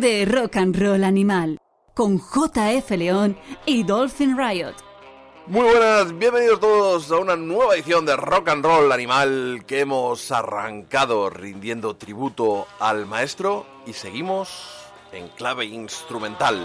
De rock and roll animal con JF León y Dolphin Riot. Muy buenas, bienvenidos todos a una nueva edición de Rock and Roll Animal que hemos arrancado rindiendo tributo al maestro y seguimos en clave instrumental.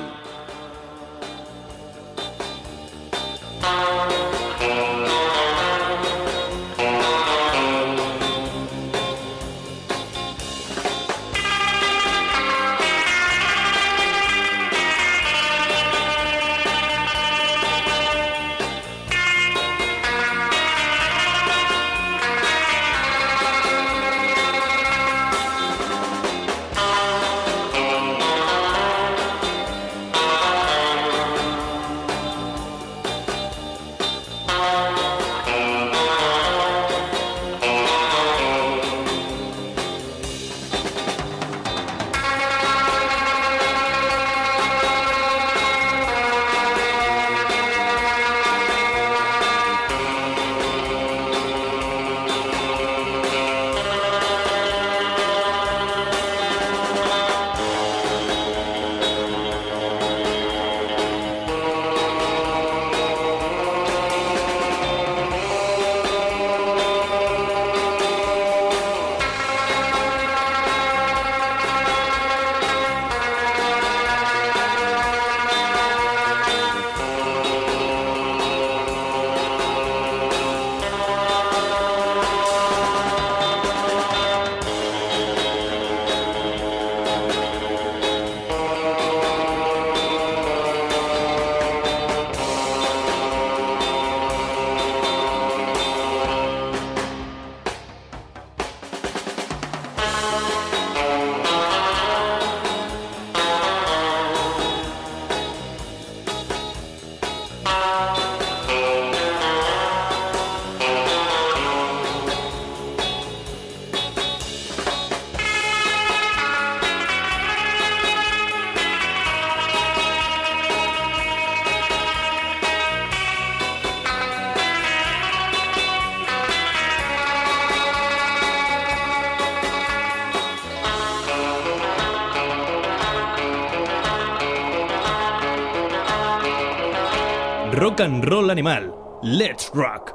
Roll Animal. Let's Rock.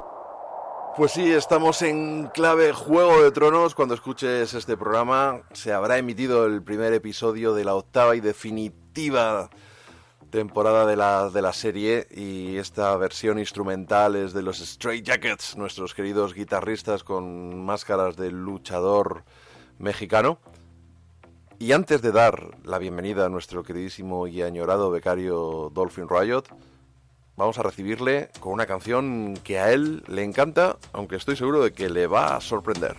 Pues sí, estamos en clave Juego de Tronos. Cuando escuches este programa se habrá emitido el primer episodio de la octava y definitiva temporada de la, de la serie y esta versión instrumental es de los Stray Jackets, nuestros queridos guitarristas con máscaras de luchador mexicano. Y antes de dar la bienvenida a nuestro queridísimo y añorado becario Dolphin Riot, vamos a recibirle con una canción que a él le encanta, aunque estoy seguro de que le va a sorprender.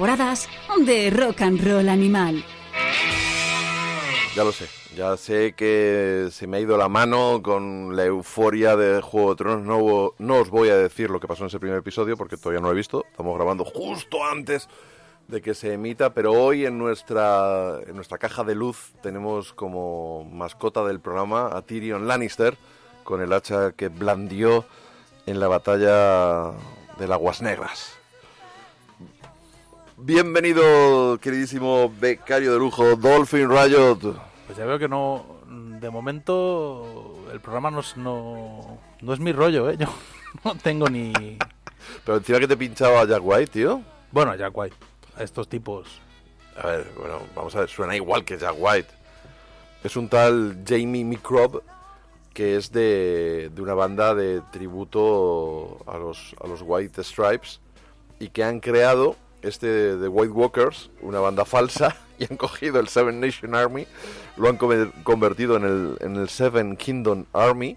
De rock and roll animal. Ya lo sé, ya sé que se me ha ido la mano con la euforia de Juego de Tronos. No, os voy a decir lo que pasó en ese primer episodio porque todavía no lo he visto. Estamos grabando justo antes de que se emita, pero hoy en nuestra, en nuestra caja de luz tenemos como mascota del programa a Tyrion Lannister con el hacha que blandió en la batalla de Aguas Negras. Bienvenido, queridísimo becario de lujo, Dolphin Riot. Pues ya veo que no, de momento, el programa no es, no, es mi rollo, ¿eh? Yo no tengo ni... Pero encima que te pinchaba Jack White, tío. Bueno, Jack White, a estos tipos. A ver, bueno, vamos a ver, suena igual que Jack White. Es un tal Jamie Microbe que es de, de una banda de tributo a los, a los White Stripes y que han creado este de White Walkers, una banda falsa, y han cogido el Seven Nation Army, lo han conver- convertido en el, en el Seven Kingdom Army.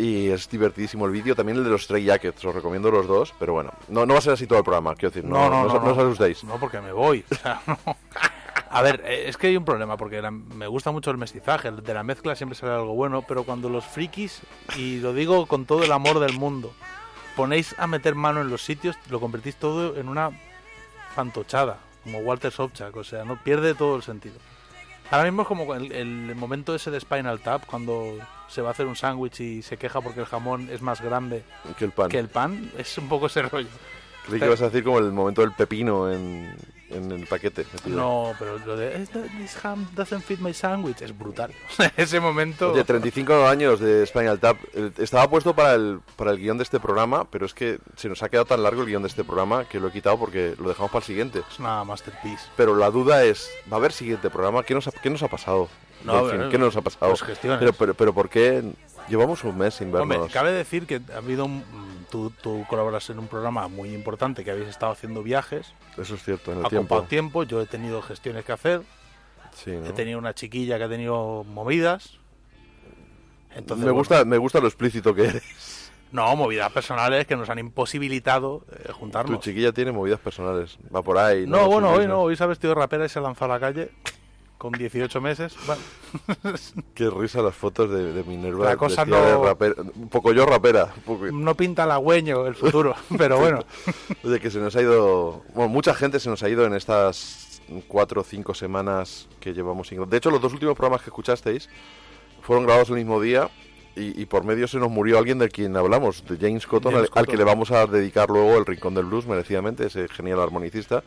Y es divertidísimo el vídeo, también el de los Stray Jackets, os recomiendo los dos, pero bueno, no, no va a ser así todo el programa, quiero decir, no, no, no, no os asustéis. No, porque me voy. o sea, no. A ver, eh, es que hay un problema, porque la- me gusta mucho el mestizaje, de la mezcla siempre sale algo bueno, pero cuando los frikis, y lo digo con todo el amor del mundo, ponéis a meter mano en los sitios, lo convertís todo en una fantochada, como Walter Sobchak, o sea, no pierde todo el sentido. Ahora mismo es como el, el momento ese de Spinal Tap, cuando se va a hacer un sándwich y se queja porque el jamón es más grande Que el pan. que el pan, es un poco ese rollo. Creí que ibas a decir como el momento del pepino en, en el paquete. No, pero lo de "Is that- This ham doesn't fit my sandwich es brutal. Ese momento. Oye, 35 años de Spinal Tap. Eh, Estaba puesto para el, para el guion de este programa, pero es que se nos ha quedado tan largo el guion de este programa que lo he quitado porque lo dejamos para el siguiente. Es una masterpiece. Pero la duda es, ¿va a haber siguiente programa? ¿Qué nos ha, qué nos ha pasado? No, ¿Qué nos ha pasado? pues pero, pero, pero ¿por qué llevamos un mes sin vernos? Hombre, cabe decir que ha habido. un- tú, tú colaboras en un programa muy importante que habéis estado haciendo viajes. Eso es cierto, en el Ha ocupado tiempo. tiempo. Yo he tenido gestiones que hacer. Sí, ¿no? He tenido una chiquilla que ha tenido movidas. Entonces, me, bueno, gusta, me gusta lo explícito que eres. No, movidas personales que nos han imposibilitado eh, Tu juntarnos. chiquilla tiene movidas personales. Va por ahí. No, Su bueno, hoy no. Hoy se ha vestido de rapera y se ha lanzado a la calle con 18 meses. Bueno, Qué risa las fotos de, de Minerva. La cosa vestida de no- rapera. Un poco yo rapera. un poco- no pinta halagüeño el futuro, pero bueno. De que se nos ha ido. Bueno, mucha gente se nos ha ido en estas cuatro o cinco semanas que llevamos sin. De hecho, los dos últimos programas que escuchasteis fueron grabados el mismo día. Y, y por medio se nos murió alguien de quien hablamos, de James Cotton, James al, al Cotton. que le vamos a dedicar luego el Rincón del Blues, merecidamente, ese genial armonicista.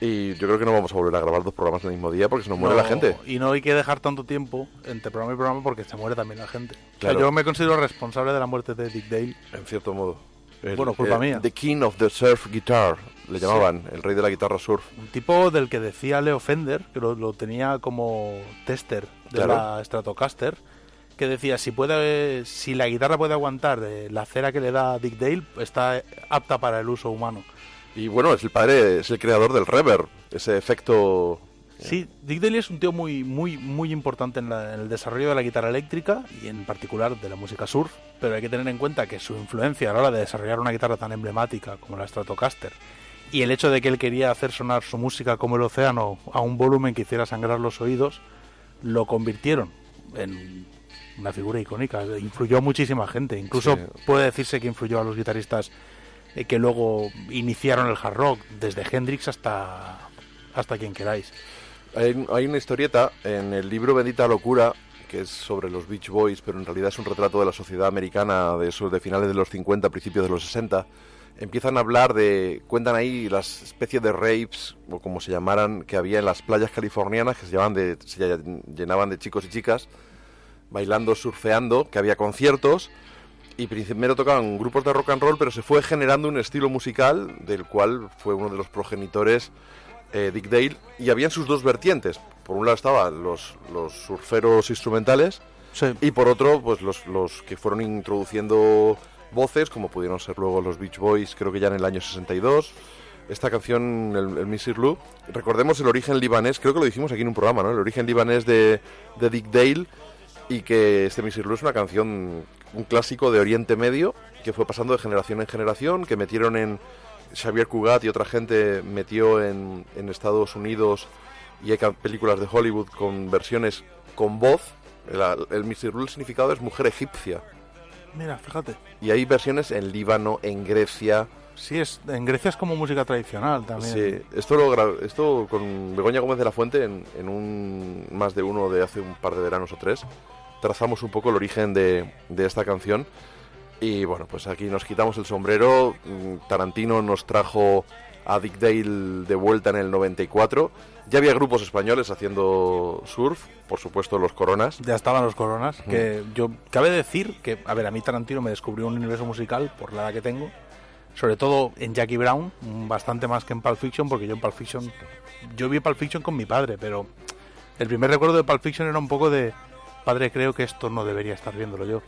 Y yo creo que no vamos a volver a grabar dos programas el mismo día porque se nos muere No, la gente. Y no hay que dejar tanto tiempo entre programa y programa porque se muere también la gente. O sea, Claro. yo me considero responsable de la muerte de Dick Dale. En cierto modo. El- Bueno, culpa el- mía. The King of the Surf Guitar, le llamaban, el rey de la guitarra surf. Un tipo del que decía Leo Fender, que lo, lo tenía como tester de Claro. la Stratocaster, que decía, si puede si la guitarra puede aguantar eh, la cera que le da Dick Dale, está apta para el uso humano. Y bueno, es el padre, es el creador del reverb, ese efecto... Sí, Dick Dale es un tío muy, muy, muy importante en, la- en el desarrollo de la guitarra eléctrica y en particular de la música surf, pero hay que tener en cuenta que su influencia a la hora de desarrollar una guitarra tan emblemática como la Stratocaster y el hecho de que él quería hacer sonar su música como el océano a un volumen que hiciera sangrar los oídos, lo convirtieron en una figura icónica. Influyó a muchísima gente, incluso Sí. puede decirse que influyó a los guitarristas eh, que luego iniciaron el hard rock, desde Hendrix hasta, hasta quien queráis. Hay, una historieta en el libro Bendita Locura, que es sobre los Beach Boys, pero en realidad es un retrato de la sociedad americana de finales de los 50, principios de los 60. Empiezan a hablar de, cuentan ahí las especies de raves, o como se llamaran, que había en las playas californianas, que se, se llenaban de chicos y chicas, bailando, surfeando, que había conciertos, y primero tocaban grupos de rock and roll, pero se fue generando un estilo musical del cual fue uno de los progenitores eh, Dick Dale, y habían sus dos vertientes. Por un lado estaban los, los surferos instrumentales, Sí. y por otro, pues los, los que fueron introduciendo voces, como pudieron ser luego los Beach Boys, creo que ya en el año 62. Esta canción, el, el Missy Lou, recordemos el origen libanés, creo que lo dijimos aquí en un programa, ¿no? El origen libanés de, de Dick Dale y que este Missy Lou es una canción, un clásico de Oriente Medio que fue pasando de generación en generación, que metieron en Xavier Cugat y otra gente metió en, en Estados Unidos y hay películas de Hollywood con versiones con voz. El, Lou, el significado es mujer egipcia. Mira, fíjate. Y hay versiones en Líbano, en Grecia. Sí, es, en Grecia es como música tradicional también. Sí, esto, lo esto con Begoña Gómez de la Fuente en, en un más de uno de hace un par de veranos o tres trazamos un poco el origen de, de esta canción y bueno pues aquí nos quitamos el sombrero Mm, Tarantino nos trajo a Dick Dale de vuelta en el 94 ya había grupos españoles haciendo surf por supuesto los Coronas Ya estaban los coronas. Mm. Que yo cabe decir que, a ver, a mí Tarantino me descubrió un universo musical por la edad que tengo. Sobre todo en Jackie Brown, mm, bastante más que en Pulp Fiction, porque yo en Pulp Fiction. Yo vi Pulp Fiction con mi padre, pero el primer recuerdo de Pulp Fiction era un poco de. Padre, creo que esto no debería estar viéndolo yo.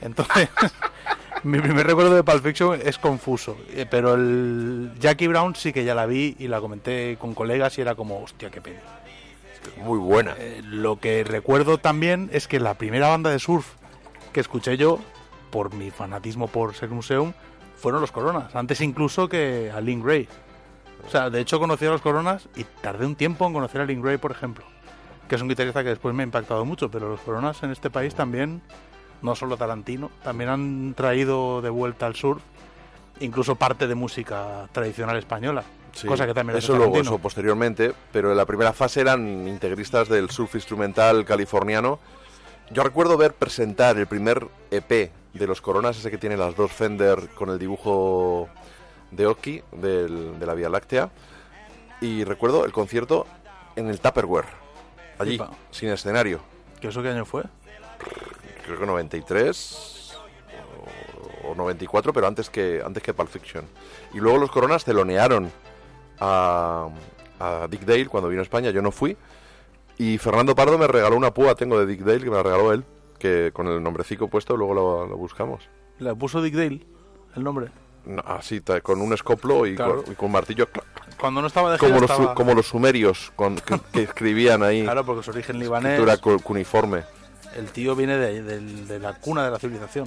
Entonces, mi primer recuerdo de Pulp Fiction es confuso, eh, pero el Jackie Brown sí que ya la vi y la comenté con colegas y era como, hostia, qué pena. Muy buena. Eh, lo que recuerdo también es que la primera banda de surf que escuché yo, por mi fanatismo por ser museum, fueron los Coronas, antes incluso que a Link Gray. O sea, de hecho conocí a los Coronas y tardé un tiempo en conocer a Link Gray, por ejemplo, que es un guitarrista que después me ha impactado mucho, pero los Coronas en este país también, no solo Tarantino, también han traído de vuelta al surf incluso parte de música tradicional española. Sí, cosa que también eso luego, eso posteriormente, pero en la primera fase eran integristas del surf instrumental californiano. Yo recuerdo ver presentar el primer EP de los Coronas, ese que tiene las dos Fender con el dibujo de Oki del- de la Vía Láctea, y recuerdo el concierto en el Tupperware, allí, sin escenario. ¿Que eso qué año fue? creo que 93 o, o 94, pero antes que antes que Pulp Fiction. Y luego los Coronas telonearon a, a Dick Dale cuando vino a España, yo no fui. Y Fernando Pardo me regaló una púa, tengo de Dick Dale, que me la regaló él, que con el nombrecico puesto luego lo, lo buscamos. Le puso Dick Dale el nombre. Así, con un escoplo y, Claro. con, y con martillo, Cuando no estaba de como los, su- estaba- como los sumerios con, que, que escribían ahí, Claro, porque su origen libanés, escritura cu- cuneiforme. el tío viene de, de- de la cuna de la civilización.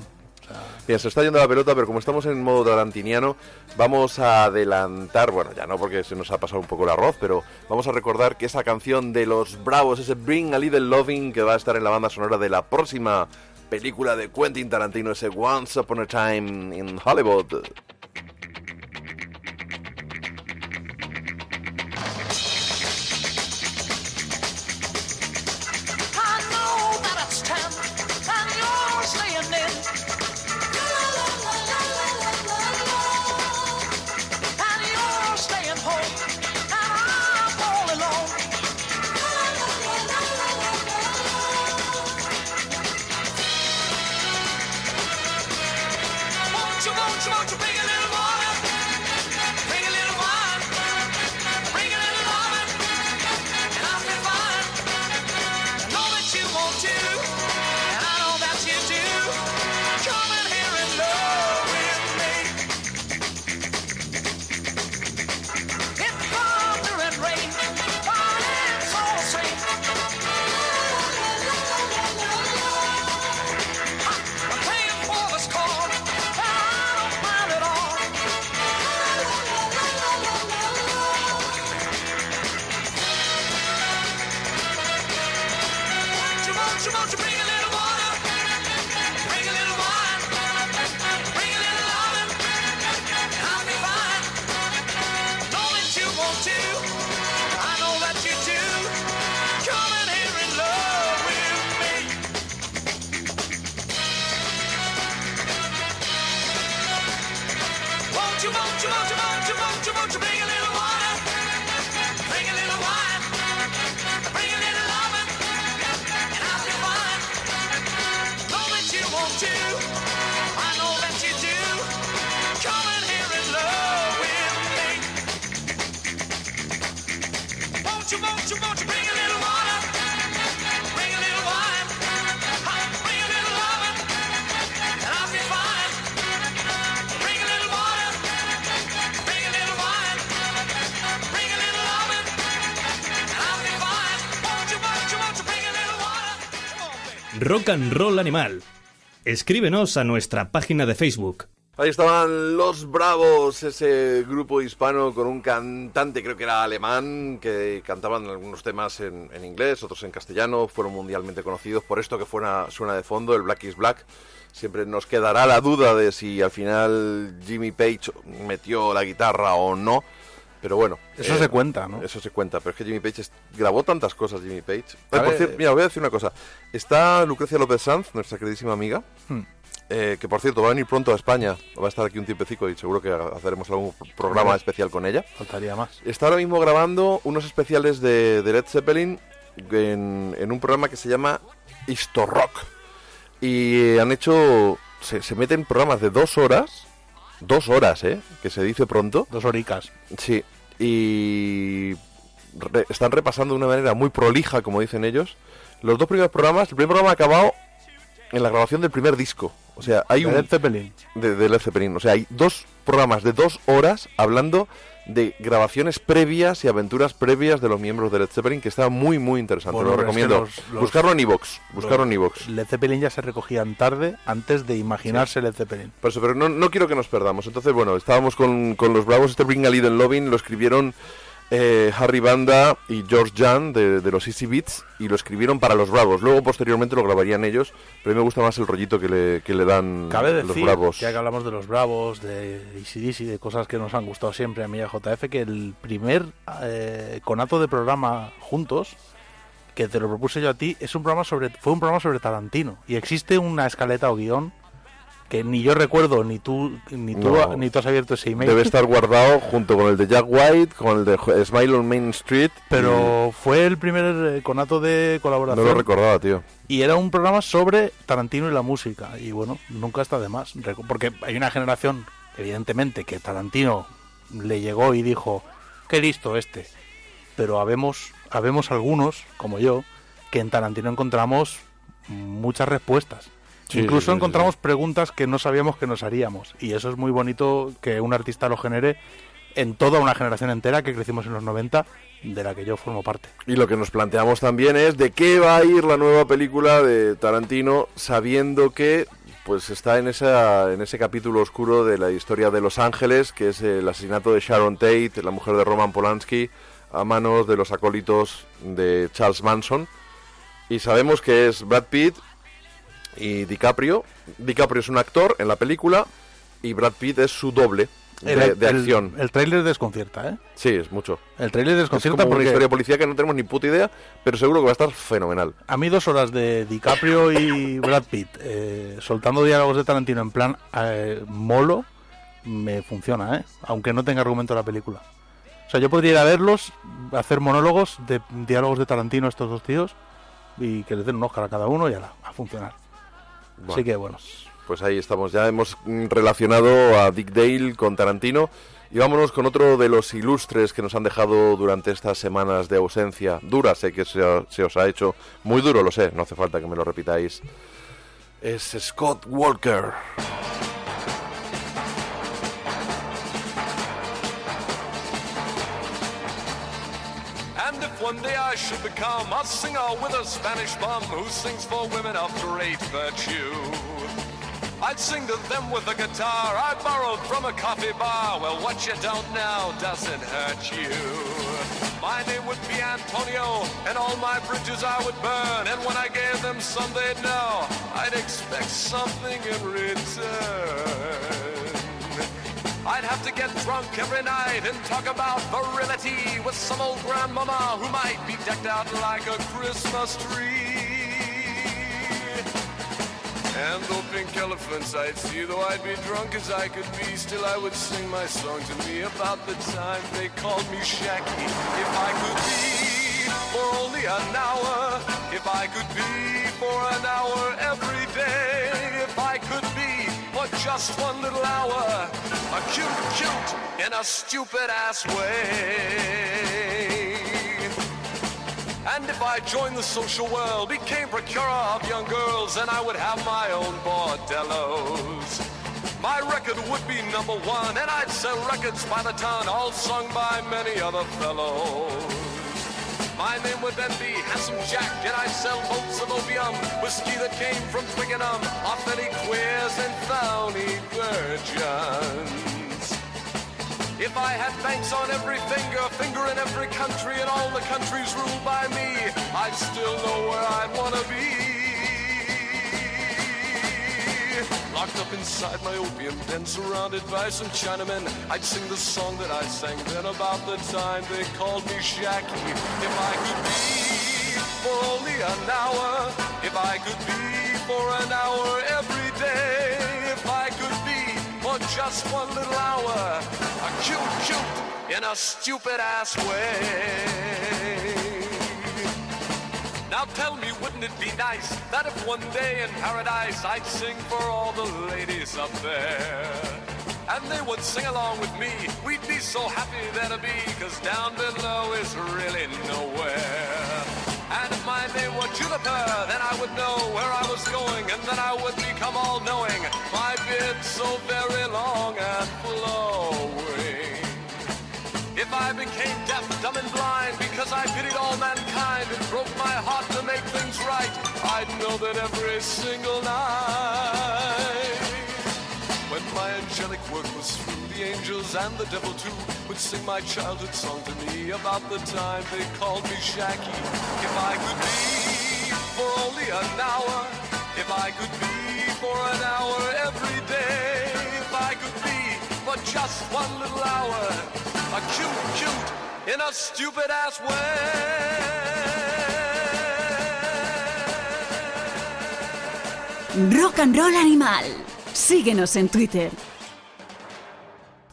Bien, se está yendo la pelota, pero como estamos en modo tarantiniano, vamos a adelantar, bueno, ya no porque se nos ha pasado un poco el arroz, pero vamos a recordar que esa canción de los Bravos, ese Bring a Little Loving, que va a estar en la banda sonora de la próxima película de Quentin Tarantino, ese Once Upon a Time in Hollywood. Rock and Roll Animal. Escríbenos a nuestra página de Facebook. Ahí estaban los Bravos, ese grupo hispano con un cantante, creo que era alemán, que cantaban algunos temas en, inglés, otros en castellano, fueron mundialmente conocidos por esto que suena de fondo, el Black is Black. Siempre nos quedará la duda de si al final Jimmy Page metió la guitarra o no, pero bueno. Eso eh, se cuenta, ¿no? Eso se cuenta, pero es que Jimmy Page es- grabó tantas cosas, Jimmy Page. Ay, por ver, cierto, mira, voy a decir una cosa. Está Lucrecia López Sanz, nuestra queridísima amiga, Hmm. eh, que por cierto va a venir pronto a España, va a estar aquí un tiempecico y seguro que haceremos algún programa Vale. especial con ella. Faltaría más. Está ahora mismo grabando unos especiales de, de Led Zeppelin en, en un programa que se llama Histo Rock. Y han hecho, se, se meten programas de dos horas, dos horas, ¿eh? Que se dice pronto. Dos horicas. Sí, y re- están repasando de una manera muy prolija, como dicen ellos, Los dos primeros programas, el primer programa ha acabado en la grabación del primer disco. O sea, hay De un... Led Zeppelin. de, de Led Zeppelin. O sea, hay dos programas de dos horas hablando de grabaciones previas y aventuras previas de los miembros de Led Zeppelin, que está muy, muy interesante. Bueno, Lo pero es que recomiendo. los- los- buscarlo en Evox. Buscarlo en Evox. Led Zeppelin ya se recogían tarde antes de imaginarse Led Zeppelin. Por eso, pero no, no quiero que nos perdamos. Entonces, bueno, estábamos con, con los Bravos. Este Bring a Little Lovin' lo escribieron eh, Harry Banda y George Jan de, de los Easy Beats y lo escribieron para los Bravos. Luego, posteriormente, lo grabarían ellos, pero a mí me gusta más el rollito que le, que le dan Cabe los Bravos. ya que hablamos de los Bravos, de ACDC, de cosas que nos han gustado siempre a mí y a JF, que el primer eh, conato de programa juntos, que te lo propuse yo a ti, es un programa sobre, fue un programa sobre Tarantino. Y existe una escaleta o guion que ni yo recuerdo, ni tú, ni tú, No. ni tú has abierto ese email. Debe estar guardado junto con el de Jack White, con el de Smile on Main Street. Pero fue el primer eh, conato de colaboración. no lo recordaba, tío. Y era un programa sobre Tarantino y la música. Y bueno, nunca está de más. Porque hay una generación, evidentemente, que Tarantino le llegó y dijo, qué listo este. Pero habemos, habemos algunos, como yo, que en Tarantino encontramos muchas respuestas. Sí, Incluso sí, encontramos preguntas que no sabíamos que nos haríamos. Y eso es muy bonito que un artista lo genere en toda una generación entera que crecimos en los 90, de la que yo formo parte. Y lo que nos planteamos también es de qué va a ir la nueva película de Tarantino, sabiendo que pues está en esa en ese capítulo oscuro de la historia de Los Ángeles, que es el asesinato de Sharon Tate, la mujer de Roman Polanski, a manos de los acólitos de Charles Manson. Y sabemos que es Brad Pitt y DiCaprio. DiCaprio es un actor en la película y Brad Pitt es su doble de, El- de el- acción. El, tráiler desconcierta, ¿eh? Sí, es mucho. El tráiler Es desconcierta como una historia policía que no tenemos ni puta idea, pero seguro que va a estar fenomenal. a mí dos horas de DiCaprio y Brad Pitt eh, soltando diálogos de Tarantino en plan eh, molo me funciona, ¿eh? Aunque no tenga argumento la película. O sea, yo podría ir a verlos, hacer monólogos de diálogos de Tarantino a estos dos tíos y que les den un Oscar a cada uno y ala, a funcionar. Bueno, Así que bueno. Pues ahí estamos, ya hemos mm, relacionado a Dick Dale con Tarantino y vámonos con otro de los ilustres que nos han dejado durante estas semanas de ausencia. Dura, sé que se, os ha hecho muy duro, lo sé, no hace falta que me lo repitáis. Es Scott Walker. Should become a singer with a Spanish bum who sings for women of great virtue, I'd sing to them with a guitar I borrowed from a coffee bar. Well, what you don't know doesn't hurt you. My name would be Antonio, and all my bridges I would burn. And when I gave them some, they'd know I'd expect something in return. I'd have to get drunk every night and talk about virility with some old grandmama who might be decked out like a Christmas tree. And though pink elephants I'd see, though I'd be drunk as I could be, still I would sing my song to me about the time they called me Shacky. If I could be for only an hour, if I could be for an hour every day, if I could just one little hour, a cute, cute in a stupid ass way. And if I joined the social world, became procurer of young girls, then I would have my own bordellos. My record would be number one, and I'd sell records by the ton, all sung by many other fellows. My name would then be Handsome Jack, and I'd sell boats of opium, whiskey that came from Twickenham, authentic queers and phony virgins. If I had banks on every finger, finger in every country, and all the countries ruled by me, I'd still know where I'd wanna be. Locked up inside my opium den, surrounded by some Chinamen, I'd sing the song that I sang then about the time they called me Shacky. If I could be for only an hour, if I could be for an hour every day, if I could be for just one little hour, a cute, cute in a stupid ass way. Now tell me, wouldn't it be nice that if one day in paradise I'd sing for all the ladies up there? And they would sing along with me. We'd be so happy there to be, cause down below is really nowhere. And if my name were juniper. Then I would know where I was going, and then I would become all knowing. My beard so very long and flowing. If I became deaf, dumb, and blind I'd know that every single night. When my angelic work was through, the angels and the devil too would sing my childhood song to me about the time they called me Shaggy. If I could be for only an hour, if I could be for an hour every day, if I could be for just one little hour, a cute, cute in a stupid ass way. Rock and Roll Animal. Síguenos en Twitter.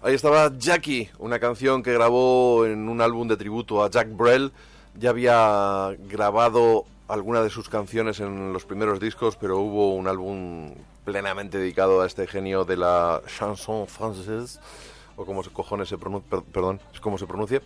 Ahí estaba Jackie, una canción que grabó en un álbum de tributo a Jack Brel. Ya había grabado alguna de sus canciones en los primeros discos, pero hubo un álbum plenamente dedicado a este genio de la chanson française, o como se cojones se pronuncia, perdón, es como se pronuncia.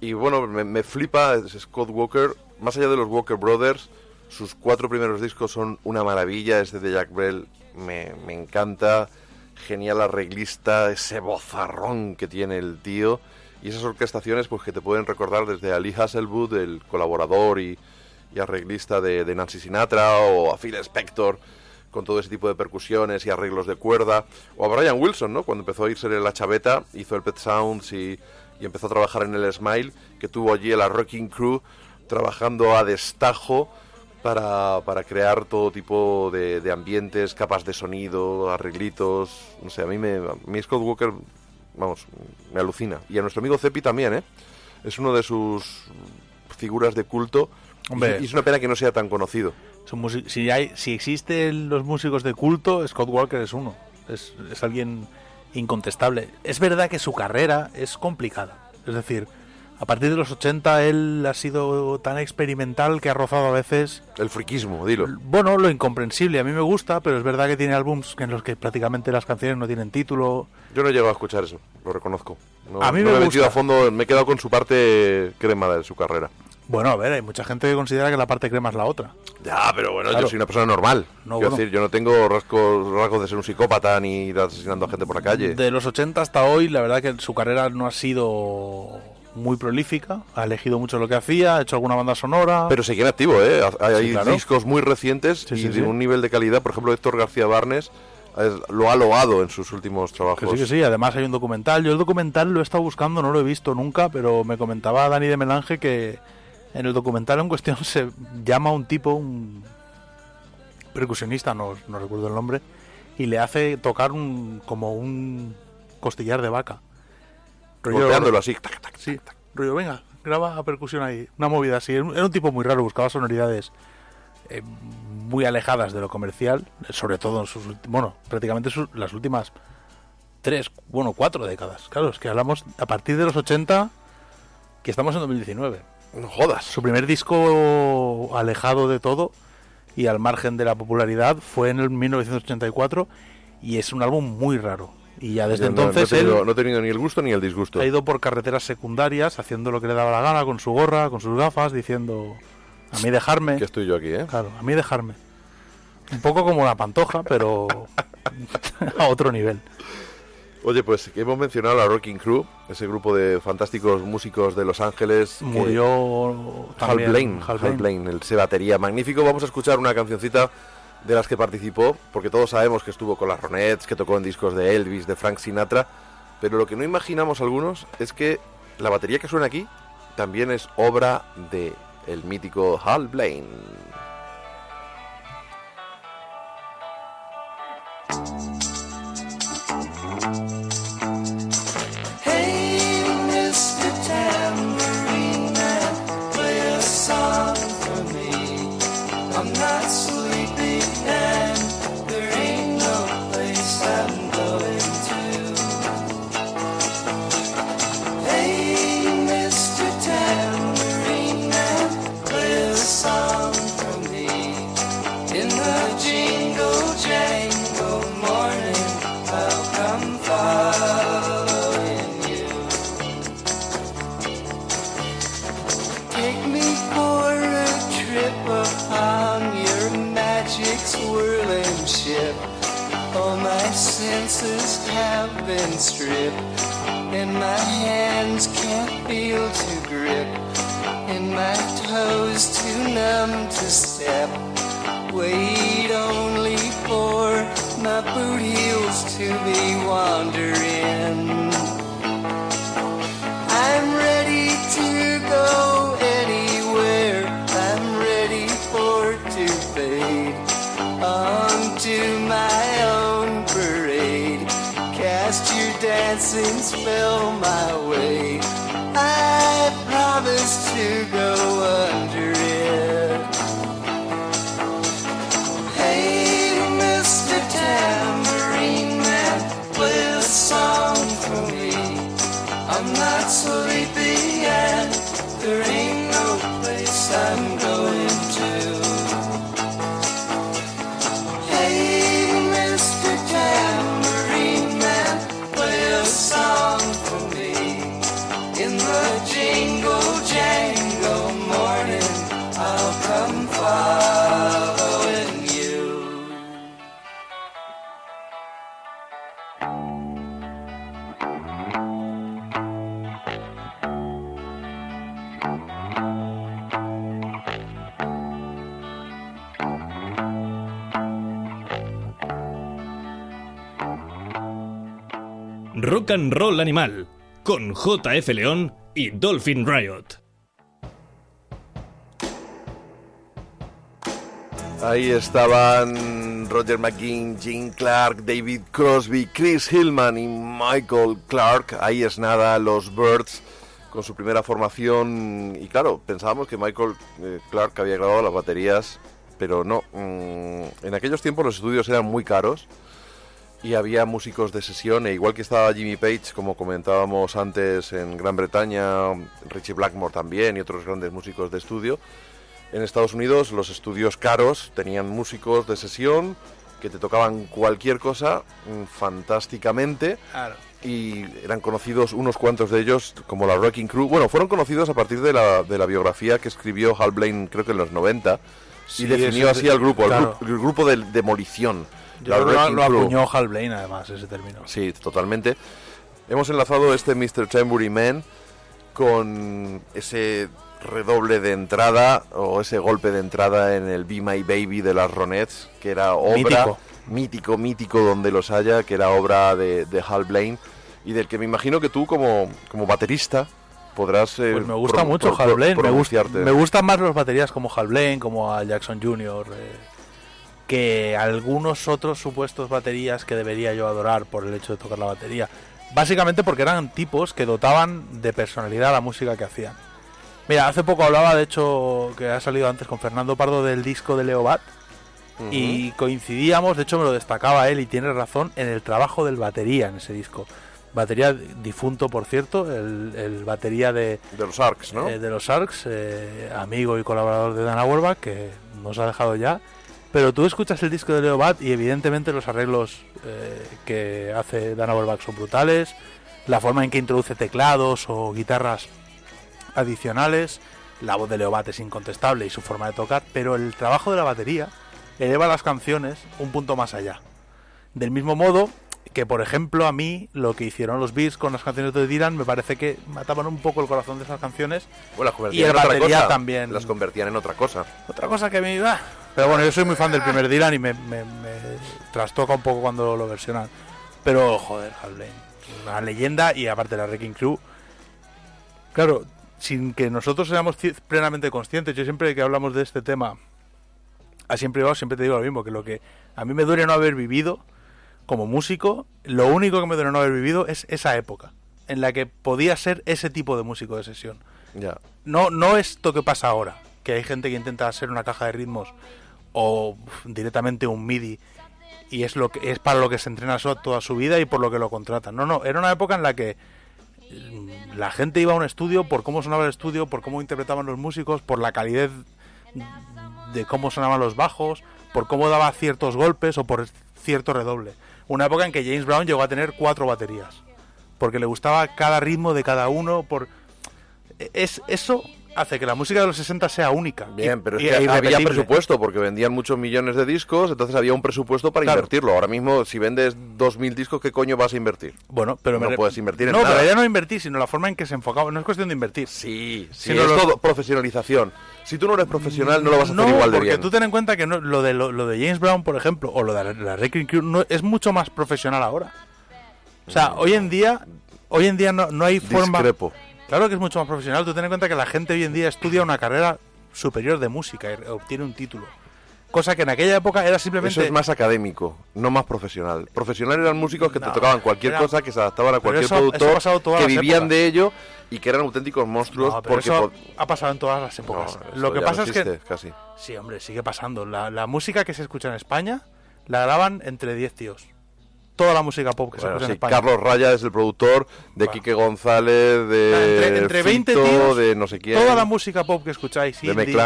Y bueno, me, me flipa Scott Walker, más allá de los Walker Brothers, sus cuatro primeros discos son una maravilla, este de Jack Brel me, encanta, genial arreglista, ese bozarrón que tiene el tío, y esas orquestaciones pues que te pueden recordar desde a Lee Hasselwood, el colaborador y, arreglista de, de Nancy Sinatra, o a Phil Spector, con todo ese tipo de percusiones y arreglos de cuerda, o a Brian Wilson, ¿no? Cuando empezó a irse en la chaveta, hizo el Pet Sounds y, y empezó a trabajar en el Smile, que tuvo allí la Rocking Crew trabajando a destajo para, para crear todo tipo de, de ambientes, capas de sonido, arreglitos, no sé, a mí, me, a mí Scott Walker, vamos, me alucina. Y a nuestro amigo Cepi también, ¿eh? Es uno de sus figuras de culto. Hombre. Y, es una pena que no sea tan conocido. Son si, hay, si existen los músicos de culto, Scott Walker es uno. Es, es alguien incontestable. Es verdad que su carrera es complicada. Es decir, a partir de los 80 él ha sido tan experimental que ha rozado a veces, El friquismo, dilo. bueno, lo incomprensible. A mí me gusta, pero es verdad que tiene álbums en los que prácticamente las canciones no tienen título. Yo no he llegado a escuchar eso, lo reconozco. No, A mí no me he metido gusta. a fondo, me he quedado con su parte crema de su carrera. Bueno, a ver, hay mucha gente que considera que la parte crema es la otra. Ya, pero bueno, Claro. yo soy una persona normal. No, Quiero bueno. decir, yo no tengo rasgos, rasgos de ser un psicópata ni ir asesinando a gente por la calle. De los 80 hasta hoy, la verdad que su carrera no ha sido muy prolífica. Ha elegido mucho lo que hacía, ha hecho alguna banda sonora. Pero seguía en activo, ¿eh? Hay Sí, claro. discos muy recientes Sí, y sí, de un nivel de calidad. Por ejemplo, Héctor García Barnes eh, lo ha loado en sus últimos Que trabajos. sí, que sí, además hay un documental. Yo el documental lo he estado buscando, no lo he visto nunca, pero me comentaba Dani de Melange que en el documental en cuestión se llama a un tipo, un percusionista, no, no recuerdo el nombre, y le hace tocar un como un costillar de vaca. Rollo- Golpeándolo así. tac, tac, Sí, tac, rollo, venga, graba percusión ahí. Una movida así. Era un tipo muy raro, buscaba sonoridades eh, muy alejadas de lo comercial, sobre todo en sus bueno, prácticamente sus- las últimas tres, bueno, cuatro décadas. Claro, es que hablamos a partir de los 80, que estamos en 2019. No jodas. Su primer disco alejado de todo y al margen de la popularidad fue en el 1984 y es un álbum muy raro. Y ya desde no- entonces no, he tenido, él no he tenido ni el gusto ni el disgusto. ha ido por carreteras secundarias haciendo lo que le daba la gana con su gorra, con sus gafas, diciendo a mí dejarme. Que estoy yo aquí, ¿eh? Claro, a mí dejarme. Un poco como la pantoja, pero a otro nivel. Oye, pues hemos mencionado a la Rocking Crew, ese grupo de fantásticos músicos de Los Ángeles. que- Murió Hal Blaine, Hal Hal Blaine. Blaine, el se batería magnífico. Vamos a escuchar una cancioncita de las que participó, porque todos sabemos que estuvo con las Ronettes, que tocó en discos de Elvis, de Frank Sinatra, pero lo que no imaginamos algunos es que la batería que suena aquí también es obra de el mítico Hal Blaine. Been stripped, and my hands can't feel to grip, and my toes too numb to step. Wait only for my boot heels to be wandering. will Rock and Roll Animal, con JF León y Dolphin Riot. Ahí estaban Roger McGinn, Gene Clark, David Crosby, Chris Hillman y Michael Clark. Ahí es nada, los Birds con su primera formación. Y claro, pensábamos que Michael eh, Clark había grabado las baterías, pero no. Mm, en aquellos tiempos los estudios eran muy caros y había músicos de sesión, e igual que estaba Jimmy Page, como comentábamos antes en Gran Bretaña, Richie Blackmore también y otros grandes músicos de estudio. En Estados Unidos los estudios caros tenían músicos de sesión que te tocaban cualquier cosa mm, fantásticamente Claro. y eran conocidos unos cuantos de ellos como la Wrecking Crew. Bueno, fueron conocidos a partir de la, de la biografía que escribió Hal Blaine creo que en los 90 Sí, y definió así al grupo, el, claro. gru- el grupo de demolición. Yo creo que lo, lo acuñó Hal Blaine, además, ese término. Sí, totalmente. Hemos enlazado este Mr. Tambourine Man con ese redoble de entrada o ese golpe de entrada en el Be My Baby de las Ronettes, que era obra Mítico. mítico, mítico donde los haya, que era obra de, de Hal Blaine y del que me imagino que tú como, como baterista podrás... eh, Pues me gusta mucho Hal Blaine. Me, gusta, me gustan más los baterías como Hal Blaine, como a Jackson Jr., eh, que algunos otros supuestos baterías que debería yo adorar por el hecho de tocar la batería. Básicamente porque eran tipos que dotaban de personalidad a la música que hacían. Mira, hace poco hablaba, de hecho, que ha salido antes con Fernando Pardo del disco de Leo Bat. Ujú. Y coincidíamos, de hecho me lo destacaba él y tiene razón, en el trabajo del batería en ese disco. Batería difunto, por cierto, el, el batería de, De los Arcs, ¿no? eh, de los Arcs, eh, amigo y colaborador de Dana Werbach, que nos ha dejado ya. Pero tú escuchas el disco de Leo Bat y evidentemente los arreglos eh, que hace Dana Werbach son brutales. La forma en que introduce teclados o guitarras adicionales. La voz de Leo Bat es incontestable y su forma de tocar. Pero el trabajo de la batería eleva las canciones un punto más allá. Del mismo modo que, por ejemplo, a mí lo que hicieron los Beats con las canciones de Dylan me parece que mataban un poco el corazón de esas canciones. Bueno, las y convertían el en otra batería cosa. también. Las convertían en otra cosa. Otra cosa que me iba. Pero bueno, yo soy muy fan del primer Dylan y me, me- me trastoca un poco cuando lo versionan. Pero joder, Hal Blaine, una leyenda y aparte la Wrecking Crew. Claro, sin que nosotros seamos plenamente conscientes, yo siempre que hablamos de este tema, así en privado siempre te digo lo mismo, que lo que a mí me duele no haber vivido como músico, lo único que me duele no haber vivido es esa época en la que podía ser ese tipo de músico de sesión. Ya. No, no esto que pasa ahora, que hay gente que intenta hacer una caja de ritmos o directamente un MIDI y es lo que es para lo que se entrena so- toda su vida y por lo que lo contratan. No, no, era una época en la que mm, la gente iba a un estudio por cómo sonaba el estudio, por cómo interpretaban los músicos, por la calidez de cómo sonaban los bajos, por cómo daba ciertos golpes o por cierto redoble. Una época en que James Brown llegó a tener cuatro baterías, porque le gustaba cada ritmo de cada uno, por es eso hace que la música de los 60 sea única. Bien, y- pero es que había presupuesto porque vendían muchos millones de discos, entonces había un presupuesto para Claro. invertirlo. Ahora mismo, si vendes 2.000 discos, ¿qué coño vas a invertir? Bueno, pero No me- puedes invertir en No, nada. pero ya no invertir, sino la forma en que se enfocaba. No es cuestión de invertir. Sí, sí, Sino es los- todo profesionalización. Si tú no eres profesional, no lo vas a hacer igual de porque bien. tú ten en cuenta que no- lo, de, lo, lo de James Brown, por ejemplo, o lo de la, la Wrecking Crew, no, es mucho más profesional ahora. O sea, hoy en día, hoy en día no, no hay forma... Discrepo. Claro que es mucho más profesional. Tú ten en cuenta que la gente hoy en día estudia una carrera superior de música y obtiene un título. Cosa que en aquella época era simplemente... Eso es más académico, no más profesional. Profesional eran músicos que No, te tocaban cualquier era- cosa, que se adaptaban a cualquier eso- productor, que vivían épocas. de ello y que eran auténticos monstruos No, pero porque eso ha pasado en todas las épocas. Lo que pasa es que... casi. Sí, hombre, sigue pasando. La, la música que se escucha en España la graban entre 10 tíos. Toda la música pop que Bueno, se escucha sí, en España. Carlos Raya es el productor de Bueno. Quique González, de entre, entre 20 Fito, tíos, de no sé quién. toda la música pop que escucháis, De indie,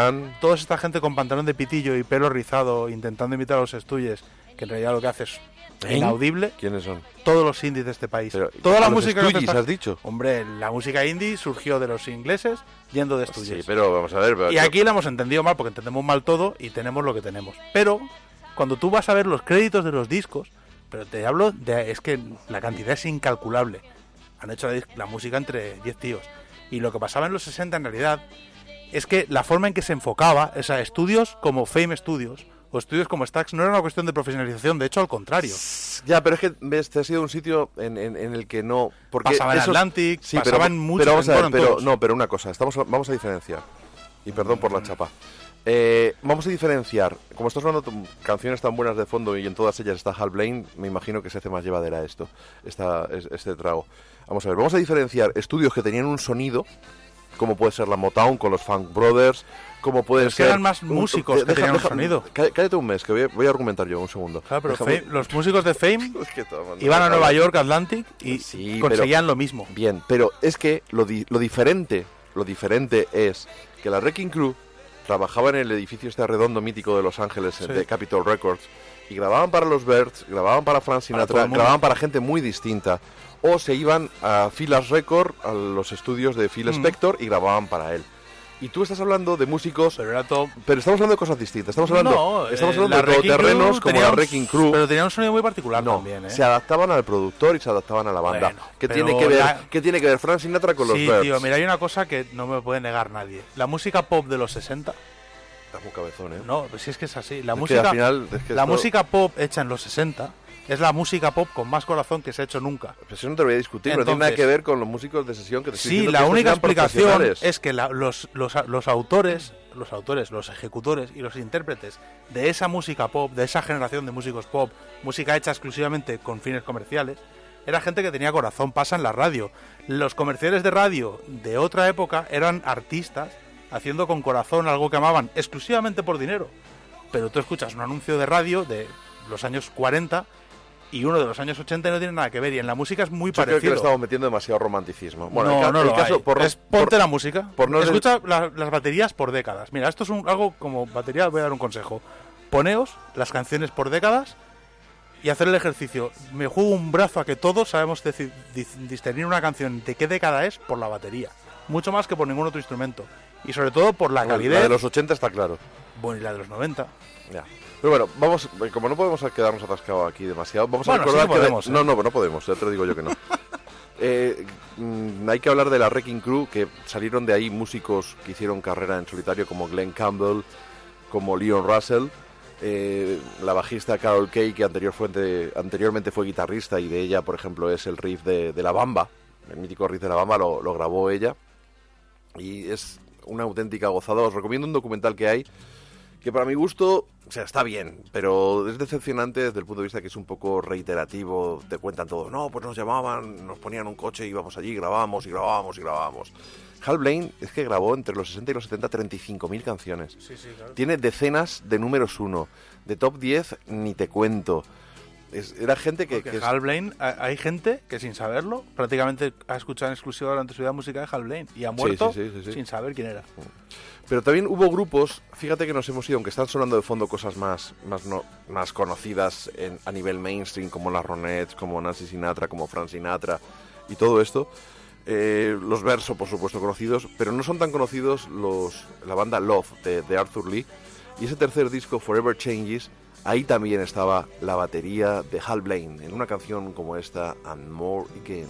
toda esta gente con pantalón de pitillo y pelo rizado intentando imitar a los estuyes, que en realidad lo que hace es ¿Eh? inaudible, ¿Quiénes son? todos los indies de este país. Pero, toda ¿a la música Stooges has dicho? Hombre, la música indie surgió de los ingleses yendo de estuyes. Sí, pero vamos a ver. pero- Y aquí la hemos entendido mal porque entendemos mal todo y tenemos lo que tenemos. Pero cuando tú vas a ver los créditos de los discos, pero te hablo de es que la cantidad es incalculable. Han hecho la, la música entre 10 tíos. Y lo que pasaba en los 60 en realidad es que la forma en que se enfocaba, o sea, estudios como Fame Studios o estudios como Stax no era una cuestión de profesionalización, de hecho al contrario. Ya, pero es que ves, este ha sido un sitio en, en- en el que no. Porque Pasaba en esos- Atlantic, sí, pasaba pero, en muchos, pero vamos a ver, pero, no, pero una cosa, estamos, vamos a diferenciar. Y perdón por la chapa. Eh, vamos a diferenciar. Como estás tu- canciones tan buenas de fondo y en todas ellas está Hal Blaine, me imagino que se hace más llevadera esto, esta, es- este trago. Vamos a ver, vamos a diferenciar estudios que tenían un sonido, como puede ser la Motown con los Funk Brothers, como puede Pero es que ser. eran más músicos que tenían un sonido. cá- Cállate un mes, que voy a, voy a argumentar yo un segundo. Claro, pero Fame- los músicos de Fame Es que iban a Nueva. York, Atlantic y Sí, conseguían pero- lo mismo. Bien, pero es que lo, di- lo diferente, lo diferente es que la Wrecking Crew trabajaba en el edificio este redondo mítico de Los Ángeles, Sí. de Capitol Records, y grababan para los Birds, grababan para Frank Sinatra, grababan para gente muy distinta. O se iban a Filas Record, a los estudios de Phil Mm. Spector, y grababan para él. Y tú estás hablando de músicos, Pero pero estamos hablando de cosas distintas. Estamos hablando, No, estamos eh, hablando la de todoterrenos como la Wrecking Crew. Pero tenía un sonido muy particular No, también, ¿eh? se adaptaban al productor y se adaptaban a la banda. Bueno, ¿Qué, tiene que ver, la- ¿Qué tiene que ver Frank Sinatra con los sí, Birds? tío, mira, hay una cosa que no me puede negar nadie. La música pop de los 60, Está muy cabezón, ¿eh? no, si es que es así. La Es que música, al final, es que la esto- música pop hecha en los 60 es la música pop con más corazón que se ha hecho nunca. Pues eso no te lo voy a discutir, no tiene nada que ver con los músicos de sesión que te estoy Sí, la que única explicación es que la- los, los, los autores, los autores, los ejecutores y los intérpretes de esa música pop, de esa generación de músicos pop, música hecha exclusivamente con fines comerciales, era gente que tenía corazón, pasa en la radio. Los comerciales de radio de otra época eran artistas haciendo con corazón algo que amaban exclusivamente por dinero. Pero tú escuchas un anuncio de radio de los años 40 y uno de los años 80 y no tiene nada que ver. Y en la música es muy Yo creo que parecido. le estamos metiendo demasiado romanticismo. Bueno, no, el, no el lo caso, hay. por, es por- ponte la música. por no Escucha la- las baterías por décadas. Mira, esto es un, algo como batería. Voy a dar un consejo. Poneos las canciones por décadas y hacer el ejercicio. Me juego un brazo a que todos sabemos discernir una canción de qué década es por la batería. Mucho más que por ningún otro instrumento. Y sobre todo por la la calidad. de los 80 está claro. Bueno, y la de los 90. Ya. Pero bueno, vamos, como no podemos quedarnos atascados aquí demasiado, vamos Bueno, a recordar sí que que... de- podemos, ¿eh? No, no, no podemos, ya te lo digo yo que no. Eh, mm, hay que hablar de la Wrecking Crew, que salieron de ahí músicos que hicieron carrera en solitario, como Glenn Campbell, como Leon Russell, eh, la bajista Carol Kay, que anterior anteriormente fue guitarrista, y de ella, por ejemplo, es el riff de, de La Bamba, el mítico riff de La Bamba lo, lo grabó ella, y es una auténtica gozada. Os recomiendo un documental que hay, que para mi gusto, o sea, está bien, pero es decepcionante desde el punto de vista que es un poco reiterativo. Te cuentan todo, no, pues nos llamaban, nos ponían un coche, íbamos allí, grabábamos y grabábamos y grabábamos. Hal Blaine es que grabó entre los 60 y los 70 35.000 canciones. Tiene decenas de números uno. De top 10 ni te cuento. Es- era gente que... Porque que Hal Blaine, ha- hay gente que sin saberlo, prácticamente ha escuchado en exclusiva durante su vida música de Hal Blaine y ha muerto sí, sí, sí, sí. sin saber quién era. Pero también hubo grupos, fíjate que nos hemos ido, aunque están sonando de fondo cosas más, más, no, más conocidas en- a nivel mainstream, como las Ronettes, como Nancy Sinatra, como Frank Sinatra y todo esto. Eh, los versos, por supuesto, conocidos, pero no son tan conocidos los, la banda Love de, de Arthur Lee. Y ese tercer disco, Forever Changes, ahí también estaba la batería de Hal Blaine, en una canción como esta, And More Again.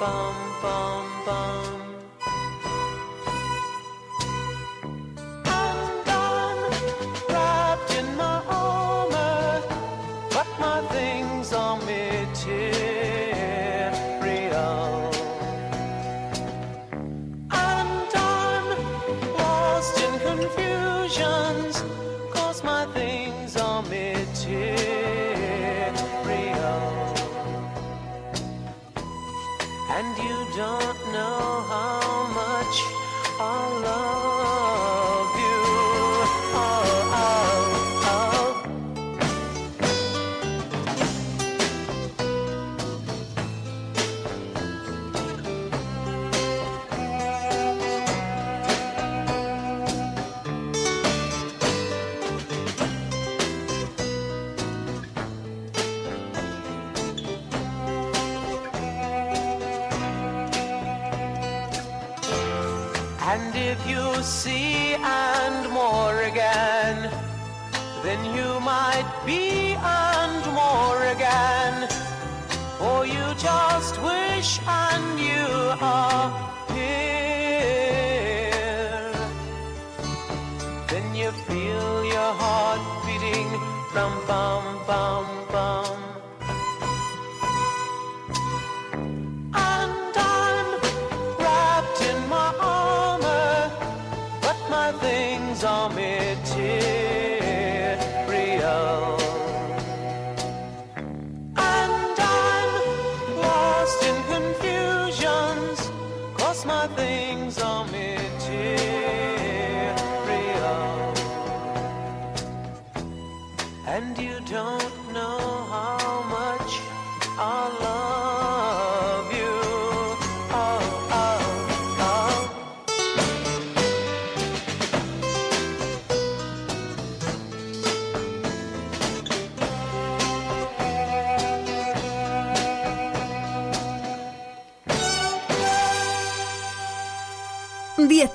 Bum bum bum.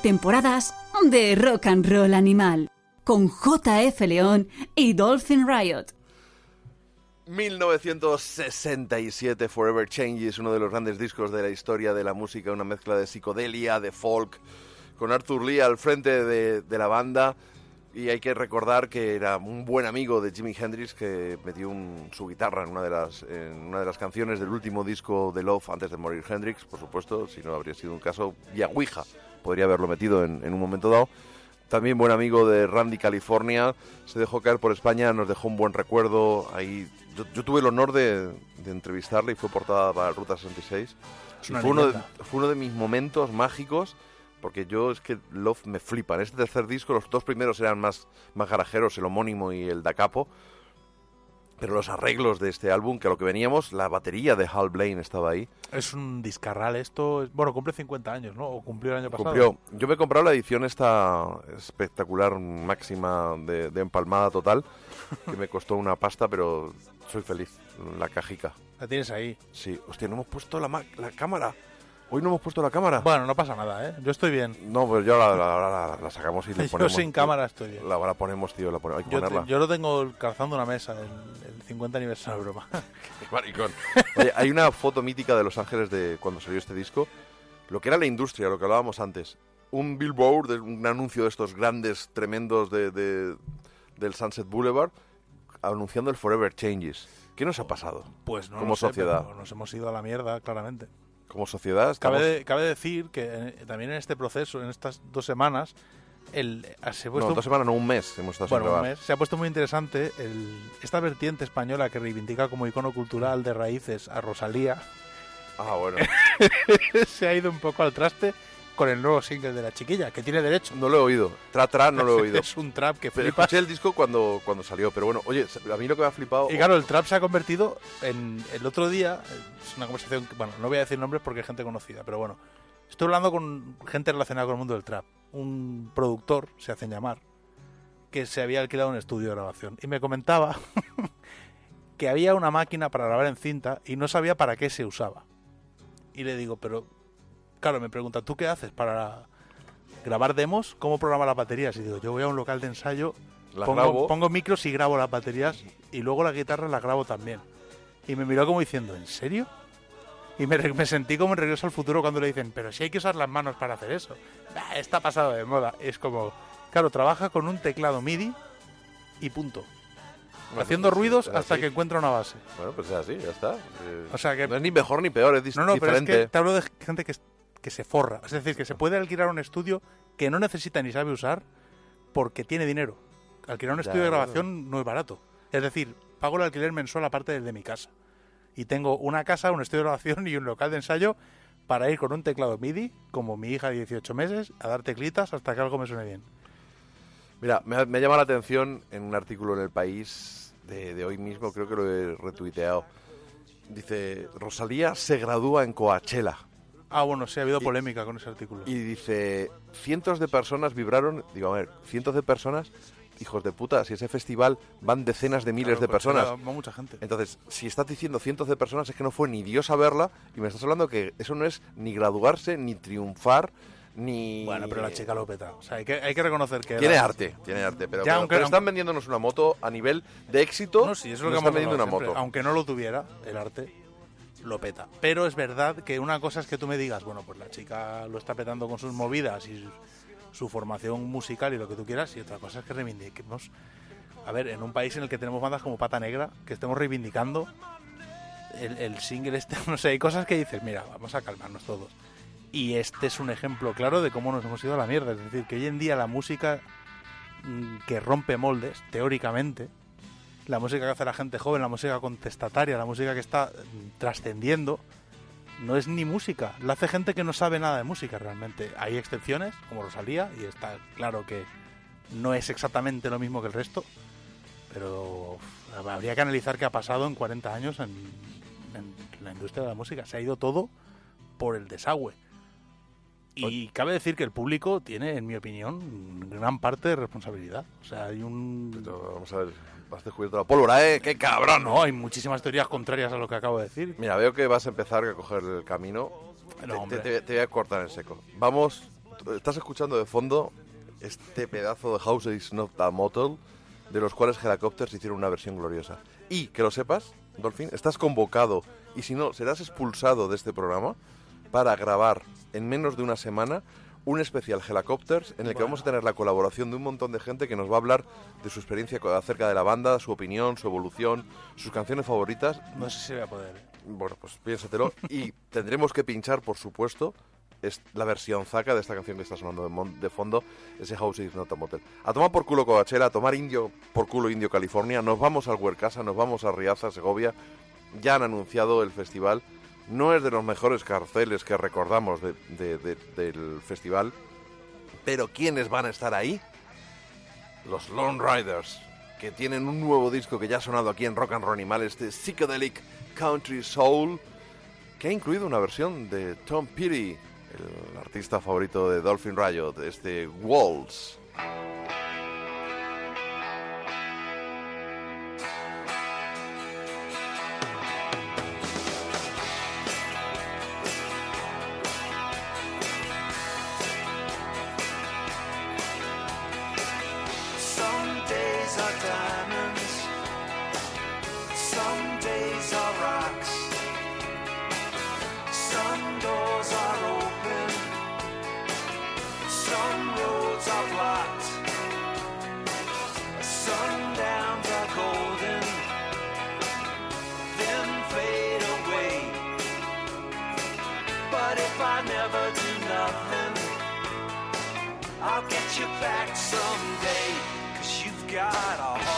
Temporadas de Rock and Roll Animal con JF León y Dolphin Riot. 1967, Forever Changes, uno de los grandes discos de la historia de la música, una mezcla de psicodelia, de folk, con Arthur Lee al frente de, la banda. Y hay que recordar que era un buen amigo de Jimi Hendrix que metió su guitarra en una, de las, en una de las canciones del último disco de Love antes de morir Hendrix, por supuesto, si no habría sido un caso, y a podría haberlo metido en, en un momento dado. También buen amigo de Randy California, se dejó caer por España, nos dejó un buen recuerdo. Ahí, yo, yo tuve el honor de, de entrevistarle y fue portada para Ruta 66. Es Y una fue, uno de, fue uno de mis momentos mágicos, porque yo es que Love me flipa. En este tercer disco, los dos primeros eran más, más garajeros, el homónimo y el da capo. Pero los arreglos de este álbum, que a lo que veníamos, la batería de Hal Blaine estaba ahí. Es un discarral esto. es- Bueno, cumple 50 años, ¿no? O cumplió el año pasado. Cumplió. Yo me he comprado la edición esta espectacular, máxima de, de empalmada total, que me costó una pasta, pero soy feliz. La cajica. La tienes ahí. Sí. Hostia, no hemos puesto la, ma- la cámara. Hoy no hemos puesto la cámara. Bueno, no pasa nada, ¿eh? Yo estoy bien. No, pues yo la, la- la- la sacamos y le Yo ponemos. sin cámara estoy bien. La, la ponemos, tío, la ponemos. Hay que Yo, te- ponerla. yo lo tengo calzando una mesa, el, el 50 aniversario, broma. Maricón. Oye, hay una foto mítica de Los Ángeles de cuando salió este disco. Lo que era la industria, lo que hablábamos antes. Un billboard, un anuncio de estos grandes, tremendos de, de- del Sunset Boulevard, anunciando el Forever Changes. ¿Qué nos ha pasado? Pues no Como lo sé, sociedad. pero nos hemos ido a la mierda, claramente. Como sociedad estamos... Cabe, de- cabe decir que eh, también en este proceso, en estas dos semanas, el, eh, se ha puesto, No, dos semanas, no, un mes hemos estado sin bueno, un grabar. mes, se ha puesto muy interesante el- esta vertiente española que reivindica como icono cultural de raíces a Rosalía. Ah, bueno. se ha ido un poco al traste con el nuevo single de la chiquilla, que tiene derecho. No lo he oído. Tra, tra, no lo he oído. es un trap que flipas. escuché el disco cuando, cuando salió. Pero bueno, oye, a mí lo que me ha flipado... Y claro, el trap se ha convertido en el otro día, es una conversación, bueno, no voy a decir nombres porque es gente conocida, pero bueno, estoy hablando con gente relacionada con el mundo del trap. Un productor, se hacen llamar, que se había alquilado un estudio de grabación y me comentaba que había una máquina para grabar en cinta y no sabía para qué se usaba. Y le digo, pero claro, me pregunta, ¿tú qué haces para grabar demos? ¿Cómo programar las baterías? Y digo, yo voy a un local de ensayo Las pongo, grabo. pongo micros y grabo las baterías y luego la guitarra la grabo también. Y me miró como diciendo, ¿en serio? Y me, sentí como en Regreso al Futuro cuando le dicen, pero si hay que usar las manos para hacer eso. "Bah, está pasado de moda. Es como, claro, trabaja con un teclado MIDI y punto. Bueno, haciendo pues, ruidos hasta así. que encuentra una base. Bueno, pues es así, ya está. Eh, O sea que- No es ni mejor ni peor, es dis- No, no, pero es diferente. que te hablo de gente que, que se forra. Es decir, que se puede alquilar un estudio que no necesita ni sabe usar porque tiene dinero. Alquilar un Ya, estudio de grabación no es barato. Es decir, pago el alquiler mensual aparte del de mi casa. Y tengo una casa, un estudio de grabación y un local de ensayo para ir con un teclado MIDI, como mi hija de 18 meses, a dar teclitas hasta que algo me suene bien. Mira, me ha, me ha llamado la atención en un artículo en El País de, de hoy mismo, creo que lo he retuiteado. Dice, Rosalía se gradúa en Coachella. Ah, bueno, sí, ha habido polémica con ese artículo. Y dice, cientos de personas vibraron, digo, a ver, cientos de personas, hijos de puta, si ese festival van decenas de miles Claro, de pues, personas. va mucha gente. Entonces, si estás diciendo cientos de personas, es que no fue ni Dios a verla, y me estás hablando que eso no es ni graduarse, ni triunfar, ni... Bueno, pero la chica lo peta. O sea, hay que, hay que reconocer que... Tiene arte, tiene arte, pero, Ya, pero- aunque- pero están vendiéndonos una moto a nivel de éxito. No, sí, eso es lo que están vendiendo una siempre. moto. Aunque no lo tuviera, el arte lo peta. Pero es verdad que una cosa es que tú me digas, bueno, pues la chica lo está petando con sus movidas y su, formación musical y lo que tú quieras, y otra cosa es que reivindiquemos. A ver, en un país en el que tenemos bandas como Pata Negra, que estemos reivindicando el, el single este, no sé, hay cosas que dices, mira, vamos a calmarnos todos. Y este es un ejemplo claro de cómo nos hemos ido a la mierda. Es decir, que hoy en día la música mm, que rompe moldes, teóricamente, la música que hace la gente joven, la música contestataria, la música que está mm, trascendiendo, no es ni música. La hace gente que no sabe nada de música realmente. Hay excepciones, como Rosalía, y está claro que no es exactamente lo mismo que el resto, pero habría que analizar qué ha pasado en 40 años en, en la industria de la música. Se ha ido todo por el desagüe. Y cabe decir que el público tiene, en mi opinión, gran parte de responsabilidad. O sea, hay un... Pero vamos a ver, has descubierto la pólvora, ¿eh? ¡Qué cabrón! No, hay muchísimas teorías contrarias a lo que acabo de decir. Mira, veo que vas a empezar a coger el camino. No, Te- hombre. te, te- te voy a cortar en seco. Vamos, estás escuchando de fondo este pedazo de House is Not a Motel, de los cuales Helicopters hicieron una versión gloriosa. Y que lo sepas, Dolphin, estás convocado y si no, serás expulsado de este programa para grabar en menos de una semana un especial Helicopters en el que vamos a tener la colaboración de un montón de gente que nos va a hablar de su experiencia acerca de la banda, su opinión, su evolución, sus canciones favoritas No sé si voy a poder. ¿eh? bueno, pues piénsatelo. y tendremos que pinchar, por supuesto, es la versión zaca de esta canción que está sonando de fondo, ese House is Not a Motel. A tomar por culo Coachella, a tomar indio por culo Indio California, nos vamos al Huercasa, nos vamos a Riaza, Segovia. Ya han anunciado el festival. No es de los mejores carteles que recordamos de- de- de- del festival. Pero ¿quiénes van a estar ahí? Los Lone Riders, que tienen un nuevo disco que ya ha sonado aquí en Rock and Roll Animal, este Psychedelic Country Soul, que ha incluido una versión de Tom Petty, el artista favorito de Dolphin Riot, este Waltz. You back someday. Cause you've got a heart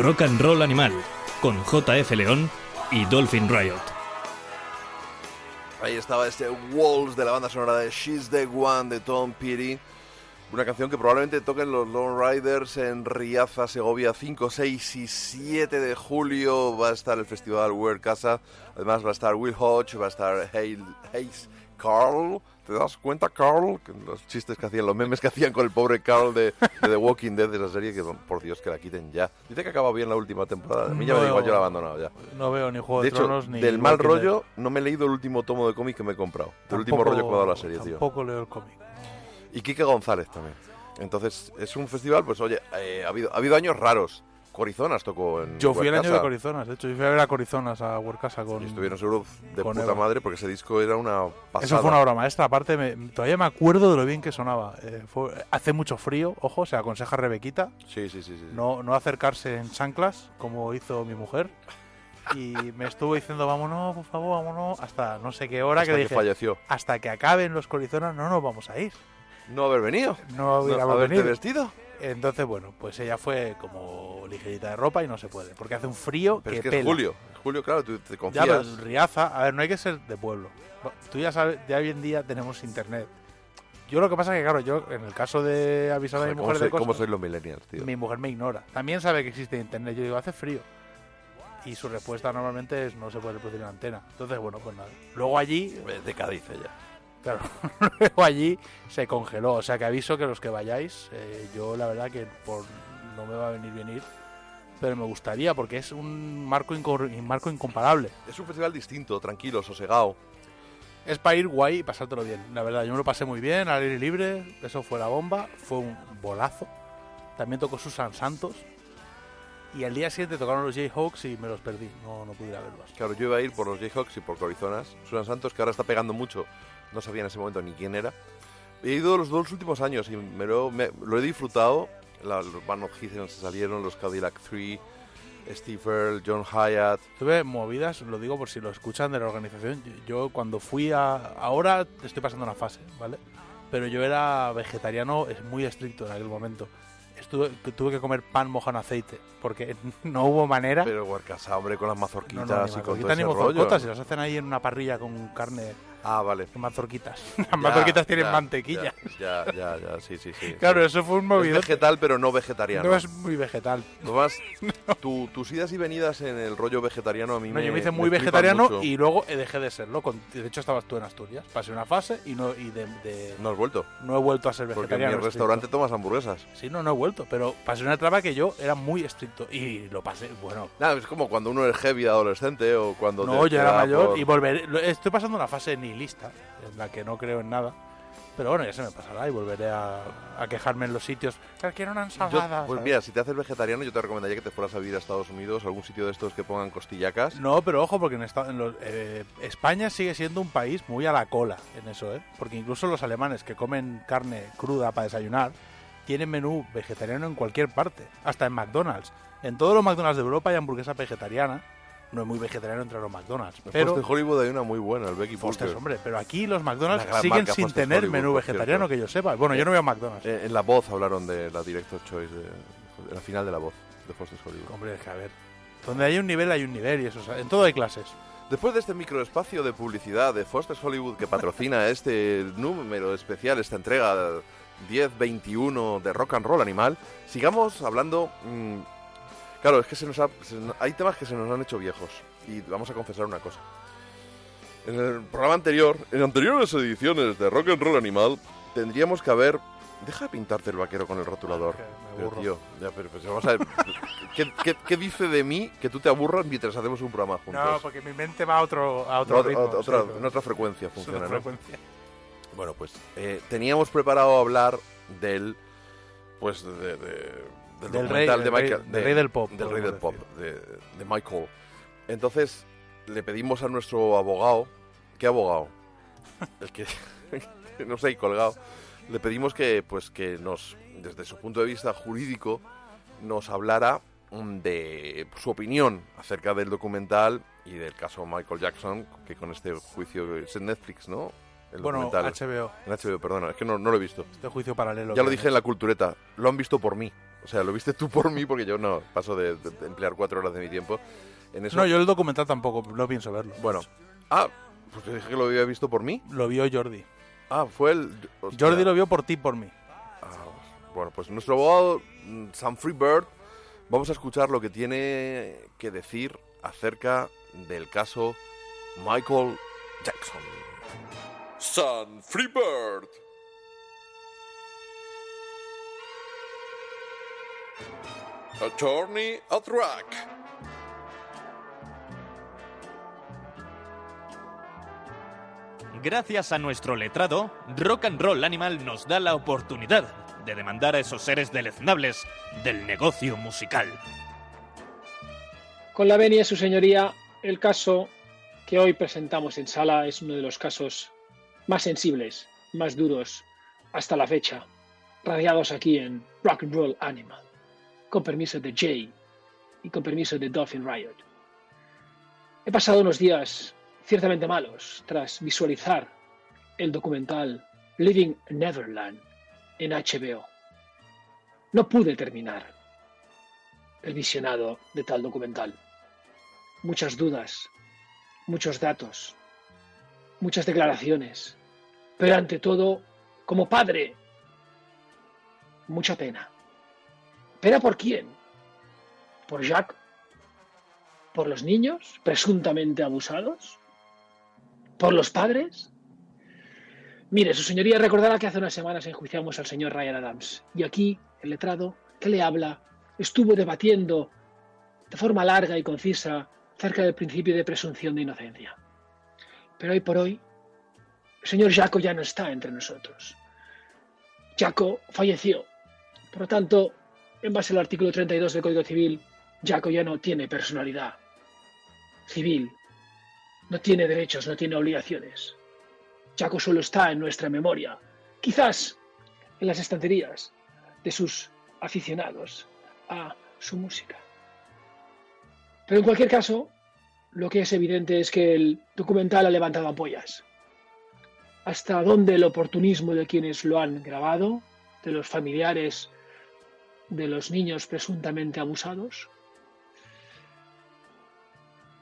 Rock and Roll Animal, con JF León y Dolphin Riot. Ahí estaba este Walls de la banda sonora de She's the One de Tom Petty. Una canción que probablemente toquen los Lone Riders en Riaza, Segovia, 5, 6 y 7 de julio. Va a estar el festival Wear Casa. Además va a estar Will Hodge, va a estar Hayes Carl. ¿Te das cuenta, Carl? Que los chistes que hacían, los memes que hacían con el pobre Carl de, de The Walking Dead de esa serie, que por Dios que la quiten ya. Dice que acaba bien la última temporada. A mí ya me da igual, yo la he abandonado ya. No veo ni Juego De de, hecho, Tronos ni. del mal Walking Dead. rollo, no me he leído el último tomo de cómic que me he comprado. Del último Tampoco- rollo que me ha dado la serie, tío. Tampoco leo el cómic. Y Quique González también. Entonces, es un festival, pues oye, eh, ha, habido, ha habido años raros. Corizonas tocó en Yo fui el año de. Corizonas, de hecho, yo fui a ver a Corizonas a Huercasa con. Y estuvieron seguro de puta Eva. madre porque ese disco era una pasada. Eso fue una obra maestra. Aparte, me- todavía me acuerdo de lo bien que sonaba. Eh, fue- hace mucho frío, ojo, se aconseja Rebequita Sí, sí, sí. sí. no, no acercarse en chanclas, como hizo mi mujer. Y me estuvo diciendo, vámonos, por favor, vámonos, hasta no sé qué hora Hasta que que dije, falleció. hasta que acaben los Corizonas no nos vamos a ir. No haber venido. No haberte venido. vestido. Entonces, bueno, pues ella fue como ligerita de ropa y no se puede, porque hace un frío Pero que es que pela. es julio. Julio, claro, tú te Ya, confías. pero Riaza, a ver, no hay que ser de pueblo. Tú ya sabes, ya hoy en día tenemos internet. Yo lo que pasa es que, claro, yo en el caso de avisar a Joder, mi ¿cómo, mujer soy- de cómo cosas, sois los millennials, tío? mi mujer me ignora. También sabe que existe internet. Yo digo, hace frío. Y su respuesta normalmente es no se puede reproducir en antena. Entonces, bueno, pues nada. Luego allí, De Cádiz ella. Claro, luego allí se congeló. O sea que aviso que los que vayáis, eh, yo la verdad que por no me va a venir bien ir, pero me gustaría porque es un marco, un marco incomparable. Es un festival distinto, tranquilo, sosegado. Es para ir guay y pasártelo bien. La verdad, yo me lo pasé muy bien, al aire libre, eso fue la bomba, fue un bolazo. También tocó Susan Santos. Y al día siguiente tocaron los Jayhawks y me los perdí, no, no pude ir a verlos. Claro, yo iba a ir por los Jayhawks y por Corizonas. Susan Santos, que ahora está pegando mucho, no sabía en ese momento ni quién era. He ido los dos últimos años y me lo, me- lo he disfrutado. La- los Van se salieron, los Cadillac 3, Steve Earle, John Hyatt. Tuve movidas, lo digo por si lo escuchan de la organización. Yo, cuando fui a. Ahora estoy pasando una fase, ¿vale? Pero yo era vegetariano, es muy estricto en aquel momento. Estuve, tuve que comer pan mojado en aceite, porque no hubo manera. Pero Guarcasa, hombre, con las no, mazorquitas no, ni y con todo mazorquitas ese ni rollo. si las hacen ahí en una parrilla con carne Ah, vale. mazorquitas. Ya, Las mazorquitas tienen ya, mantequilla. Ya, ya, ya, sí, sí, sí. Claro, sí. eso fue un Es movido. vegetal, pero no vegetariano. No es muy vegetal. Tu- tus idas y venidas en el rollo vegetariano a mí No, me yo me hice muy vegetariano y luego dejé de serlo. Con- de hecho, estabas tú en Asturias. Pasé una fase y no y de, de- No has vuelto. no he vuelto a ser Porque en vegetariano. mi restaurante tomas hamburguesas. Sí, no, no he vuelto. Pero pasé una etapa que yo era muy estricto. Y lo pasé, bueno. Nada, es como cuando uno es heavy adolescente o cuando No, yo era mayor por- y volveré. Estoy pasando una fase nihilista en la que no creo en nada. Pero bueno, ya se me pasará y volveré a, a quejarme en los sitios. "Que quiero una Yo- ensalada. pues ¿sabes? mira, si te haces vegetariano, yo te recomendaría que te fueras a vivir a Estados Unidos, algún sitio de estos que pongan costillacas. No, pero ojo, porque en, esta- en los- eh, España sigue siendo un país muy a la cola en eso, ¿eh? Porque incluso los alemanes que comen carne cruda para desayunar tienen menú vegetariano en cualquier parte, hasta en McDonald's. En todos los McDonald's de Europa hay hamburguesa vegetariana. No es muy vegetariano entre los McDonald's, En pero Foster Hollywood hay una muy buena, el Becky Foster's, Burger. hombre, pero aquí los McDonald's siguen sin tener Hollywood, menú vegetariano que yo sepa. Bueno, yo no a McDonald's. Eh, en La Voz hablaron de la Director Choice, de, de la final de La Voz, de Foster's Hollywood. Hombre, es que a ver, donde hay un nivel hay un nivel y eso, o sea, en todo hay clases. Después de este microespacio de publicidad de Foster's Hollywood que patrocina este número especial, esta entrega 10-21 de Rock and Roll Animal, sigamos hablando... mm, claro, es que se nos ha- se nos- hay temas que se nos han hecho viejos y vamos a confesar una cosa. En el programa anterior, en anteriores ediciones de Rock and Roll Animal, tendríamos que haber... Deja de pintarte el vaquero con el rotulador. Me Pero tío, ya, pero, pues, vamos a ver. ¿Qué, qué, qué dice de mí que tú te aburras mientras hacemos un programa juntos? No, porque mi mente va a otro, a otro No, ritmo. otra, sí, en otra frecuencia funciona, otra ¿no? frecuencia. Bueno, pues eh, teníamos preparado hablar del. Pues de, de- del, Del documental rey- de del rey- Michael. del rey del pop, Del rey del pop, de, de Michael. Entonces, le pedimos a nuestro abogado. ¿Qué abogado? El que. no sé, colgado. Le pedimos que, pues, que nos, desde su punto de vista jurídico, nos hablara mm, de su opinión acerca del documental y del caso Michael Jackson, que con este juicio es en Netflix, ¿no? El Bueno, documental. HBO, En HBO, perdona, es que no, no lo he visto. este juicio paralelo. ya lo dije en la cultureta, lo han visto por mí. O sea, lo viste tú por mí porque yo no paso de, de- de emplear cuatro horas de mi tiempo en eso. No, yo el documental tampoco, no pienso verlo. Bueno, ah, pues te dije que lo había visto por mí. Lo vio Jordi. Ah, fue el... hostia. Jordi lo vio por ti, por mí. Ah, bueno, pues nuestro abogado, mm, Sam Freebird, vamos a escuchar lo que tiene que decir acerca del caso Michael Jackson. Sam Freebird. Attorney at Rack. Gracias a nuestro letrado, Rock and Roll Animal nos da la oportunidad de demandar a esos seres deleznables del negocio musical. Con la venia, su señoría, el caso que hoy presentamos en sala es uno de los casos más sensibles, más duros hasta la fecha, radiados aquí en Rock and Roll Animal, con permiso de Jay y con permiso de Dolphin Riot. He pasado unos días ciertamente malos tras visualizar el documental Living Neverland en HBO. No pude terminar el visionado de tal documental. muchas dudas, muchos datos, muchas declaraciones, pero ante todo, como padre, mucha pena. ¿Pena por quién? ¿Por Jacques? ¿Por los niños presuntamente abusados? ¿Por los padres? Mire, su señoría recordará que hace unas semanas enjuiciamos al señor Ryan Adams y aquí el letrado que le habla estuvo debatiendo de forma larga y concisa acerca del principio de presunción de inocencia. Pero hoy por hoy, el señor Jaco ya no está entre nosotros. Jaco falleció. Por lo tanto, en base al artículo 32 del Código Civil, Jaco ya no tiene personalidad civil, no tiene derechos, no tiene obligaciones. Jaco solo está en nuestra memoria, quizás en las estanterías de sus aficionados a su música. Pero en cualquier caso, lo que es evidente es que el documental ha levantado ampollas. Hasta dónde el oportunismo de quienes lo han grabado, de los familiares de los niños presuntamente abusados.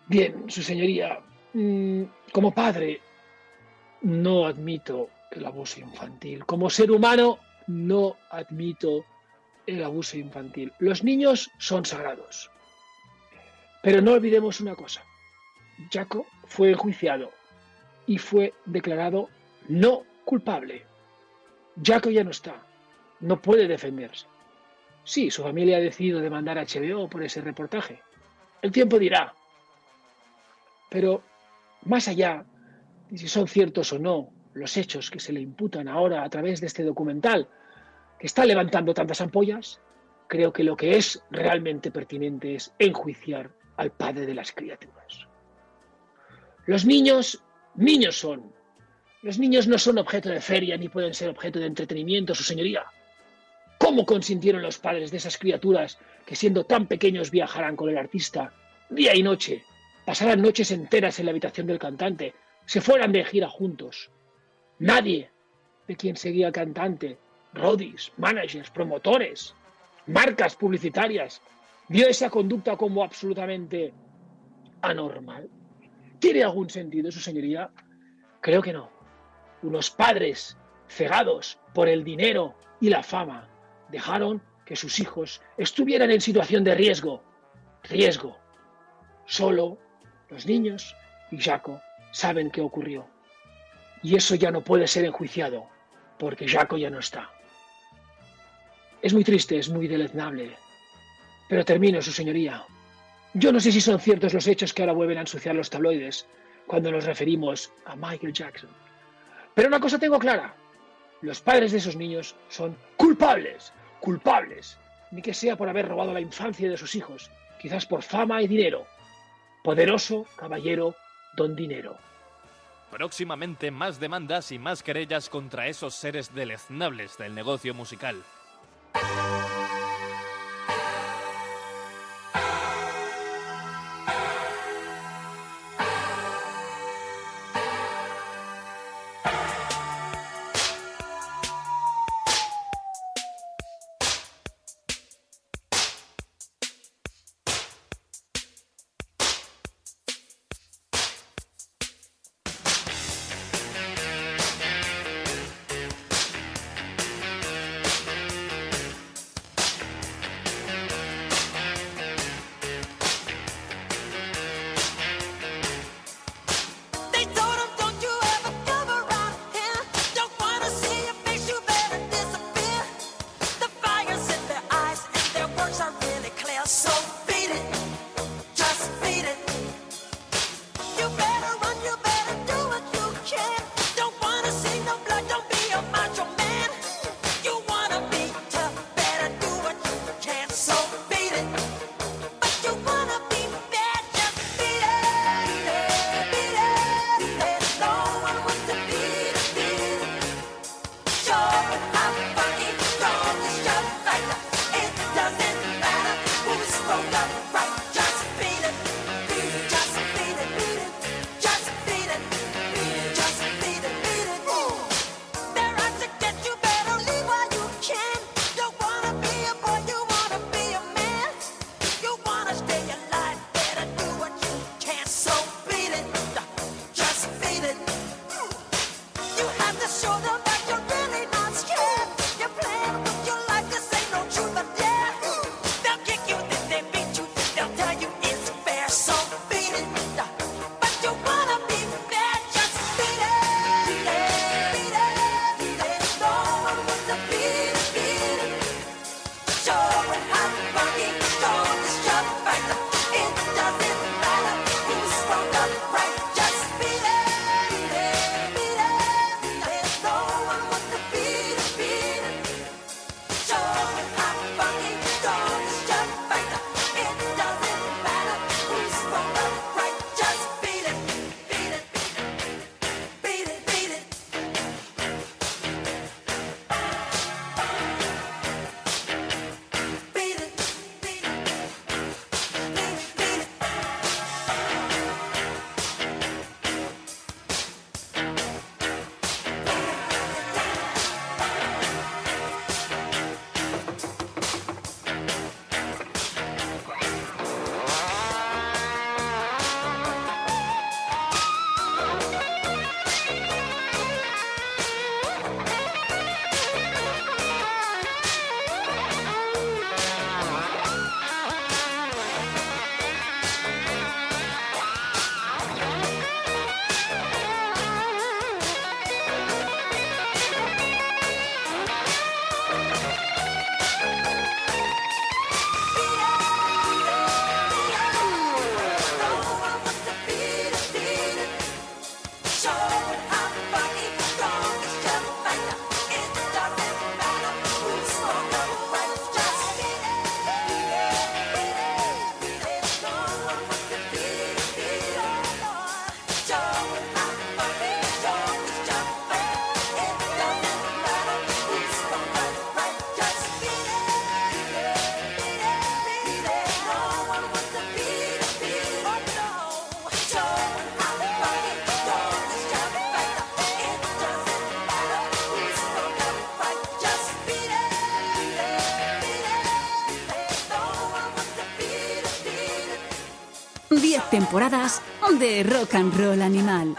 Bien, su señoría, mm, como padre, no admito el abuso infantil. Como ser humano, no admito el abuso infantil. Los niños son sagrados. Pero no olvidemos una cosa. Jaco fue enjuiciado y fue declarado no culpable. Jaco ya no está. No puede defenderse. Sí, su familia ha decidido demandar a HBO por ese reportaje. El tiempo dirá. Pero más allá de si son ciertos o no los hechos que se le imputan ahora a través de este documental que está levantando tantas ampollas, creo que lo que es realmente pertinente es enjuiciar al padre de las criaturas. Los niños, niños son. Los niños no son objeto de feria ni pueden ser objeto de entretenimiento, su señoría. ¿Cómo consintieron los padres de esas criaturas que siendo tan pequeños viajarán con el artista día y noche, pasarán noches enteras en la habitación del cantante, se fueran de gira juntos? Nadie de quien seguía al cantante, rodis, managers, promotores, marcas publicitarias, vio esa conducta como absolutamente anormal. ¿Tiene algún sentido, su señoría? Creo que no. Unos padres cegados por el dinero y la fama dejaron que sus hijos estuvieran en situación de riesgo. Riesgo. Solo los niños y Jaco saben qué ocurrió. Y eso ya no puede ser enjuiciado, porque Jaco ya no está. Es muy triste, es muy deleznable. Pero termino, su señoría. Yo no sé si son ciertos los hechos que ahora vuelven a ensuciar los tabloides cuando nos referimos a Michael Jackson. Pero una cosa tengo clara. Los padres de esos niños son culpables, culpables. Ni que sea por haber robado la infancia de sus hijos, quizás por fama y dinero. Poderoso caballero don dinero. Próximamente más demandas y más querellas contra esos seres deleznables del negocio musical. Temporadas de Rock and Roll Animal.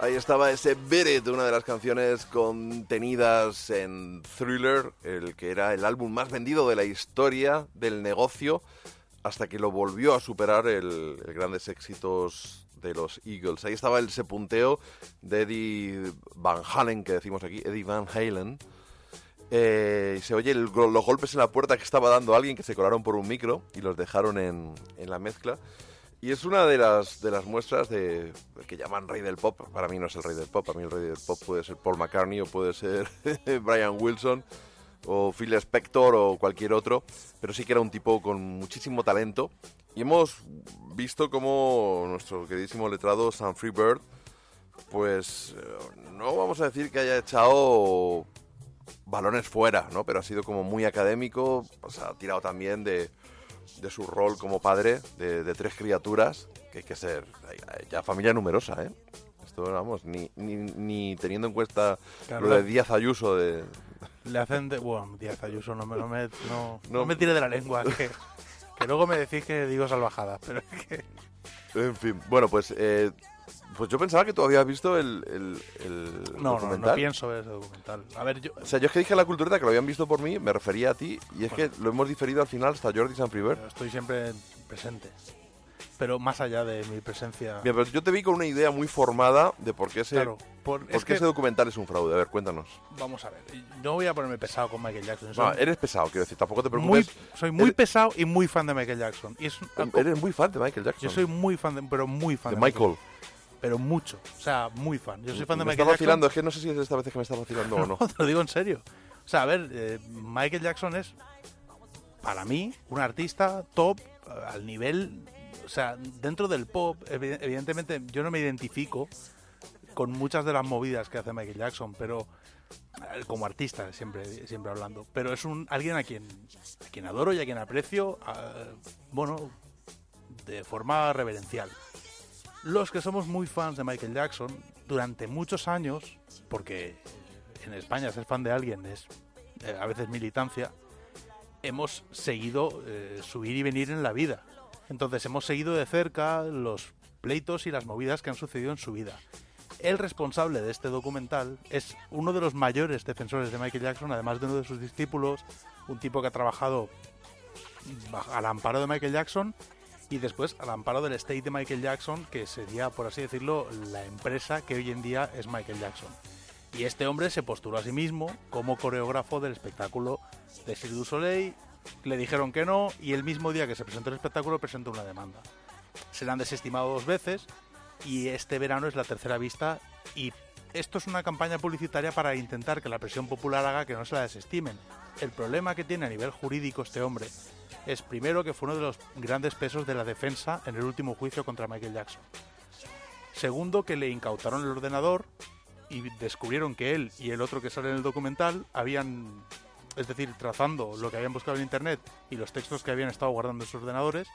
Ahí estaba ese Beat It, una de las canciones contenidas en Thriller, el que era el álbum más vendido de la historia del negocio, hasta que lo volvió a superar el, el grandes éxitos de los Eagles. Ahí estaba el sepunteo de Eddie Van Halen, que decimos aquí, Eddie Van Halen. Eh, se oye los golpes en la puerta que estaba dando alguien que se colaron por un micro y los dejaron en, en la mezcla. Y es una de las, de las muestras de que llaman rey del pop. Para mí no es el rey del pop. Para mí el rey del pop puede ser Paul McCartney o puede ser Brian Wilson o Phil Spector o cualquier otro. Pero sí que era un tipo con muchísimo talento. Y hemos visto cómo nuestro queridísimo letrado Sam Freebird, pues eh, no vamos a decir que haya echado balones fuera, ¿no? Pero ha sido como muy académico, pues ha tirado también de, de su rol como padre de, de tres criaturas, que hay que ser ya familia numerosa, ¿eh? Esto, vamos, ni, ni, ni teniendo en cuenta Claro. lo de Díaz Ayuso, de... Le hacen de... Bueno, Díaz Ayuso, no me, no me, no me tire de la lengua, que, que luego me decís que digo salvajadas, pero es que... En fin, bueno, pues... eh, pues yo pensaba que tú habías visto el, el, el No, no, documental. no pienso ver ese documental. A ver, yo... O sea, yo es que dije a la cultureta que lo habían visto por mí, me refería a ti, y es que lo hemos diferido al final hasta Jordi Sanfriver. Estoy siempre presente. Pero más allá de mi presencia... Mira, pero yo te vi con una idea muy formada de por qué ese, Claro, por- por es qué que- ese documental es un fraude. A ver, cuéntanos. Vamos a ver. No voy a ponerme pesado con Michael Jackson. No, eres pesado, quiero decir, tampoco te muy, preocupes. soy muy Eres- pesado y muy fan de Michael Jackson. Y es un- Eres muy fan de Michael Jackson. Yo soy muy fan, de, pero muy fan De Michael. Pero mucho. O sea, muy fan. Yo soy fan de me Michael está Jackson. vacilando, es que no sé si es esta vez que me está vacilando o no. Te lo digo en serio. O sea, a ver, eh, Michael Jackson es, para mí, un artista top eh, al nivel. O sea, dentro del pop, evi- evidentemente, yo no me identifico con muchas de las movidas que hace Michael Jackson, pero eh, como artista, siempre, siempre hablando. Pero es un alguien a quien, a quien adoro y a quien aprecio, ah, bueno, de forma reverencial. Los que somos muy fans de Michael Jackson, durante muchos años, porque en España ser fan de alguien es eh, a veces militancia, hemos seguido eh, su ir y venir en la vida. Entonces hemos seguido de cerca los pleitos y las movidas que han sucedido en su vida. El responsable de este documental es uno de los mayores defensores de Michael Jackson, además de uno de sus discípulos, un tipo que ha trabajado al amparo de Michael Jackson y después al amparo del estate de Michael Jackson, que sería, por así decirlo, la empresa que hoy en día es Michael Jackson. Y este hombre se postuló a sí mismo como coreógrafo del espectáculo de Cirque du Soleil. Le dijeron que no y el mismo día que se presentó el espectáculo presentó una demanda. Se la han desestimado dos veces y este verano es la tercera vista y esto es una campaña publicitaria para intentar que la presión popular haga que no se la desestimen. El problema que tiene a nivel jurídico este hombre es primero que fue uno de los grandes pesos de la defensa en el último juicio contra Michael Jackson. Segundo, que le incautaron el ordenador y descubrieron que él y el otro que sale en el documental habían, es decir, trazando lo que habían buscado en internet y los textos que habían estado guardando en sus ordenadores,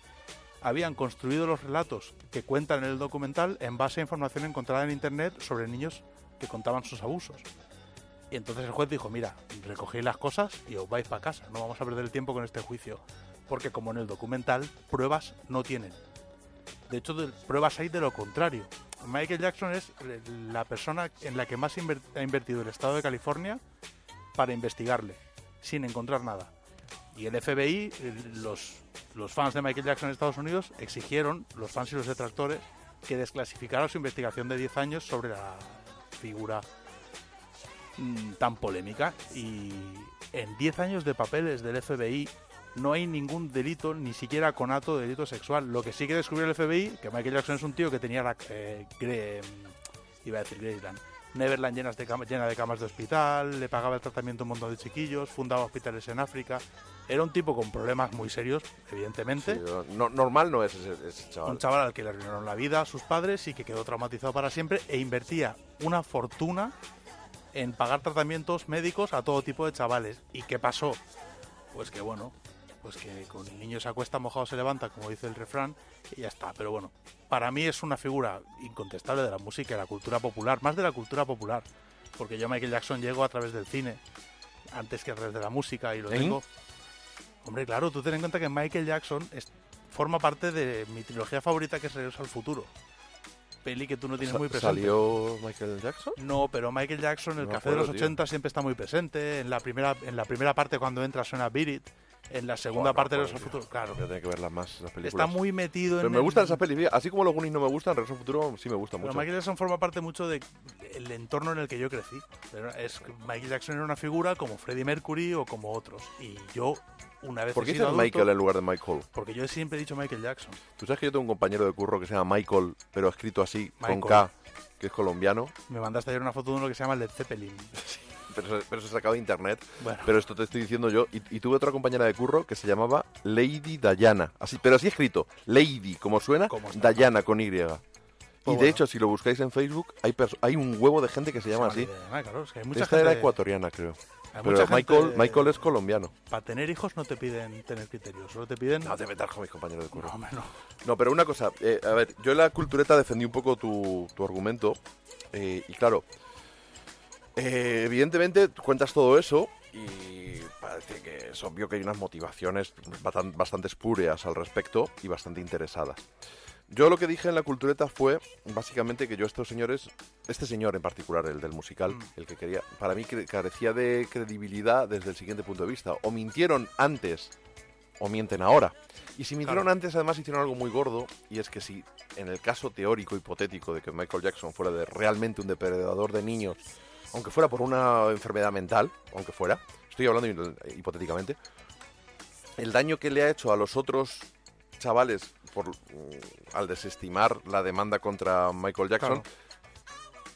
habían construido los relatos que cuentan en el documental en base a información encontrada en internet sobre niños que contaban sus abusos. Y entonces el juez dijo, mira, recogéis las cosas y os vais para casa, no vamos a perder el tiempo con este juicio, porque como en el documental, pruebas no tienen. De hecho, pruebas hay de lo contrario. Michael Jackson es la persona en la que más ha invertido el Estado de California para investigarle, sin encontrar nada. Y el FBI, los, los fans de Michael Jackson en Estados Unidos, exigieron, los fans y los detractores, que desclasificara su investigación de 10 años sobre la figura mm, tan polémica. Y en 10 años de papeles del FBI no hay ningún delito, ni siquiera conato de delito sexual. Lo que sí que descubrió el FBI, que Michael Jackson es un tío que tenía la... eh, Gre- iba a decir Graceland. Neverland llenas de llena de camas de hospital, le pagaba el tratamiento a un montón de chiquillos, fundaba hospitales en África. Era un tipo con problemas muy serios, evidentemente. Sí, no- normal no es ese, ese chaval. Un chaval al que le arruinaron la vida a sus padres y que quedó traumatizado para siempre e invertía una fortuna en pagar tratamientos médicos a todo tipo de chavales. ¿Y qué pasó? Pues que bueno, pues que con el niño se acuesta, mojado se levanta, como dice el refrán, y ya está. Pero bueno, para mí es una figura incontestable de la música y la cultura popular, más de la cultura popular, porque yo a Michael Jackson llego a través del cine, antes que a través de la música, y lo ¿Eh? tengo... Hombre, claro, tú ten en cuenta que Michael Jackson es- forma parte de mi trilogía favorita que es Regreso al Futuro. Peli que tú no tienes Sa- muy presente. ¿Salió Michael Jackson? No, pero Michael Jackson, el No café de los acuerdo, tío. 80 siempre está muy presente. En la primera, en la primera parte cuando entra suena Beat It. En la segunda parte de no, los joder, Futuro, claro. Tener que verlas más, esas películas. Está muy metido Pero en me el- gustan esas pelis. Así como los Goonies no me gustan, Regreso al Futuro sí me gusta Pero mucho. Michael Jackson forma parte mucho del entorno en el que yo crecí. Pero es Michael Jackson era una figura como Freddie Mercury o como otros. Y yo, una vez ¿Por qué dices adulto- Michael en lugar de Michael? Porque yo siempre he dicho Michael Jackson. Tú sabes que yo tengo un compañero de curro que se llama Michael, pero escrito así, con. K, que es colombiano. Me mandaste ayer una foto de uno que se llama Led Zeppelin. Pero, se- pero se sacado de internet. Bueno. Pero esto te estoy diciendo yo. Y, y tuve otra compañera de curro que se llamaba Lady Diana. Así, pero así escrito. Lady, como suena. Diana con Y. y de bueno. hecho, si lo buscáis en Facebook, hay, hay un huevo de gente que se llama así. Ah, claro, es que hay mucha Esta gente, era ecuatoriana, creo. Pero Michael, Michael es colombiano. Para tener hijos no te piden tener criterios, solo te piden... No te metas con mis compañeros de curro. No, no. No, pero una cosa, eh, a ver, yo en la cultureta defendí un poco tu, tu argumento eh, y claro, eh, evidentemente cuentas todo eso y parece que es obvio que hay unas motivaciones bastante espúreas al respecto y bastante interesadas. Yo lo que dije en la cultureta fue básicamente que yo estos señores, este señor en particular, el del musical, Mm. el que quería, para mí carecía de credibilidad desde el siguiente punto de vista. O mintieron antes o mienten ahora. Y si mintieron Claro. antes, además hicieron algo muy gordo, y es que si en el caso teórico hipotético de que Michael Jackson fuera de realmente un depredador de niños, aunque fuera por una enfermedad mental, aunque fuera, estoy hablando hi- hipotéticamente, el daño que le ha hecho a los otros chavales por, mm, al desestimar la demanda contra Michael Jackson Claro.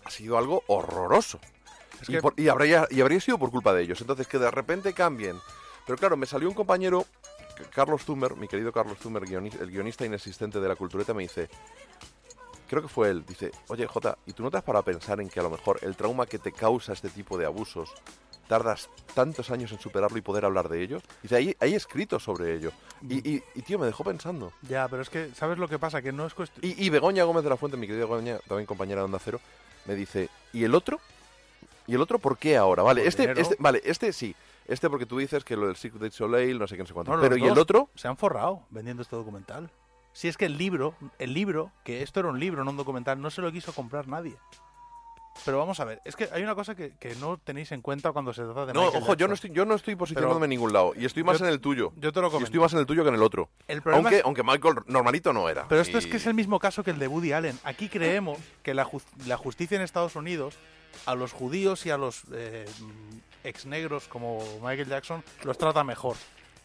ha sido algo horroroso. Es y, que- por- y habría, y habría sido por culpa de ellos. Entonces, que de repente cambien. Pero claro, me salió un compañero, Carlos Zumer, mi querido Carlos Zumer, guioni- el guionista inexistente de la cultureta, me dice, creo que fue él, dice, oye Jota, ¿y tú no te has parado a pensar en que a lo mejor el trauma que te causa este tipo de abusos tardas tantos años en superarlo y poder hablar de ellos? Dice, hay, hay escritos sobre ello. Y, y- y, tío, me dejó pensando. Ya, pero es que, ¿sabes lo que pasa? Que no es cuestión... Y, y Begoña Gómez de la Fuente, mi querida Begoña, también compañera de Onda Cero, me dice, ¿y el otro? ¿Y el otro por qué ahora? Vale, este, este, vale, este sí. Este porque tú dices que lo del Secret de Soleil, no sé qué, no sé cuánto. No, Pero ¿y el otro? Se han forrado vendiendo este documental. Si es que el libro, el libro, que esto era un libro, no un documental, no se lo quiso comprar nadie. Pero vamos a ver, es que hay una cosa que, que no tenéis en cuenta cuando se trata de No, Michael ojo, yo no estoy, yo no estoy posicionándome en ningún lado. Y estoy más Yo- en el tuyo. Yo te lo Y comento. estoy más en el tuyo que en el otro. El problema Aunque, es- aunque Michael normalito no era. Pero esto Y- es que es el mismo caso que el de Woody Allen. Aquí creemos que la, jus- la justicia en Estados Unidos a los judíos y a los eh, ex negros como Michael Jackson los trata mejor.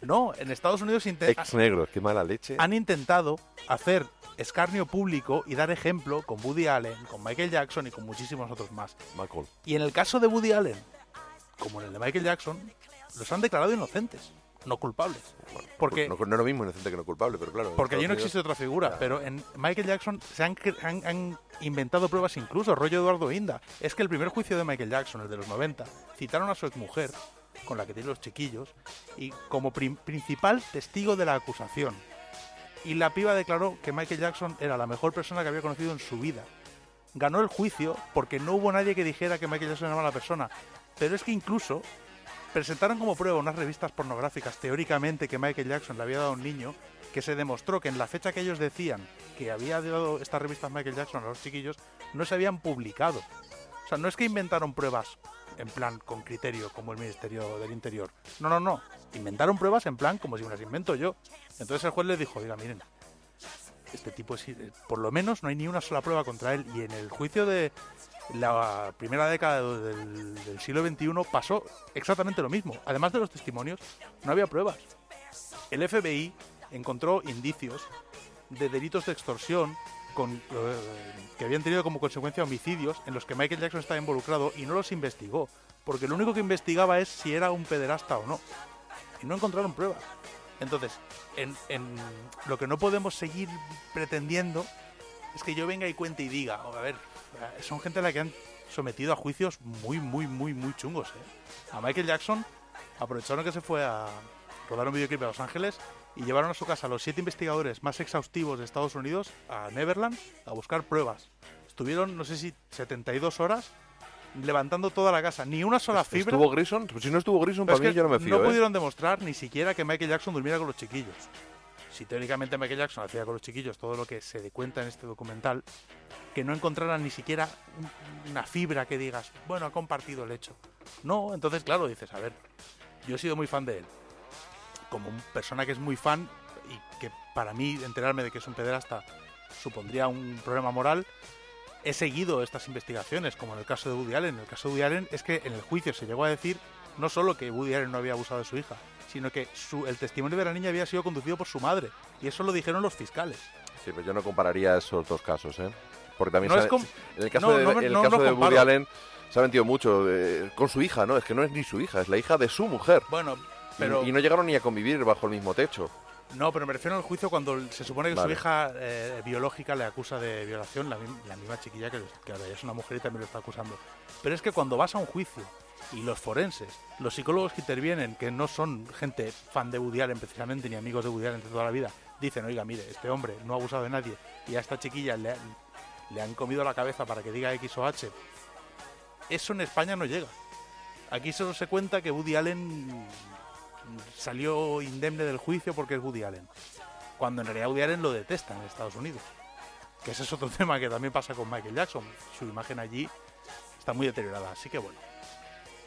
No, en Estados Unidos Ex negros, qué mala leche. han intentado hacer escarnio público y dar ejemplo con Woody Allen, con Michael Jackson y con muchísimos otros más. Michael. Y en el caso de Woody Allen, como en el de Michael Jackson, los han declarado inocentes, no culpables. Porque No, no es lo mismo inocente que no culpable, pero claro. en porque allí no Estados existe otra figura, Ya. pero en Michael Jackson se han, cre- han- han inventado pruebas incluso, rollo Eduardo Inda. Es que el primer juicio de Michael Jackson, el de los 90, citaron a su exmujer, con la que tiene los chiquillos, y como principal testigo de la acusación. Y la piba declaró que Michael Jackson era la mejor persona que había conocido en su vida. Ganó el juicio porque no hubo nadie que dijera que Michael Jackson era mala persona. Pero es que incluso presentaron como prueba unas revistas pornográficas teóricamente que Michael Jackson le había dado a un niño que se demostró que en la fecha que ellos decían que había dado estas revistas Michael Jackson a los chiquillos no se habían publicado. O sea, no es que inventaron pruebas en plan con criterio como el Ministerio del Interior. No, no, no. Inventaron pruebas en plan como si me las invento yo. Entonces el juez les dijo, diga, miren, este tipo es, por lo menos no hay ni una sola prueba contra él. Y en el juicio de la primera década del, del siglo XXI pasó exactamente lo mismo. Además de los testimonios, no había pruebas. El FBI encontró indicios de delitos de extorsión con, eh, que habían tenido como consecuencia homicidios en los que Michael Jackson estaba involucrado y no los investigó. Porque lo único que investigaba es si era un pederasta o no. Y no encontraron pruebas. Entonces, en, en lo que no podemos seguir pretendiendo es que yo venga y cuente y diga, "Oh, a ver, son gente a la que han sometido a juicios muy, muy, muy, muy chungos. ¿eh? A Michael Jackson aprovecharon que se fue a rodar un videoclip a Los Ángeles y llevaron a su casa a los siete investigadores más exhaustivos de Estados Unidos, a Neverland, a buscar pruebas. Estuvieron, no sé si 72 horas levantando toda la casa, ni una sola fibra. ¿Estuvo Grison? Pues si no estuvo Grison, para es mí yo no me fío. ¿eh? pudieron demostrar ni siquiera que Michael Jackson durmiera con los chiquillos. Si teóricamente Michael Jackson hacía con los chiquillos todo lo que se cuenta en este documental, que no encontraran ni siquiera un- una fibra que digas, bueno, ha compartido el hecho. No, entonces, claro, dices, a ver, yo he sido muy fan de él. Como persona que es muy fan y que para mí enterarme de que es un pederasta supondría un problema moral, he seguido estas investigaciones, como en el caso de Woody Allen. En el caso de Woody Allen es que en el juicio se llegó a decir no solo que Woody Allen no había abusado de su hija, sino que su- el testimonio de la niña había sido conducido por su madre. Y eso lo dijeron los fiscales. Sí, pero yo no compararía esos dos casos, ¿eh? Porque también No en el caso no, de, no el caso de Woody. Allen se ha mentido mucho eh, con su hija, ¿no? Es que no es ni su hija, es la hija de su mujer. Bueno, pero... y, no llegaron ni a convivir bajo el mismo techo. No, pero me refiero al juicio cuando se supone que Vale. su hija eh, biológica le acusa de violación, la, la misma chiquilla que, que ahora ya es una mujer y también lo está acusando. Pero es que cuando vas a un juicio y los forenses, los psicólogos que intervienen, que no son gente fan de Woody Allen precisamente, ni amigos de Woody Allen de toda la vida, dicen, oiga, mire, este hombre no ha abusado de nadie y a esta chiquilla le, han- le han comido la cabeza para que diga X o H, eso en España no llega. Aquí solo se cuenta que Woody Allen salió indemne del juicio porque es Woody Allen. Cuando en realidad Woody Allen lo detestan en Estados Unidos. Que ese es otro tema que también pasa con Michael Jackson. Su imagen allí está muy deteriorada. Así que bueno.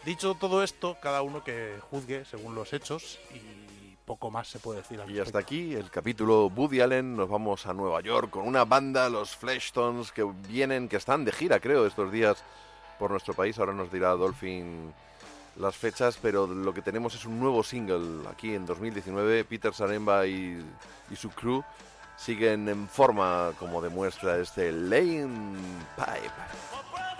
Dicho todo esto, cada uno que juzgue según los hechos y poco más se puede decir al Y hasta aquí el capítulo Woody Allen. Nos vamos a Nueva York con una banda, los Fleshtones, que vienen, que están de gira, creo, estos días por nuestro país. Ahora nos dirá Dolphin las fechas, pero lo que tenemos es un nuevo single aquí en 2019. Peter Saremba y, y su crew siguen en forma, como demuestra este Lane Pipe.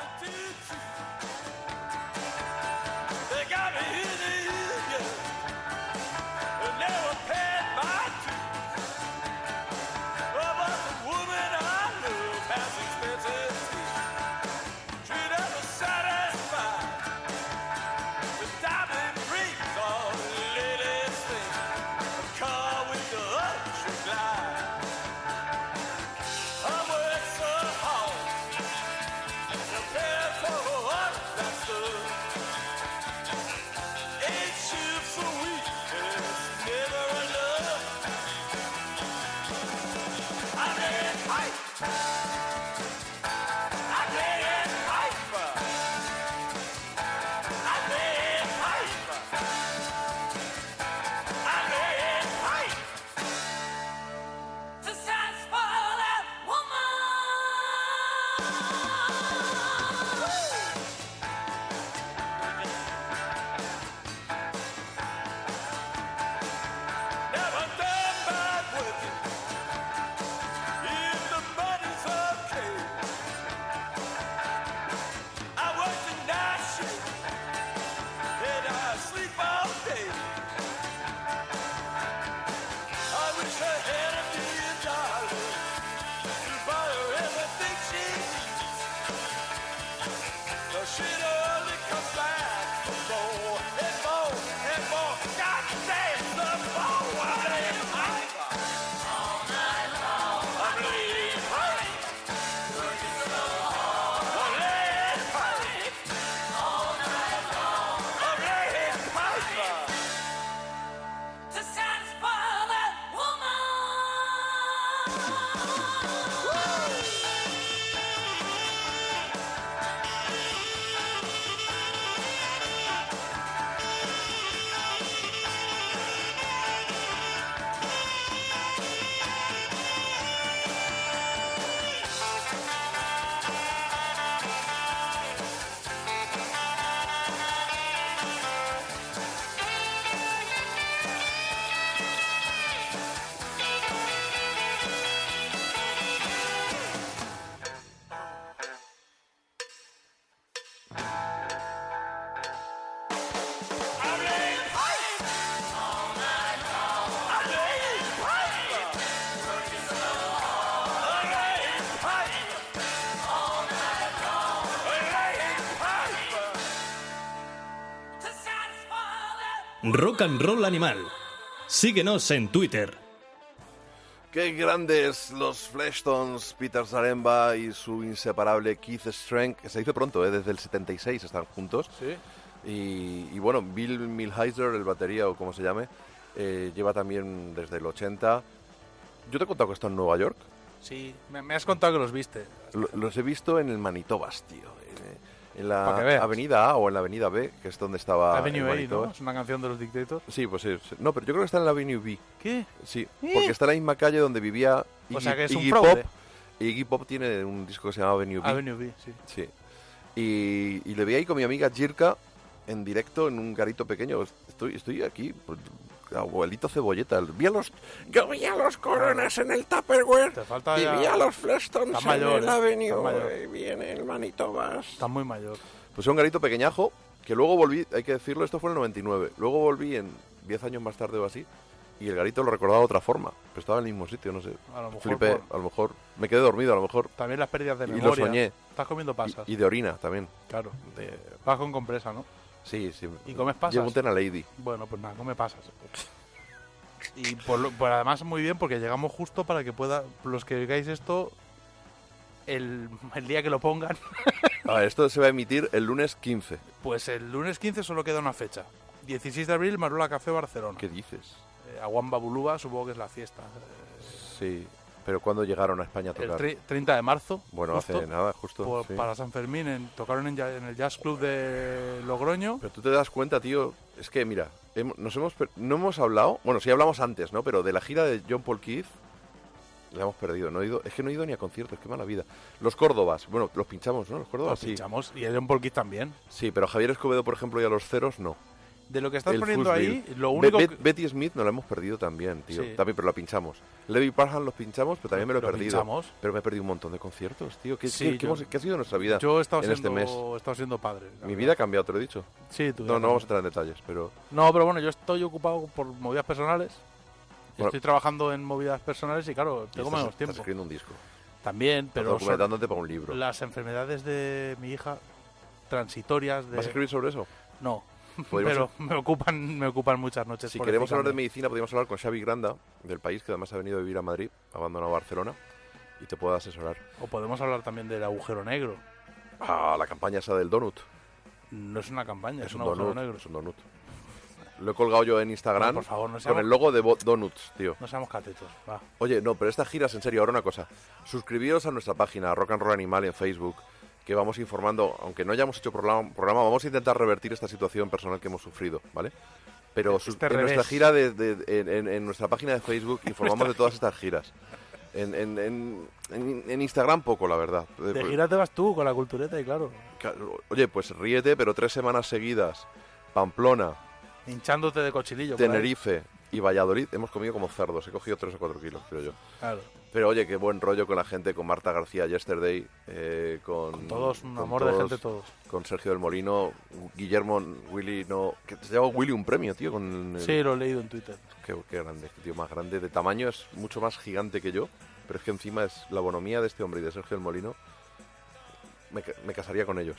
Rock and Roll Animal. Síguenos en Twitter. Qué grandes los Fleshtones, Peter Zaremba y su inseparable Keith Strength, que se dice pronto, ¿eh? desde el 76 están juntos. Sí. Y, y bueno, Bill Milheiser, el batería o como se llame, eh, lleva también desde el 80 Yo te he contado que está en Nueva York. Sí, me, me has contado que los viste. Lo- los he visto en el Manitobas, tío. En, la avenida A o en la avenida B, que es donde estaba Avenue el A, ¿no? Es una canción de los Dictators. Sí, pues sí. sí. No, pero yo creo que está en la Avenue B. ¿Qué? Sí, ¿Eh? porque está en la misma calle donde vivía Iggy, O sea que es un Iggy. Pop. Iggy Pop tiene un disco que se llama Avenue B. Avenue B, sí. Sí. Y, y le vi ahí con mi amiga Jirka en directo en un garito pequeño. Estoy, estoy aquí, pues, abuelito cebolleta. Vi a los, yo vi a los coronas en el Tupperware. Y ya- vi a los Flestons mayor, en ¿eh? el Avenue. mayor. y viene el Manitobas. Está muy mayor. Pues un garito pequeñajo que luego volví, hay que decirlo, esto fue en el 99. Luego volví en 10 años más tarde o así. Y el garito lo recordaba de otra forma. Pero estaba en el mismo sitio, no sé. A lo mejor Flipé, por- a lo mejor me quedé dormido, a lo mejor. También las pérdidas de Y memoria. lo soñé. Estás comiendo pasas. Y, y de orina también. Claro. De- Vas con compresa, ¿no? Sí, sí. ¿Y comes pasas? Llevo un Tena Lady. Bueno, pues nada, come pasas. Y por, por además muy bien porque llegamos justo para que pueda los que oigáis esto el, el día que lo pongan, Ah, esto se va a emitir el lunes 15. pues el lunes 15 solo queda una fecha. 16 de abril, Marola Café Barcelona. ¿Qué dices? Eh, Aguamba Bulúa, supongo que es la fiesta. Sí. Pero ¿cuándo llegaron a España a El tocar? tri- 30 de marzo. Bueno, justo, hace nada, justo. por- sí. Para San Fermín, en- tocaron en, en el Jazz Club de Logroño. Pero tú te das cuenta, tío, es que mira, hem- nos hemos no hemos hablado, bueno, sí hablamos antes, ¿no? Pero de la gira de John Paul Keith la hemos perdido, no he ido, es que no he ido ni a conciertos, qué mala vida. Los Córdobas, bueno, los pinchamos, ¿no? Los Córdobas Los sí. pinchamos. Y el John Paul Keith también. Sí, pero Javier Escobedo, por ejemplo, y a los Ceros no. De lo que estás El poniendo ahí, lo único Be- que- Betty Smith nos la hemos perdido también, tío. Sí. También, pero la pinchamos. Levi Parham los pinchamos, pero también me lo he Lo perdido. pinchamos. Pero me he perdido un montón de conciertos, tío. ¿Qué, Sí, qué- qué yo- hemos- qué ha sido nuestra vida Yo he estado, en siendo, este mes? he estado siendo padre. Mi verdad. vida ha cambiado, te lo he dicho. Sí, tú No, no vamos a entrar en detalles, pero... No, pero bueno, yo estoy ocupado por movidas personales. Bueno. estoy trabajando en movidas personales y claro, y tengo estás- menos estás tiempo. escribiendo un disco. También, Pero son documentándote para un libro. las enfermedades de mi hija transitorias de ¿Vas a escribir sobre eso? No, pero me ocupan me ocupan muchas noches. Si queremos hablar de medicina, podríamos hablar con Xavi Granda, del país, que además ha venido a vivir a Madrid, ha abandonado Barcelona, y te puede asesorar. o podemos hablar también del agujero negro. Ah, la campaña esa del donut. No es una campaña, es, Es un, un agujero donut, negro. es un donut. Lo he colgado yo en Instagram No, por favor, no con el logo de Bo- Donuts, tío. No seamos catetos, va. Oye, no, pero estas giras, en serio, ahora una cosa. Suscribiros a nuestra página, Rock and Roll Animal, en Facebook, que vamos informando, aunque no hayamos hecho programa, programa, vamos a intentar revertir esta situación personal que hemos sufrido, ¿vale? Pero Este en nuestra gira, de, de- en, en- en nuestra página de Facebook, informamos de todas estas giras. En, en- en- Instagram poco, la verdad. De pues, gira te vas tú con la cultureta y Claro, Oye, pues ríete, pero tres semanas seguidas, Pamplona, hinchándote de cochilillo. Tenerife y Valladolid, hemos comido como cerdos. He cogido tres o cuatro kilos, creo yo. Claro. Pero oye, qué buen rollo con la gente, con Marta García Yesterday, eh, con, Con todos, un con amor de gente todos. Con Sergio del Molino, Guillermo, Willy, no. Que se llama Willy un premio, tío. Con el- Sí, lo he leído en Twitter. Qué, qué grande, qué tío más grande. De tamaño es mucho más gigante que yo, pero es que encima es la bonomía de este hombre y de Sergio del Molino. Me, me casaría con ellos.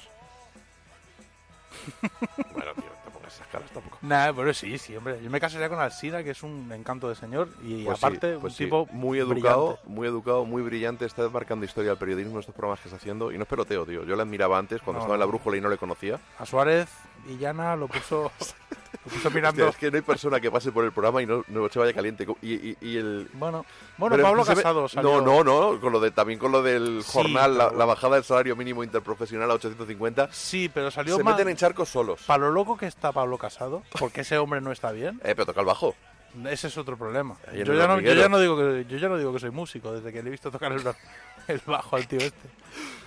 bueno, tío, esas caras tampoco. Nah, pero sí, sí, hombre. Yo me casaría con Alsina, que es un encanto de señor. Y Pues sí, aparte, pues un sí. tipo muy educado, brillante. muy educado, muy brillante, está marcando historia del periodismo en estos programas que está haciendo y no es peloteo, tío. Yo le admiraba antes cuando No, estaba en la brújula y no le conocía. A Suárez y Llana lo puso, mirando. Hostia, es que no hay persona que pase por el programa y no, no se vaya caliente. Y, y- y el Bueno, bueno Pablo Casado salió. No, no, no, con lo de, también con lo del Sí, jornal, la, pero la bueno. bajada del salario mínimo interprofesional a 850. Sí, pero salió Se meten en charcos solos. Para lo loco que está Pablo Casado, porque ese hombre no está bien, Eh, pero toca el bajo. ese es otro problema. Yo ya, no, yo, ya no digo que, yo ya no digo que soy músico, desde que le he visto tocar el, el bajo al tío este.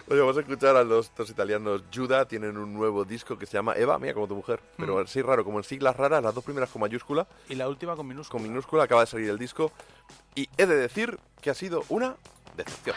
Oye, vamos a escuchar a los dos italianos Juda, tienen un nuevo disco que se llama Eva, mira como tu mujer, pero Mm. así raro, como en siglas raras, las dos primeras con mayúscula, Y la última con minúscula. con minúscula acaba de salir el disco y he de decir que ha sido una decepción.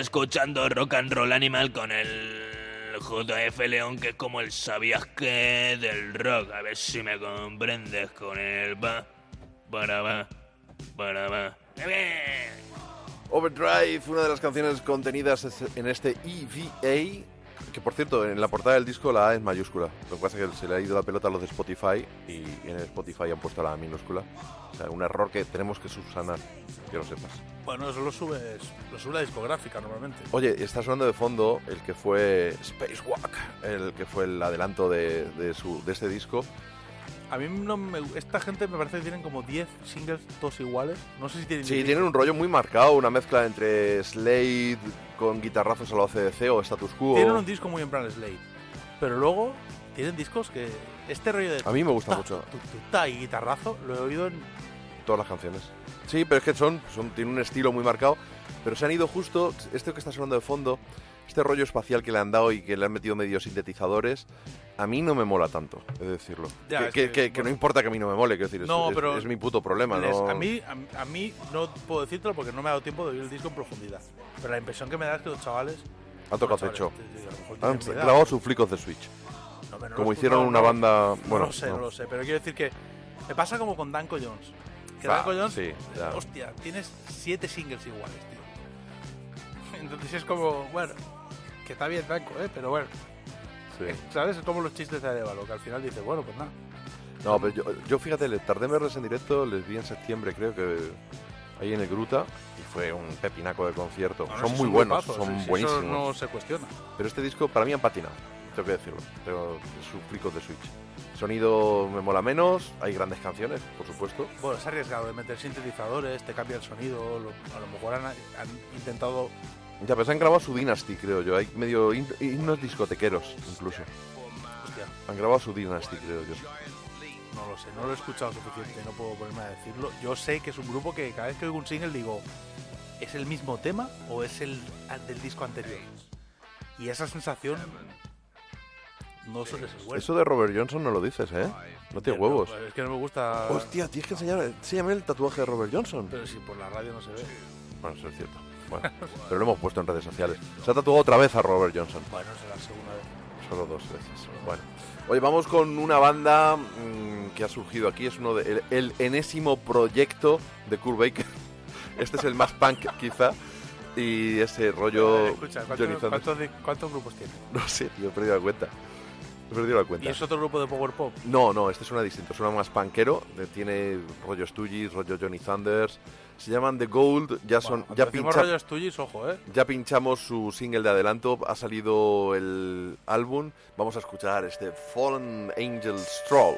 Escuchando Rock and Roll Animal con el JF León, que es como el sabías que del rock. A ver si me comprendes con el va, para va, para va. Overdrive, una de las canciones contenidas en este EVA, que por cierto, en la portada del disco la A es mayúscula. Lo que pasa es que se le ha ido la pelota a los de Spotify y en Spotify han puesto la A minúscula. O sea, un error que tenemos que subsanar, que lo sepas. Bueno, eso lo subes, lo sube la discográfica normalmente. Oye, está sonando de fondo el que fue Spacewalk, el que fue el adelanto de, de su, de este disco. A mí no me, esta gente me parece que tienen como 10 singles todos iguales. No sé si tienen Sí, tienen un rollo muy marcado, una mezcla entre Slade con guitarrazos a la OCDC o Status Quo. Tienen un disco muy en plan Slade. Pero luego tienen discos que este rollo de A mí me gusta ta, mucho. tu, tu, ta y guitarrazo lo he oído en todas las canciones. Sí, pero es que son, son tienen un estilo muy marcado, pero se han ido justo, esto que está sonando de fondo, este rollo espacial que le han dado y que le han metido medio sintetizadores, a mí no me mola tanto, es decirlo. Ya, que, es que- que, que- que no bueno. importa que a mí no me mole, quiero decir, es- No, es, pero es mi puto problema, Les- ¿no? a, mí, a, a mí no puedo decírtelo porque no me ha dado tiempo de oír el disco en profundidad. Pero la impresión que me da es que los chavales. Han tocado techo. Han clavado sus flicos de Switch. No, no como hicieron no, una no, banda... No Bueno, lo sé, no. no lo sé. Pero quiero decir que me pasa como con Danko Jones. Que Ah, Danko Jones, sí, hostia, tienes siete singles iguales, tío. Entonces es como, bueno, que está bien Danko, ¿eh? Pero bueno, Sí. ¿sabes? Es como los chistes de Arevalo, que al final dices, bueno, pues nada. No, pero yo, yo fíjate, le tardé en verles en directo, les vi en septiembre, creo que ahí en el Gruta, y fue un pepinaco de concierto. No, no, son si muy buenos, son si- si buenísimos. Eso no se cuestiona. Pero este disco para mí han patinado, tengo que decirlo. Tengo sus flicos de Switch. Sonido me mola menos, hay grandes canciones, por supuesto. Bueno, es arriesgado de meter sintetizadores, te cambia el sonido, lo- a lo mejor han, han intentado... Ya, pero se han grabado su Dynasty, creo yo. Hay medio himnos discotequeros, incluso. Hostia, Han grabado su Dynasty, creo yo. no lo sé, no lo he escuchado suficiente, no puedo ponerme a decirlo. Yo sé que es un grupo que cada vez que oigo un single digo, ¿es el mismo tema o es el del disco anterior? Y esa sensación no suele ser buena. Eso de Robert Johnson no lo dices, ¿eh? No tiene huevos. Es que no me gusta... Hostia, tienes que enseñar, enséñame el tatuaje de Robert Johnson. Pero si por la radio no se ve. Bueno, eso es cierto. Bueno, pero lo hemos puesto en redes sociales. Se ha tatuado otra vez a Robert Johnson. Bueno, será la segunda vez. Solo dos veces. Bueno. Oye, vamos con una banda mm, que ha surgido aquí. Es uno de, el, el enésimo proyecto de Kurt Baker. Este es el más punk, quizá. Y ese rollo. Escucha, Johnny ¿cuántos, cuántos cuántos grupos tiene? No sé, tío, he perdido la cuenta. He perdido la ¿Y cuenta. es otro grupo de Power Pop? No, no, este suena distinto. Suena más punkero. de- Tiene rollo Stooges, rollo Johnny Thunders. Se llaman The Gold. Ya son. Bueno, ya, tuyos, ojo, ¿eh? ya pinchamos su single de adelanto. Ha salido el álbum. Vamos a escuchar este Fallen Angel Stroll.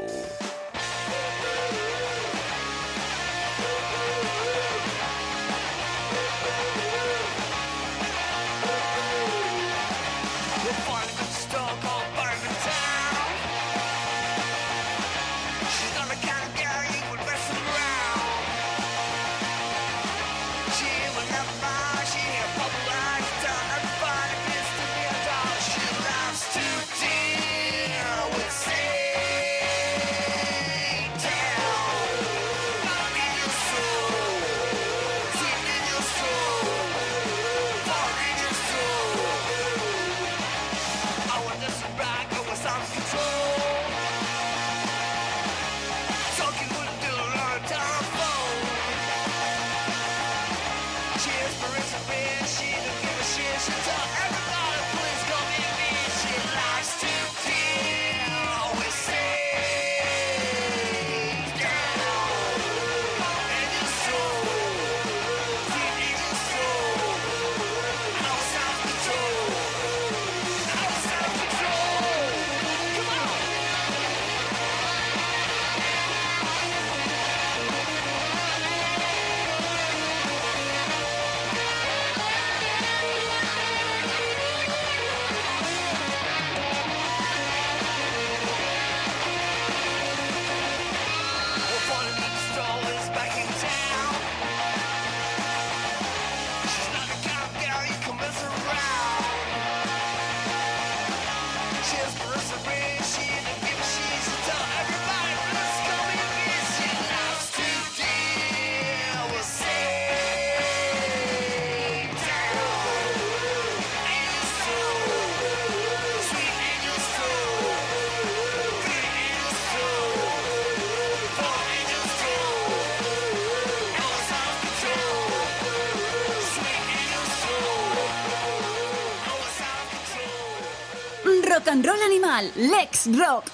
And Roll Animal, Lex Rock.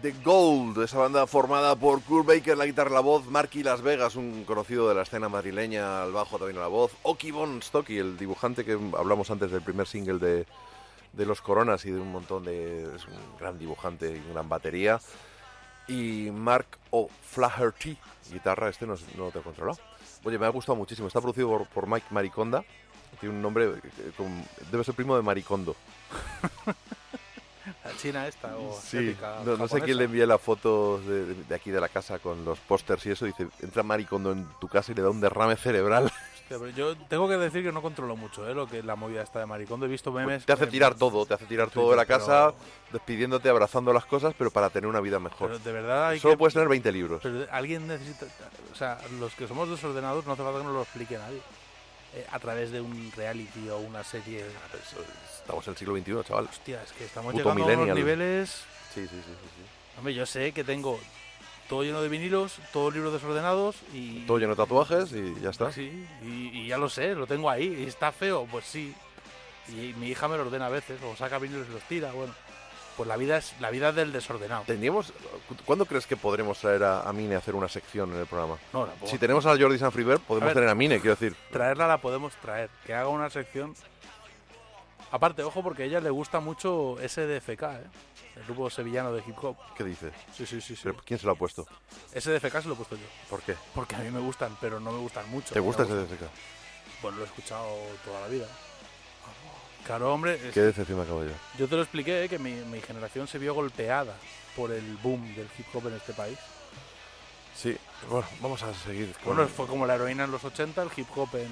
The Gold, esa banda formada por Kurt Baker, la guitarra la voz, Marky Las Vegas, un conocido de la escena madrileña, al bajo también a la voz, Oki Von Stocky, el dibujante que hablamos antes del primer single de, de Los Coronas y de un montón de... es un gran dibujante y gran batería, y Mark O'Flaherty, guitarra, este no, lo tengo controlado. Oye, me ha gustado muchísimo, está producido por Mike Mariconda, tiene un nombre, eh, con- debe ser primo de Maricondo. La china esta o Sí, asiática, no, no sé quién le envía la foto de, de- aquí de la casa con los pósters y eso. Dice, entra Maricondo en tu casa y le da un derrame cerebral. Hostia, pero yo tengo que decir que no controlo mucho ¿eh? lo que es la movida esta de maricondo. He visto memes. te hace eh, tirar todo, te hace tirar todo de la casa, pero- despidiéndote, abrazando las cosas, pero para tener una vida mejor. Pero de verdad hay Solo que- puedes tener 20 libros. Pero alguien necesita. O sea, los que somos desordenados no hace falta que nos lo explique nadie. Eh, a través de un reality o una serie. Estamos en el siglo XXI, chaval. Hostia, es que estamos Puto llegando a unos niveles. Sí, sí, sí, sí, sí. Hombre, yo sé que tengo todo lleno de vinilos, todos libros desordenados y. Todo lleno de tatuajes y ya está. Sí, y, y ya lo sé, lo tengo ahí. ¿Y está feo? Pues sí. Y mi hija me lo ordena a veces, o saca vinilos y los tira. Bueno, pues la vida es la vida del desordenado. Tendríamos, ¿Cuándo crees que podremos traer a, a Mine a hacer una sección en el programa? No. Si tenemos a Jordi Sanfriver, podemos A ver. tener a Mine, quiero decir. traerla la podemos traer, que haga una sección. Aparte, ojo, porque a ella le gusta mucho SDFK, ¿eh? el grupo sevillano de hip hop. ¿Qué dices? Sí, sí, sí. sí. ¿Pero ¿Quién se lo ha puesto? SDFK se lo he puesto yo. ¿Por qué? Porque a mí me gustan, pero no me gustan mucho. ¿Te gusta DSK? Bueno, lo he escuchado toda la vida. Claro, hombre, es- ¿Qué decepción me acabo yo? yo te lo expliqué, ¿eh? que mi, mi generación se vio golpeada por el boom del hip hop en este país. Sí, bueno, vamos a seguir con... Bueno, fue como la heroína en los 80, el hip hop en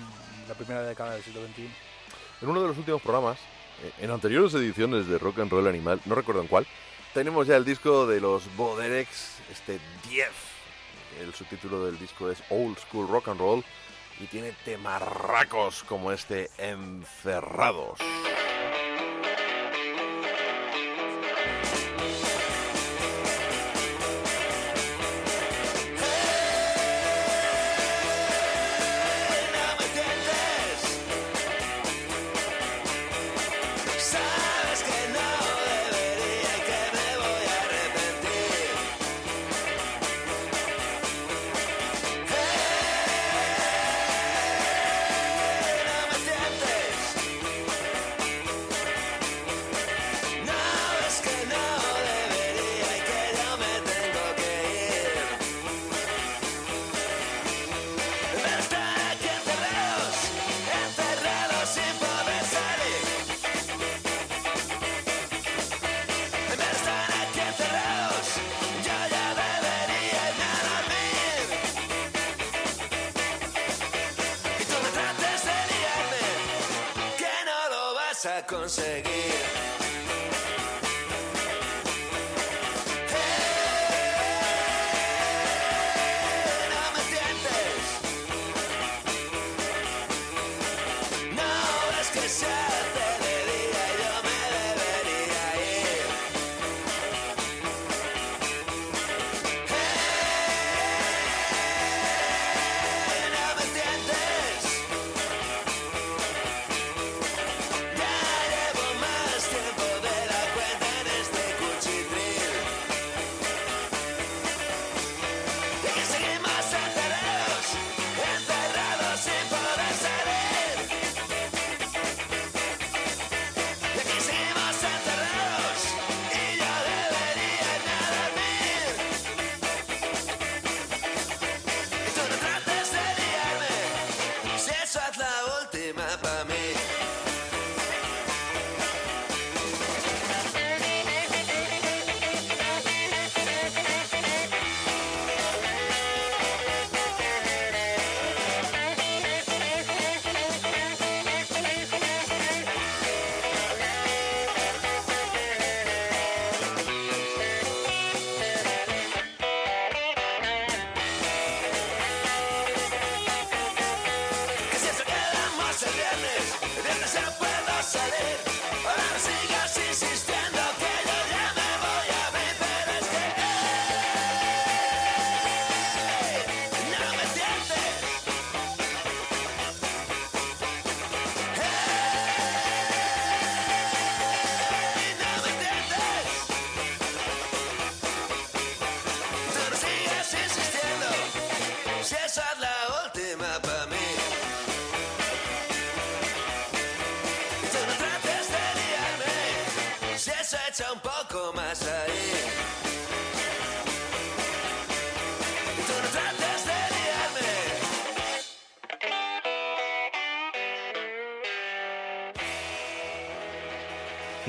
la primera década del siglo XXI. En uno de los últimos programas, eh, en anteriores ediciones de Rock and Roll Animal, no recuerdo en cuál, tenemos ya el disco de los Boderex, este 10. El subtítulo del disco es Old School Rock and Roll y tiene temarracos como este Encerrados.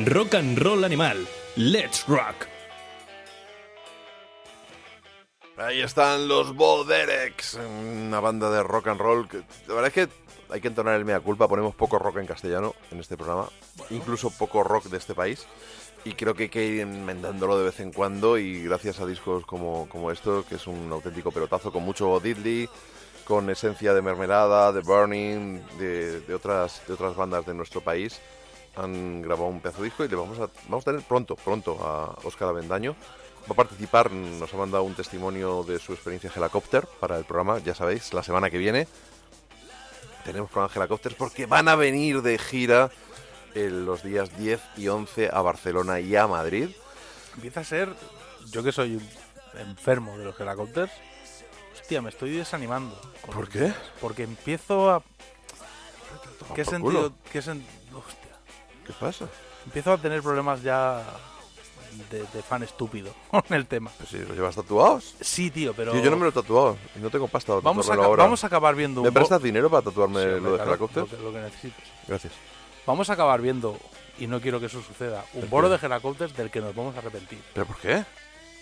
Rock and Roll Animal. Let's Rock. Ahí están los Boderex, una banda de rock and roll. Que, la verdad es que hay que entonar el mea culpa. Ponemos poco rock en castellano en este programa, incluso poco rock de este país. Y creo que hay que ir enmendándolo de vez en cuando. Y gracias a discos como, como esto, que es un auténtico pelotazo con mucho Diddley, con esencia de mermelada, de Burning, de otras, de otras bandas de nuestro país, han grabado un pedazo de disco y le vamos a, vamos a tener pronto, pronto a Óscar Avendaño. Va a participar, nos ha mandado un testimonio de su experiencia Helicopter para el programa, ya sabéis, la semana que viene. Tenemos programa Helicopters porque van a venir de gira en los días 10 y 11 a Barcelona y a Madrid. Empieza a ser, yo que soy enfermo de los helicópteros, hostia, me estoy desanimando. ¿Por qué? Porque empiezo a... ¿Qué sentido? ¿Qué sen- ¿Qué pasa? empiezo a tener problemas ya de, de fan estúpido con el tema. Pues si los llevas tatuados. Sí, tío, pero... Tío, yo no me lo he tatuado y no tengo pasta para vamos, a, ahora. vamos a acabar viendo... ¿Me un bo- prestas dinero para tatuarme Sí, lo de claro, lo que- lo que necesites. Gracias. Vamos a acabar viendo, y no quiero que eso suceda, un ¿El bolo de helicópteros del que nos vamos a arrepentir. ¿Pero por qué?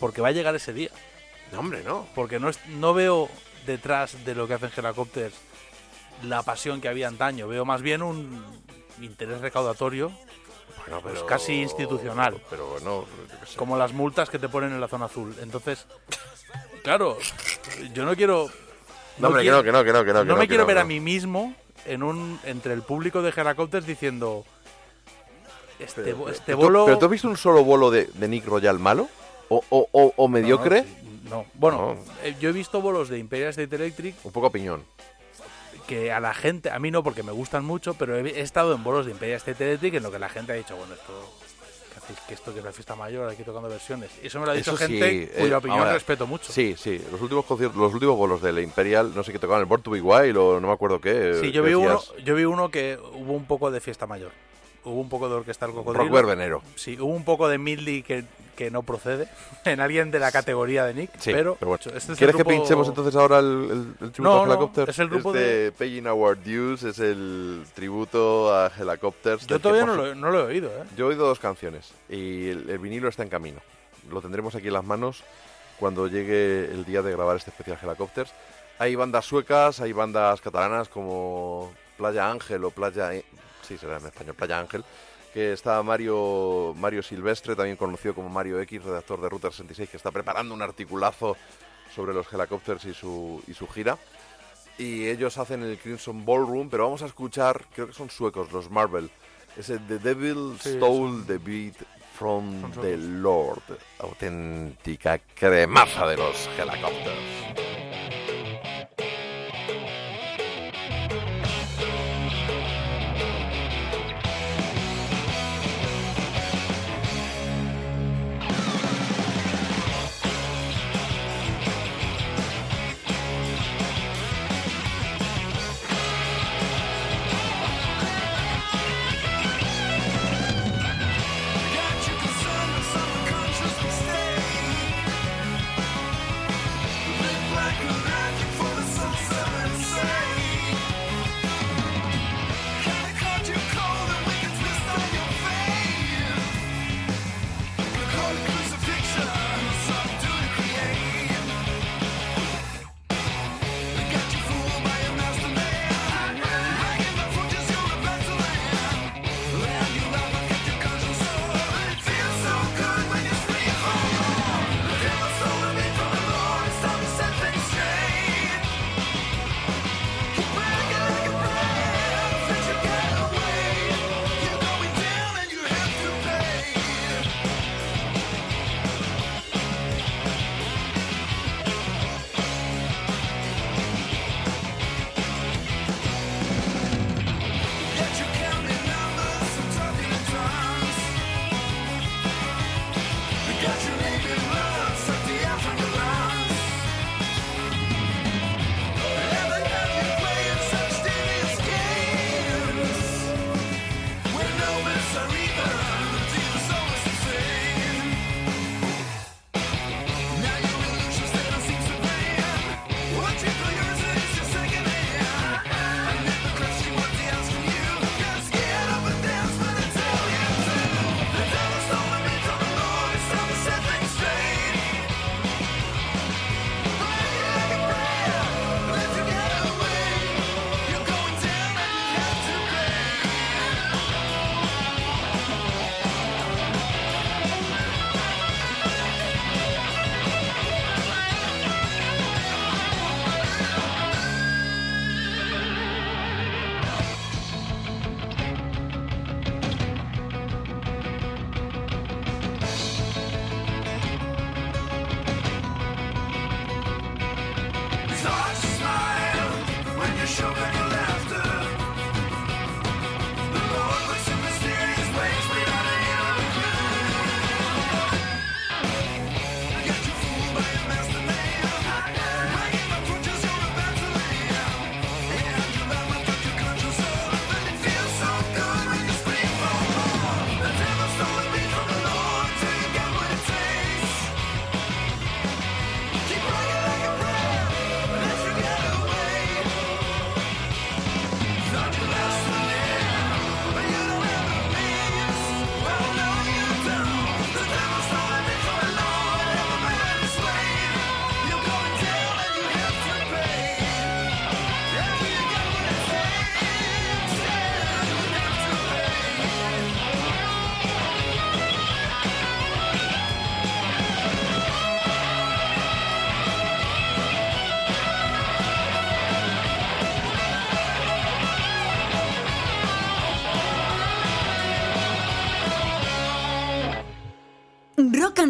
Porque va a llegar ese día. No, hombre, no. Porque no, es- no veo detrás de lo que hacen helicópteros la pasión que había antaño. Veo más bien un interés recaudatorio, Bueno, pues casi institucional. Pero bueno, como las multas que te ponen en la zona azul. Entonces, claro, yo no quiero... No, hombre, quiero- que no, que no, que no. que no me quiero no, ver a mí mismo en un entre el público de helicópteros diciendo este, Pero, este pero tú- bolo ¿Pero tú has visto un solo bolo de, de Nick Royal malo? ¿O, o, o, o mediocre? No, no, bueno, No. eh, yo he visto bolos de Imperial State Electric Un poco piñón. Que a la gente, a mí no porque me gustan mucho, pero he, he estado en bolos de Imperial State Electric en lo que la gente ha dicho, bueno, esto que esto que es la fiesta mayor, aquí tocando versiones. Y eso me lo ha dicho Eso sí, gente eh, cuya opinión ahora, respeto mucho. Sí, sí. Los últimos conciertos, los últimos bolos de la Imperial, no sé qué tocaban, el Born to Be Wild o no me acuerdo qué. Sí, yo vi, uno, yo vi uno que hubo un poco de fiesta mayor. Hubo un poco de orquesta del cocodrilo. Rock verbenero. Sí, hubo un poco de Midley que, que no procede en alguien de la categoría de Nick, Sí, pero, bueno. este es el ¿Quieres que pinchemos entonces ahora el, el, el tributo No, a no, Helicopters? es el grupo de Paying Our Dues, es el tributo a Helicopters. Yo todavía no lo, no lo he oído, ¿eh? Yo he oído dos canciones y el, el vinilo está en camino. Lo tendremos aquí en las manos cuando llegue el día de grabar este especial Helicopters. Hay bandas suecas, hay bandas catalanas como Playa Ángel o Playa... Sí, será en español, Playa Ángel. Que está Mario, Mario Silvestre, también conocido como Mario X, redactor de Ruta 66, que está preparando un articulazo sobre los Helicopters y su, y su gira. Y ellos hacen el Crimson Ballroom, pero vamos a escuchar, creo que son suecos, los Marvel. Ese The Devil Sí, Stole the Beat from the. Lord. Auténtica cremaza de los Helicopters.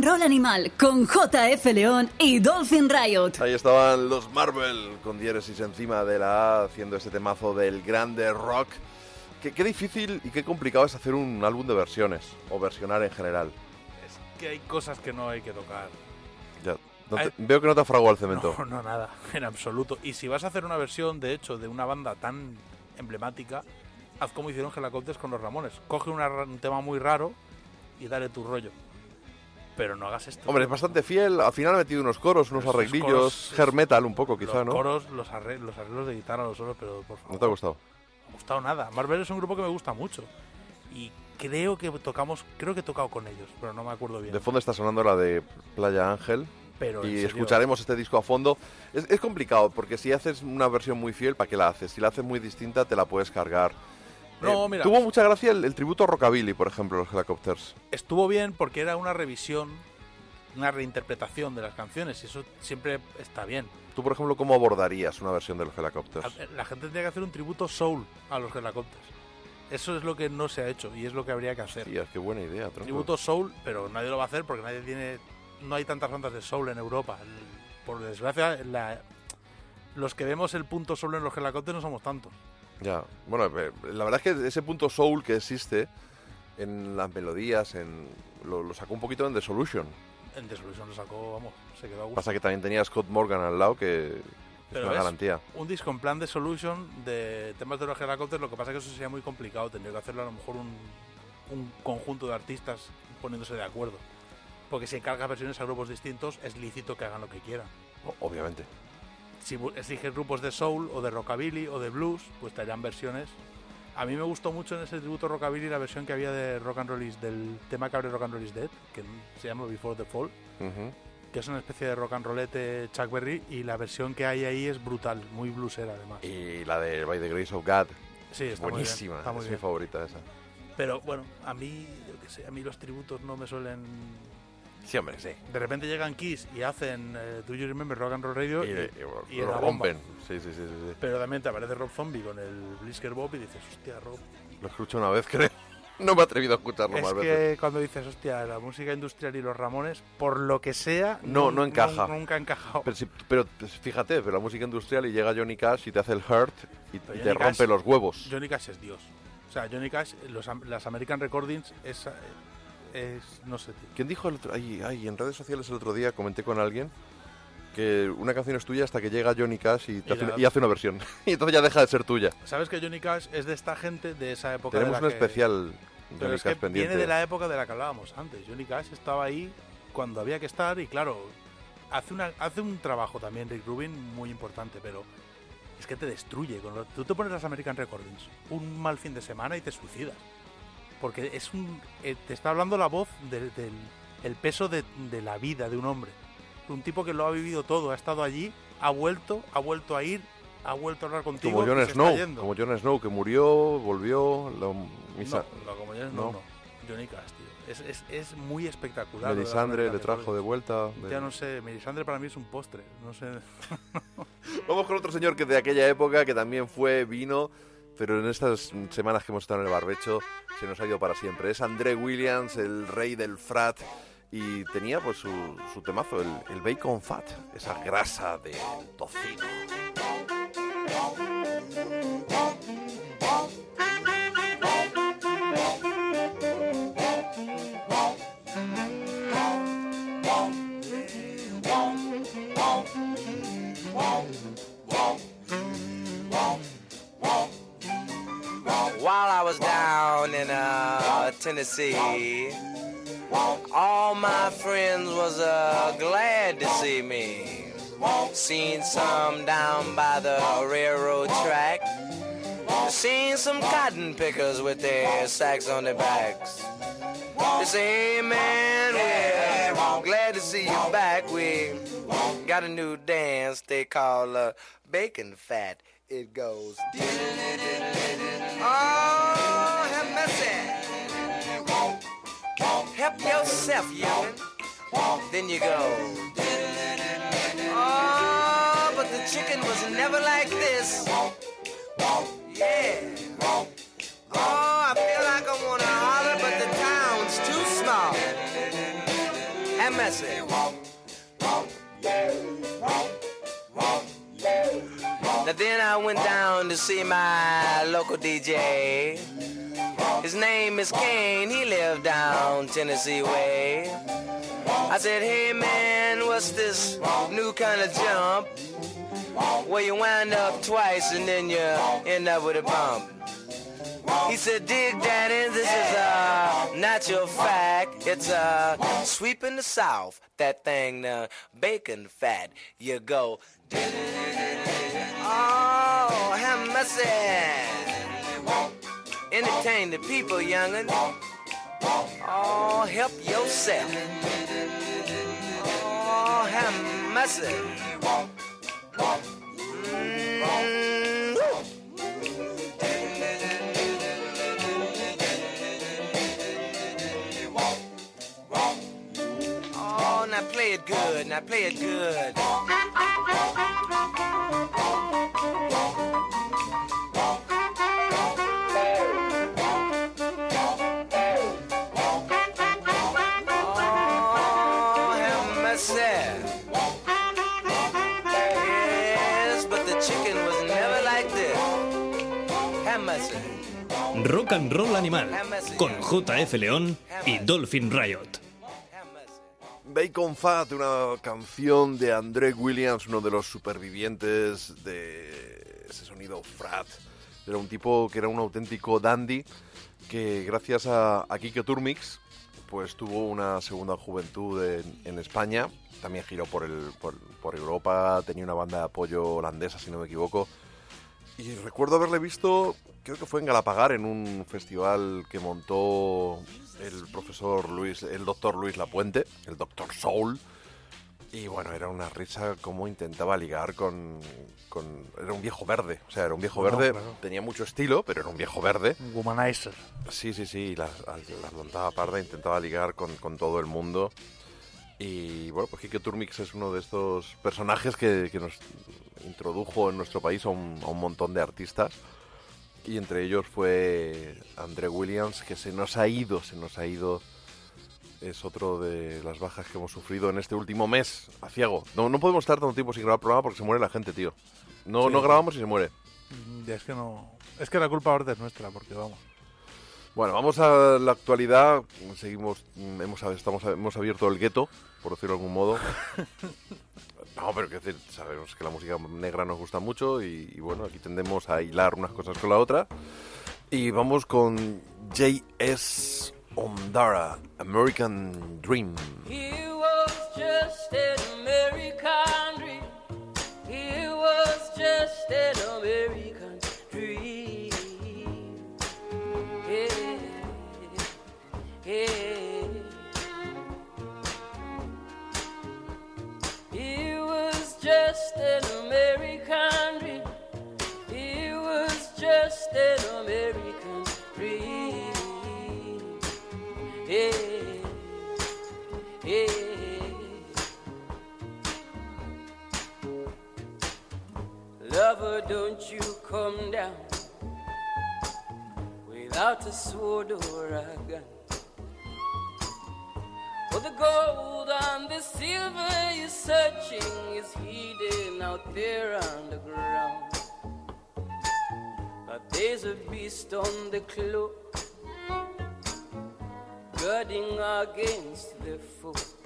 Roll Animal con JF León y Dolphin Riot. Ahí estaban los Marvel con diéresis encima de la A haciendo ese temazo del grande rock. Qué, qué difícil y qué complicado es hacer un álbum de versiones o versionar en general. Es que hay cosas que no hay que tocar. Ya, no te- veo que no te ha fraguado el cemento. No, no, nada, en absoluto. Y si vas a hacer una versión, de hecho, de una banda tan emblemática, haz como hicieron Helicopters con los Ramones. Coge una un tema muy raro y dale tu rollo. Pero no hagas esto. Hombre, es bastante fiel. Al final ha metido unos coros, unos arreglillos. coros, hair metal un poco, quizá, los ¿no? coros, los arreglos, los arreglos de guitarra, los solos, pero por favor. ¿No te ha gustado? me ha gustado nada. Marvel es un grupo que me gusta mucho. Y creo que tocamos, creo que he tocado con ellos, pero no me acuerdo bien. De fondo está sonando la de Playa Ángel. Pero, y escucharemos este disco a fondo. Es, es complicado, porque si haces una versión muy fiel, ¿para qué la haces? Si la haces muy distinta, te la puedes cargar. No, Eh, mira. Tuvo mucha gracia el, el tributo a Rockabilly, por ejemplo, los Helicopters. Estuvo bien porque era una revisión, una reinterpretación de las canciones y eso siempre está bien. Tú, por ejemplo, ¿cómo abordarías una versión de los Helicopters? A- La gente tendría que hacer un tributo soul a los Helicopters. Eso es lo que no se ha hecho y es lo que habría que hacer. Tía, qué buena idea, tronco. Tributo soul, pero nadie lo va a hacer porque nadie tiene, no hay tantas bandas de soul en Europa. Por desgracia, la- los que vemos el punto soul en los Helicopters no somos tantos. Ya, bueno, eh, la verdad es que ese punto soul que existe en las melodías, en lo, lo sacó un poquito en The Solution. En The Solution lo sacó, vamos, se quedó a gusto. Pasa que también tenía a Scott Morgan al lado, que es Pero una ves, garantía. Un disco en plan de Solution de temas de los Helicopters, lo que pasa es que eso sería muy complicado. Tendría que hacerlo a lo mejor un, un conjunto de artistas poniéndose de acuerdo. Porque si encargas versiones a grupos distintos, es lícito que hagan lo que quieran. Obviamente. Si eliges grupos de soul o de rockabilly o de blues, pues te harán versiones. A mí me gustó mucho en ese tributo rockabilly la versión que había de Rock and Roll is, del tema que abre Rock and Roll is Dead, que se llama Before the Fall, Ujú. que es una especie de rock and rollete Chuck Berry y la versión que hay ahí es brutal, muy bluesera además. Y la de By the Grace of God. Sí, está muy bien, buenísima. está muy es mi bien. favorita esa. Pero bueno, a mí, yo qué sé, a mí los tributos no me suelen... Sí, hombre, sí. De repente llegan Kiss y hacen eh, Do You Remember Rock and Roll Radio Y, y, y- y lo rompen. Sí, sí, sí, sí. Pero también te aparece Rob Zombie con el Blisker Bob y dices, hostia, Rob. Lo escucho una vez, creo. No me he atrevido a escucharlo Es más que veces. cuando dices, hostia, la música industrial y los Ramones, por lo que sea, No, no encaja. nun- nunca ha encajado. Pero, si- pero, fíjate, pero la música industrial y llega Johnny Cash y te hace el hurt y, te rompe los huevos. Johnny Cash es Dios. O sea, Johnny Cash, los, las American Recordings es, eh, es no sé, tío. ¿Quién dijo el otro? Ay, ay, en redes sociales el otro día comenté con alguien que una canción es tuya hasta que llega Johnny Cash y, te hace, la- y hace una versión. y entonces ya deja de ser tuya. ¿Sabes que Johnny Cash es de esta gente de esa época? Tenemos de la un que- especial Pero Johnny es que Cash pendiente. viene de la época de la que hablábamos antes. Johnny Cash estaba ahí cuando había que estar y claro, hace, una, hace un trabajo también Rick Rubin muy importante, pero es que te destruye. Tú te pones las American Recordings un mal fin de semana y te suicidas. Porque es un, eh, te está hablando la voz de- del el peso de, de la vida de un hombre. Un tipo que lo ha vivido todo, ha estado allí, ha vuelto, ha vuelto a ir, ha vuelto a hablar contigo. Como Jon Snow, como Jon Snow que murió, volvió, lo, misa- No, no, como Jon No. Snow, no. Johnny Cash, tío. Es, es, es muy espectacular. Melisandre le trajo de vuelta. de- Ya no sé, Melisandre para mí es un postre. No sé. Vamos con otro señor que de aquella época que también fue vino, pero en estas semanas que hemos estado en el barbecho se nos ha ido para siempre. Es André Williams, el rey del frat, y tenía pues su, su temazo, el, el bacon fat, esa grasa de tocino. Tennessee, all my friends was uh, glad to see me. Seen some down by the railroad track. Seen some cotton pickers with their sacks on their backs. They say, hey man, we're glad to see you back. We got a new dance they call uh, bacon fat. It goes. Oh, have mercy. Help yourself, youngin'. Then you go. Oh, but the chicken was never like this. Yeah. Oh, I feel like I wanna holler, but the town's too small. Have messy. Now then I went down to see my local DJ. His name is Kane, he lived down Tennessee way. I said, hey man, what's this new kind of jump? Where you wind up twice and then you end up with a bump. He said, dig daddy, this is uh, a natural fact. It's uh, a sweep in the south, that thing, the bacon fat. You go, oh, have mercy. Entertain the people, young'un. Oh, help yourself. Oh, have mercy. Mm. Now play it good. Now play it good. Rock and Roll Animal con JF León y Dolphin Riot. Bacon Fat, una canción de André Williams, uno de los supervivientes de ese sonido frat. Era un tipo que era un auténtico dandy que gracias a, a Kike Turmix pues tuvo una segunda juventud en, España. También giró por Europa, tenía una banda de apoyo holandesa, si no me equivoco. Y recuerdo haberle visto, creo que fue en Galapagar, en un festival que montó el profesor Luis, el doctor Luis Lapuente, el doctor Soul. Y bueno, era una risa como intentaba ligar con, con- Era un viejo verde, o sea, era un viejo verde, claro. tenía mucho estilo, pero era un viejo verde. Un womanizer. Sí, sí, sí, las, las montaba parda, intentaba ligar con, con todo el mundo. Y bueno, pues Kike Turmix es uno de estos personajes que, que nos introdujo en nuestro país a un, a un montón de artistas. Y entre ellos fue André Williams, que se nos ha ido, se nos ha ido. Es otro de las bajas que hemos sufrido en este último mes, a ciego. No, no podemos estar tanto tiempo sin grabar programa porque se muere la gente, tío. No, Sí. no grabamos y se muere. Mm, Es que no. Es que la culpa ahora es nuestra, porque vamos. Bueno, vamos a la actualidad. Seguimos, mm, hemos, estamos, hemos abierto el gueto, por decirlo de algún modo. No, pero quiero decir, sabemos que la música negra nos gusta mucho y, y bueno, aquí tendemos a hilar unas cosas con la otra. Y vamos con J.S. Ondara, American Dream. He was just an American dream. He was just an American Lover, don't you come down without a sword or a gun. For the gold and the silver you're searching is hidden out there underground. But there's a beast on the cloak, guarding against the foe.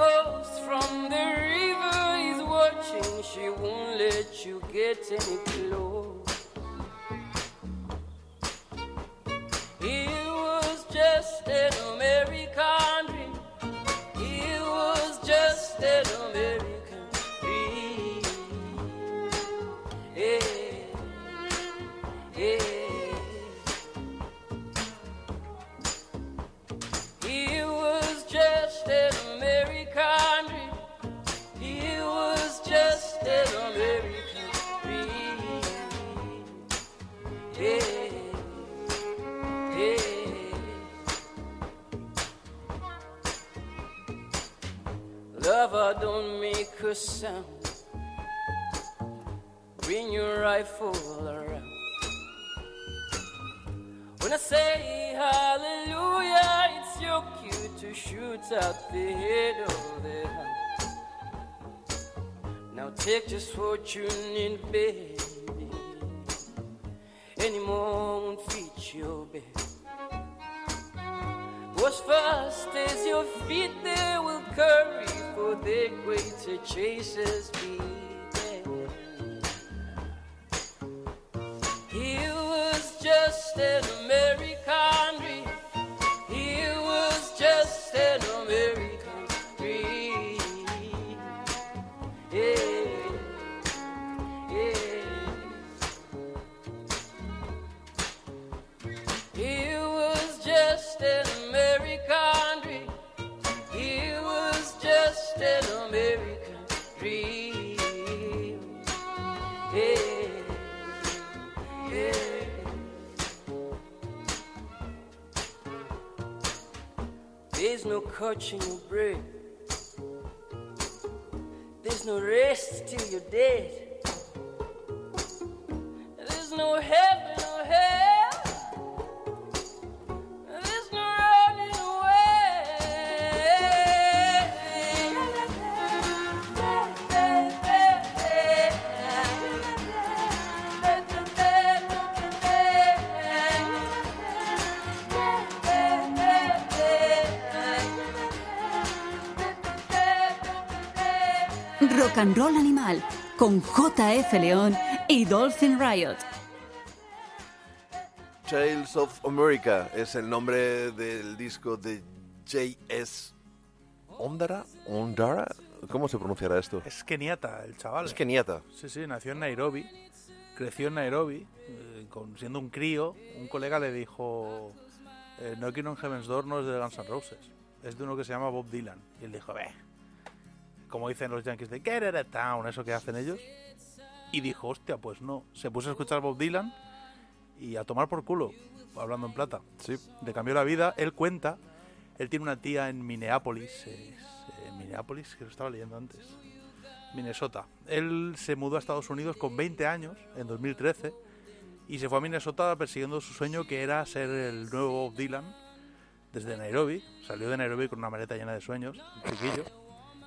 Ghost from the river is watching, she won't let you get any close. He a sound. Bring your rifle around. When I say hallelujah, it's your cue to shoot out the head of the house. Now take this fortune in baby. Any more won't fit your bed. What's fast as your feet they will curry for their greater chasers be there. He was just an catching your breath. There's no rest till you're dead. There's no heaven and Roll Animal con JF León y Dolphin Riot. Tales of America es el nombre del disco de J.S. Ondara. Ondara. ¿Cómo se pronunciará esto? Es keniata el chaval. Es keniata. Sí, sí, nació en Nairobi, creció en Nairobi, eh, con, siendo un crío, un colega le dijo, eh, Knocking on Heaven's Door no es de Guns N' Roses, es de uno que se llama Bob Dylan. Y él dijo, ve, como dicen los yankees de Get It a Town, eso que hacen ellos. Y dijo, hostia, pues no. Se puso a escuchar Bob Dylan y a tomar por culo, hablando en plata. Sí. Le cambió la vida. Él cuenta, él tiene una tía en Minneapolis, eh, Minneapolis, que lo estaba leyendo antes, Minnesota. Él se mudó a Estados Unidos con 20 años, en 2013, y se fue a Minnesota persiguiendo su sueño que era ser el nuevo Bob Dylan desde Nairobi. Salió de Nairobi con una maleta llena de sueños, un chiquillo.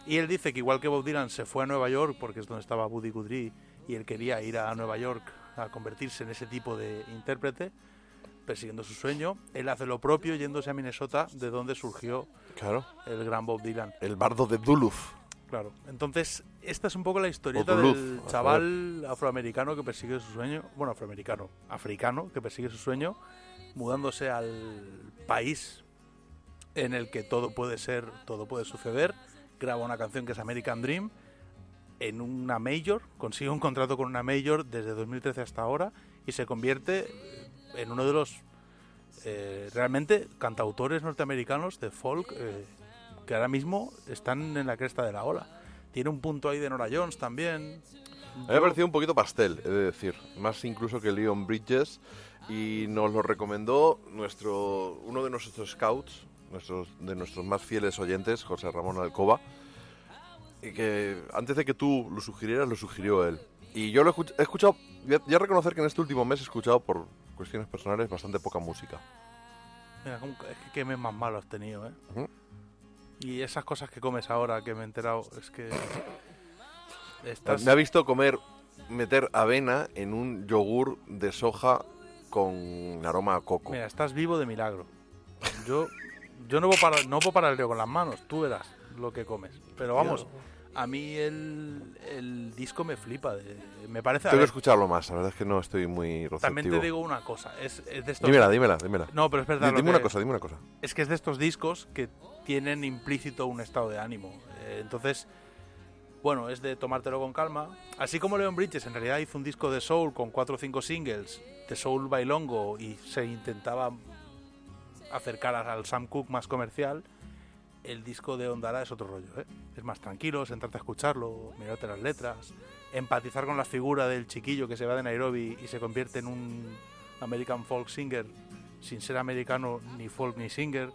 Y él dice que igual que Bob Dylan se fue a Nueva York, porque es donde estaba Buddy Guthrie, y él quería ir a Nueva York a convertirse en ese tipo de intérprete, persiguiendo su sueño, él hace lo propio yéndose a Minnesota, de donde surgió Claro. el gran Bob Dylan. El bardo de Duluth. Claro. Entonces, esta es un poco la historieta Duluth, del chaval afroamericano que persigue su sueño, bueno, afroamericano, africano que persigue su sueño, mudándose al país en el que todo puede ser, todo puede suceder, graba una canción que es American Dream en una major, consigue un contrato con una major desde 2013 hasta ahora y se convierte en uno de los eh, realmente cantautores norteamericanos de folk eh, que ahora mismo están en la cresta de la ola. Tiene un punto ahí de Nora Jones también. Me ha parecido un poquito pastel, he de decir. Más incluso que Leon Bridges. Y nos lo recomendó nuestro uno de nuestros scouts, nuestros, de nuestros más fieles oyentes, José Ramón Alcoba. Y que antes de que tú lo sugirieras, lo sugirió él. Y yo lo he, escuch- he escuchado, ya, ya reconocer que en este último mes he escuchado por cuestiones personales bastante poca música. Mira, es que qué mes más malo has tenido, ¿eh? Y esas cosas que comes ahora que me he enterado, es que... Estás... Me ha visto comer, meter avena en un yogur de soja con aroma a coco. Mira, estás vivo de milagro. Yo, yo no puedo parar, no puedo parar el río con las manos, tú verás lo que comes. Pero vamos, a mí el, el disco me flipa. de- me parece... Tengo que escucharlo más, la verdad es que no estoy muy receptivo. también te digo una cosa, es, es de estos... Dímela, dímela, dímela. No, pero es verdad. Dime una cosa, dime una cosa. Es que es de estos discos que tienen implícito un estado de ánimo. Eh, entonces, bueno, es de tomártelo con calma. Así como Leon Bridges en realidad hizo un disco de soul con cuatro o cinco singles de soul bailongo y se intentaba acercar al Sam Cooke más comercial, el disco de Ondara es otro rollo. ¿eh? Es más tranquilo, sentarte a escucharlo, mirarte las letras, empatizar con la figura del chiquillo que se va de Nairobi y se convierte en un American folk singer sin ser americano ni folk ni singer.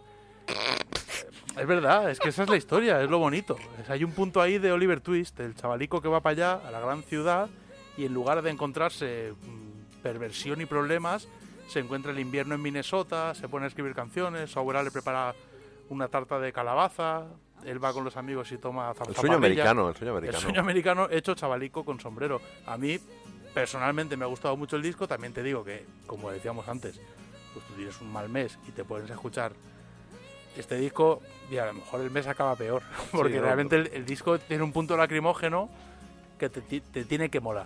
Es verdad, es que esa es la historia, es lo bonito. Hay un punto ahí de Oliver Twist, el chavalico que va para allá, a la gran ciudad, y en lugar de encontrarse mm, perversión y problemas, se encuentra el invierno en Minnesota, se pone a escribir canciones, su abuela le prepara una tarta de calabaza, él va con los amigos y toma El zarzapamilla. sueño americano, el sueño americano. El sueño americano hecho chavalico con sombrero. A mí, personalmente, me ha gustado mucho el disco. También te digo que, como decíamos antes, pues tú tienes un mal mes y te a escuchar este disco y a lo mejor el mes acaba peor. Porque no, realmente el, el disco tiene un punto lacrimógeno que te, te tiene que molar.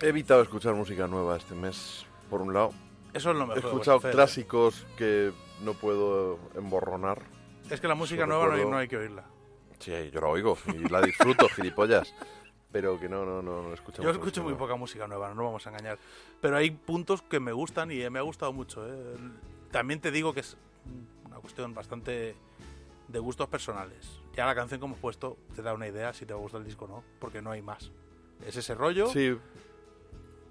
He evitado escuchar música nueva este mes, por un lado. Eso es lo He mejor. de escuchado clásicos que no puedo emborronar. Es que la música Yo nueva no hay, recuerdo- no hay que oírla. Sí, yo la oigo y la disfruto, gilipollas. Pero que no, no, no, no escucho Yo escucho muy nueva. poca música nueva, no nos vamos a engañar. Pero hay puntos que me gustan y me ha gustado mucho. ¿eh? También te digo que es una cuestión bastante de gustos personales. Ya la canción que hemos puesto te da una idea si te gusta el disco o no, porque no hay más. Es ese rollo. Sí.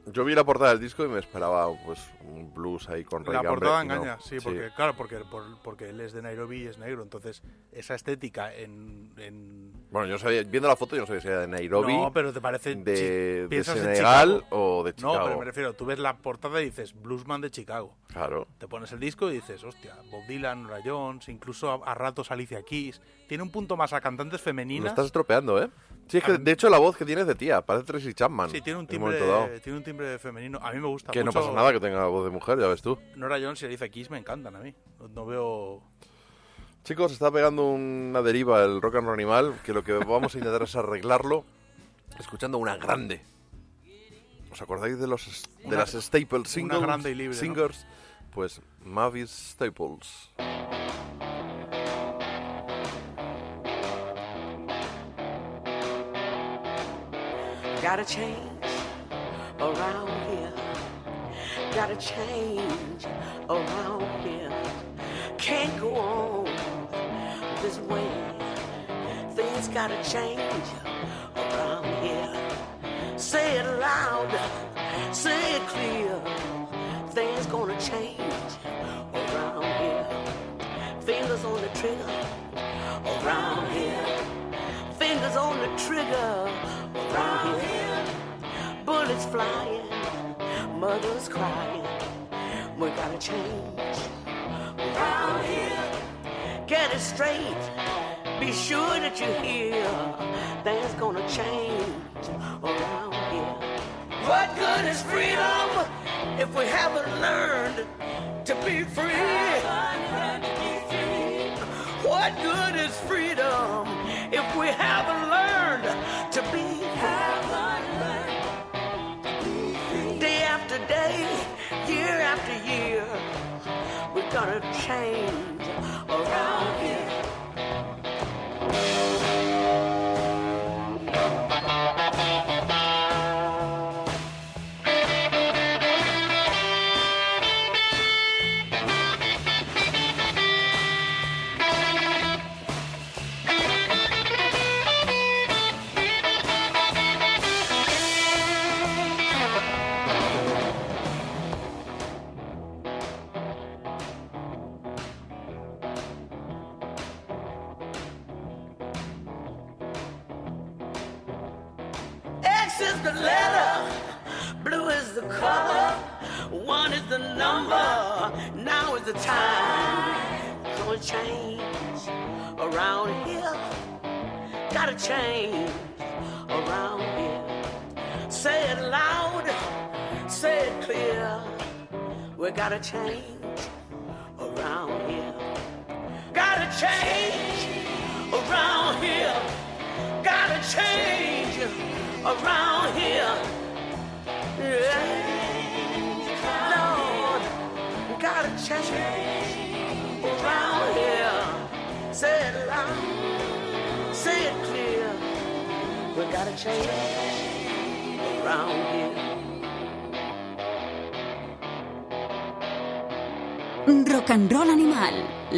Yo vi la portada del disco y me esperaba pues un blues ahí con La reggae, portada no. engaña, sí, porque claro, porque, por- porque él es de Nairobi y es negro, entonces esa estética en, en- Bueno, yo no sabía, viendo la foto yo no sabía si era de Nairobi, No, pero te parece de, Senegal o de Chicago. No, pero me refiero, tú ves la portada y dices Bluesman de Chicago. Claro. Te pones el disco y dices, hostia, Bob Dylan, Nora Jones, incluso a, a ratos Alicia Keys. Tiene un punto más a cantantes Lo femeninas. estás estropeando, ¿eh? Sí, es que de hecho la voz que tiene es de tía, parece Tracy Chapman. Sí, tiene un timbre, tiene un timbre femenino. A mí me gusta Que no mucho. pasa nada que tenga voz de mujer, ya ves tú. Nora Jones y Alicia Keys me encantan a mí. No, no veo... Chicos, está pegando una deriva el rock and roll animal, que lo que vamos a intentar es arreglarlo escuchando una grande. ¿Os acordáis de los de Una- las Staples una singles? grande y libre, ¿no? Singers? Pues Mavis Staples. Gotta change around here. Gotta change around here. Can't go on this way. Things gotta change around here. Say it loud, say it clear. Things gonna change around here. Fingers on the trigger around here. Fingers on the trigger around here. Bullets flying, mothers crying. We gotta change around here. Get it straight. Be sure that you hear. Things gonna change around here. What good is freedom if we haven't learned to be free? What good is freedom if we haven't shame.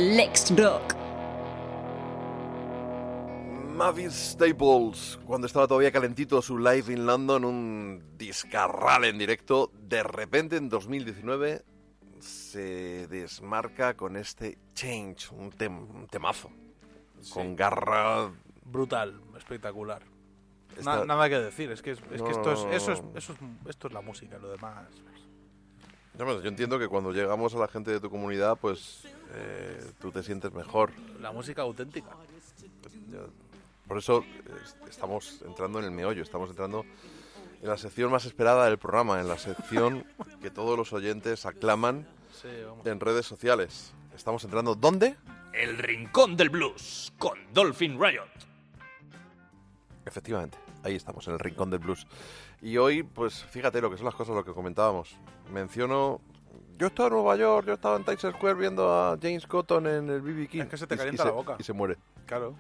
Lex Rock. Mavis Staples, cuando estaba todavía calentito su live in London, un discarral en directo, de repente en 2019 se desmarca con este Change, un, tem- un temazo, con garra. Brutal, espectacular. Esta- Na- nada que decir, es que, es, es No, que esto, es, no, eso, es, eso es esto es la música, lo demás. Bueno, yo entiendo que cuando llegamos a la gente de tu comunidad, pues eh, tú te sientes mejor. La música auténtica. Por eso estamos entrando en el meollo, estamos entrando en la sección más esperada del programa, en la sección que todos los oyentes aclaman Sí, en redes sociales. Estamos entrando ¿dónde? El Rincón del Blues con Dolphin Riot. Efectivamente, ahí estamos, en el rincón del blues. Y hoy, pues fíjate lo que son las cosas, lo que comentábamos. Menciono, yo estaba en Nueva York, yo estaba en Times Square viendo a James Cotton en el BB King. Es que se te Y- y calienta la boca. Y se muere. Claro.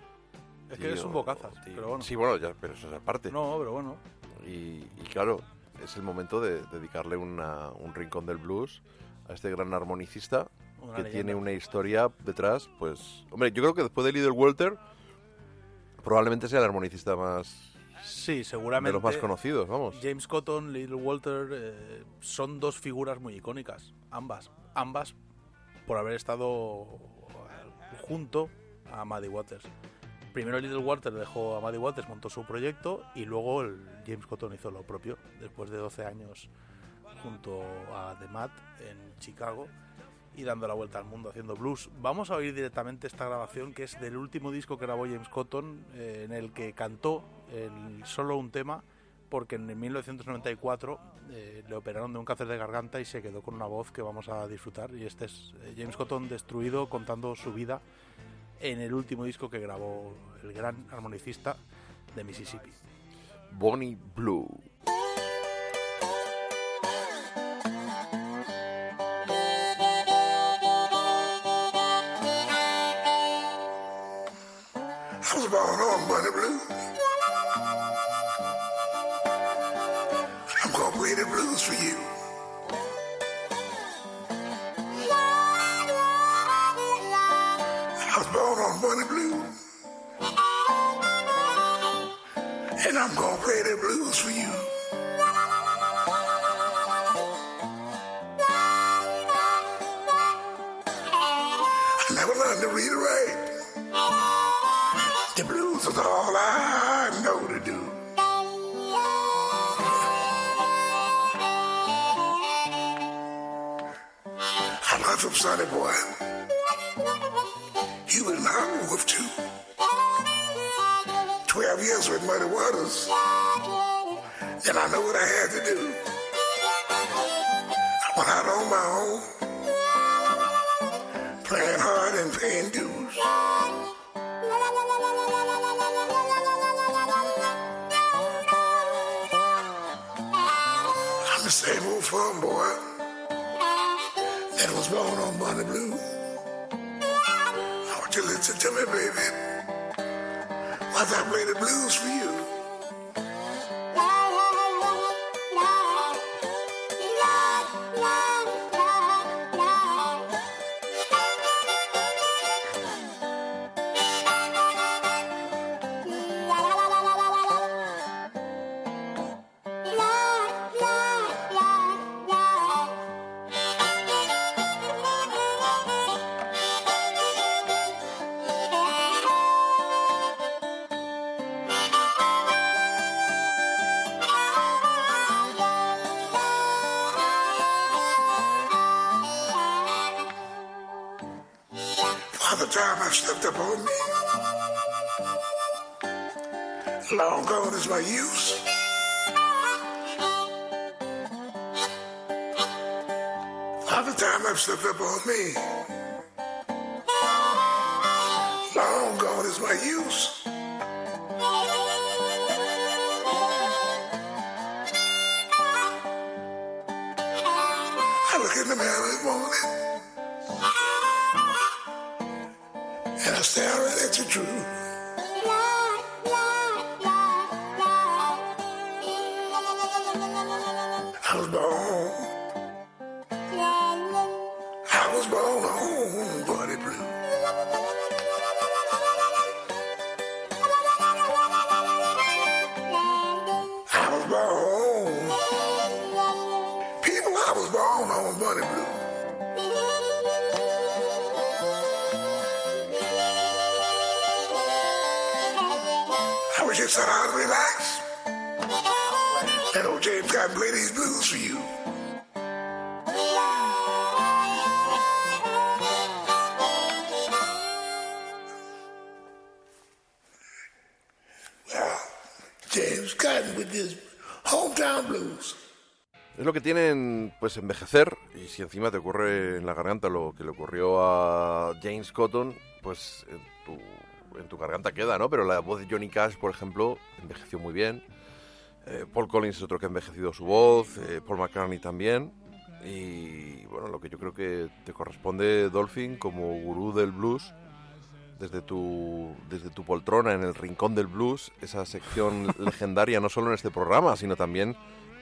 Es que es Tío, un bocazas, tío. pero bueno. Sí, bueno, ya, pero eso es aparte. No, pero bueno. Y, y claro, es el momento de dedicarle una- un rincón del blues a este gran armonicista Una que leyenda. tiene una historia detrás, pues... Hombre, yo creo que después de Little Walter probablemente sea el armonicista más... Sí, seguramente. De los más conocidos, vamos. James Cotton, Little Walter eh, son dos figuras muy icónicas. Ambas. Ambas por haber estado eh, junto a Muddy Waters. Primero Little Walter dejó a Muddy Waters, montó su proyecto y luego el James Cotton hizo lo propio después de 12 años junto a The Matt en Chicago y dando la vuelta al mundo haciendo blues. Vamos a oír directamente esta grabación que es del último disco que grabó James Cotton, eh, en el que cantó el- solo un tema, porque en 1994 eh, le operaron de un cáncer de garganta y se quedó con una voz que vamos a disfrutar. Y este es eh, James Cotton destruido contando su vida en el último disco que grabó el gran armonicista de Mississippi. Bonnie Blue. Sonny Boy. He was in Hollywood two. Twelve years with Muddy Waters. And I know what I had to do. I went out on my own, playing hard and paying dues. I'm the same old farm boy that was born on Bonnie Blue. Want you listen to me, baby, while I play the blues for you. Envejecer. Y si encima te ocurre en la garganta lo que le ocurrió a James Cotton, pues en tu, en tu garganta queda, ¿no? Pero la voz de Johnny Cash, por ejemplo, envejeció muy bien. Eh, Paul Collins es otro que ha envejecido su voz. eh, Paul McCartney también. Y bueno, lo que yo creo que te corresponde, Dolphin, como gurú del blues, desde tu, desde tu poltrona en el rincón del blues, esa sección legendaria no solo en este programa, sino también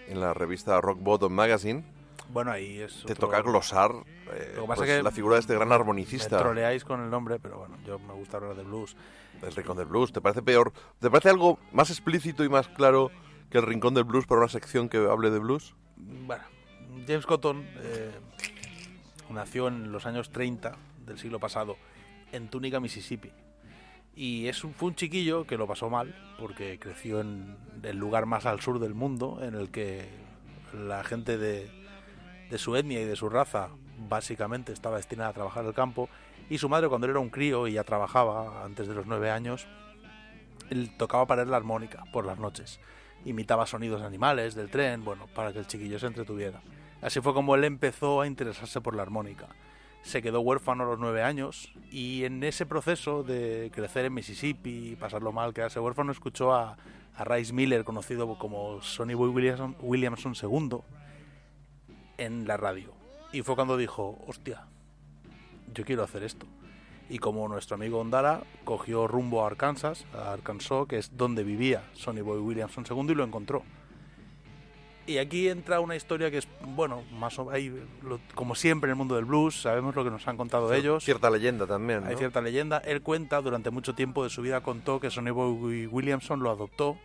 en la revista Rock Bottom Magazine. Bueno, ahí es. Te otro- toca glosar eh, Lo que pasa pues, que la figura de este gran Me armonicista. troleáis con el nombre, pero bueno, yo me gusta hablar de blues. El rincón del blues. ¿Te parece peor? ¿Te parece algo más explícito y más claro que el rincón del blues para una sección que hable de blues? Bueno, James Cotton eh, nació en los años 30 del siglo pasado en Túnica, Mississippi. Y es un, fue un chiquillo que lo pasó mal porque creció en el lugar más al sur del mundo en el que la gente de, de su etnia y de su raza básicamente estaba destinada a trabajar el campo y su madre cuando él era un crío y ya trabajaba antes de los nueve años él tocaba para él la armónica por las noches. Imitaba sonidos animales del tren bueno para que el chiquillo se entretuviera. Así fue como él empezó a interesarse por la armónica. Se quedó huérfano a los nueve años y en ese proceso de crecer en Mississippi pasarlo mal, quedarse huérfano, escuchó a, a Rice Miller, conocido como Sonny Boy Williamson, Williamson II, en la radio. Y fue cuando dijo, hostia, yo quiero hacer esto. Y como nuestro amigo Ondara cogió rumbo a Arkansas, a Arkansas, que es donde vivía Sonny Boy Williamson II, y lo encontró. Y aquí entra una historia que es, bueno, más o lo- como siempre en el mundo del blues, sabemos lo que nos han contado ellos. Cierta leyenda también, ¿no? Hay cierta leyenda. Él cuenta, durante mucho tiempo de su vida contó que Sonny Boy Williamson lo adoptó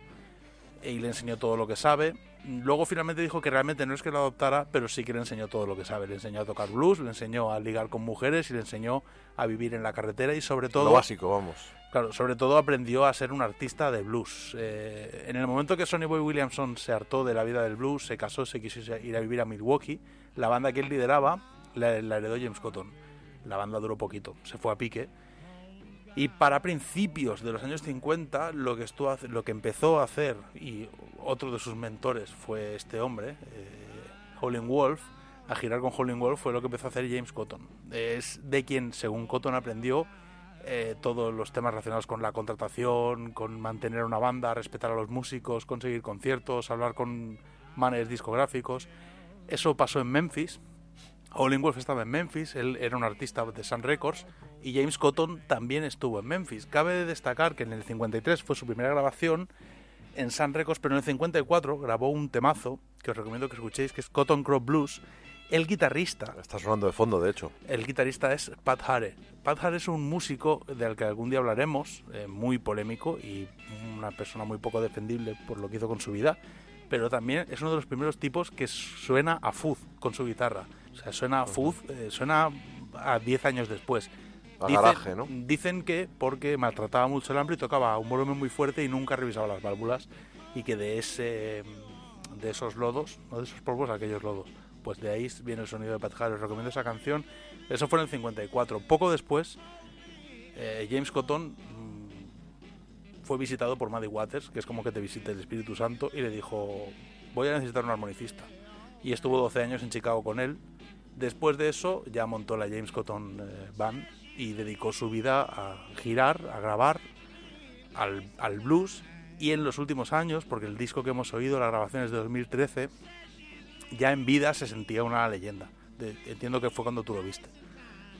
y le enseñó todo lo que sabe. Luego finalmente dijo que realmente no es que lo adoptara, pero sí que le enseñó todo lo que sabe. Le enseñó a tocar blues, le enseñó a ligar con mujeres y le enseñó a vivir en la carretera y sobre todo... Lo básico, vamos. Claro, sobre todo aprendió a ser un artista de blues. Eh, en el momento que Sonny Boy Williamson se hartó de la vida del blues, se casó, se quiso ir a vivir a Milwaukee, la banda que él lideraba la, la heredó James Cotton. La banda duró poquito, se fue a pique. Y para principios de los años 50, lo que, lo que empezó a hacer, y otro de sus mentores fue este hombre, eh, Wolf, a girar con Howlin' Wolf fue lo que empezó a hacer James Cotton. Es de quien, según Cotton, aprendió eh, todos los temas relacionados con la contratación, con mantener una banda, respetar a los músicos, conseguir conciertos, hablar con managers discográficos. Eso pasó en Memphis. Howlin' Wolf estaba en Memphis, él era un artista de Sun Records y James Cotton también estuvo en Memphis. Cabe destacar que en el 53 fue su primera grabación en Sun Records, pero en el 54 grabó un temazo que os recomiendo que escuchéis, que es Cotton Crop Blues. El guitarrista Está sonando de fondo, de hecho. el guitarrista es Pat Hare. Pat Hare es un músico del que algún día hablaremos, eh, muy polémico y una persona muy poco defendible por lo que hizo con su vida, pero también es uno de los primeros tipos que suena a fuzz con su guitarra. O sea, suena a fuzz, eh, suena a 10 años después. A garaje, ¿no? Dicen que porque maltrataba mucho el hambre y tocaba a un volumen muy fuerte y nunca revisaba las válvulas y que de ese de esos lodos, no de esos polvos, aquellos lodos. Pues de ahí viene el sonido de Pat Hare. Os recomiendo esa canción. Eso fue en el 54. Poco después, eh, James Cotton mm, fue visitado por Maddie Waters, que es como que te visite el Espíritu Santo, y le dijo, voy a necesitar un armonicista. Y estuvo 12 años en Chicago con él. Después de eso ya montó la James Cotton eh, Band y dedicó su vida a girar, a grabar, al, al blues. Y en los últimos años, porque el disco que hemos oído, las grabaciones de 2013, ya en vida se sentía una leyenda. De- entiendo que fue cuando tú lo viste.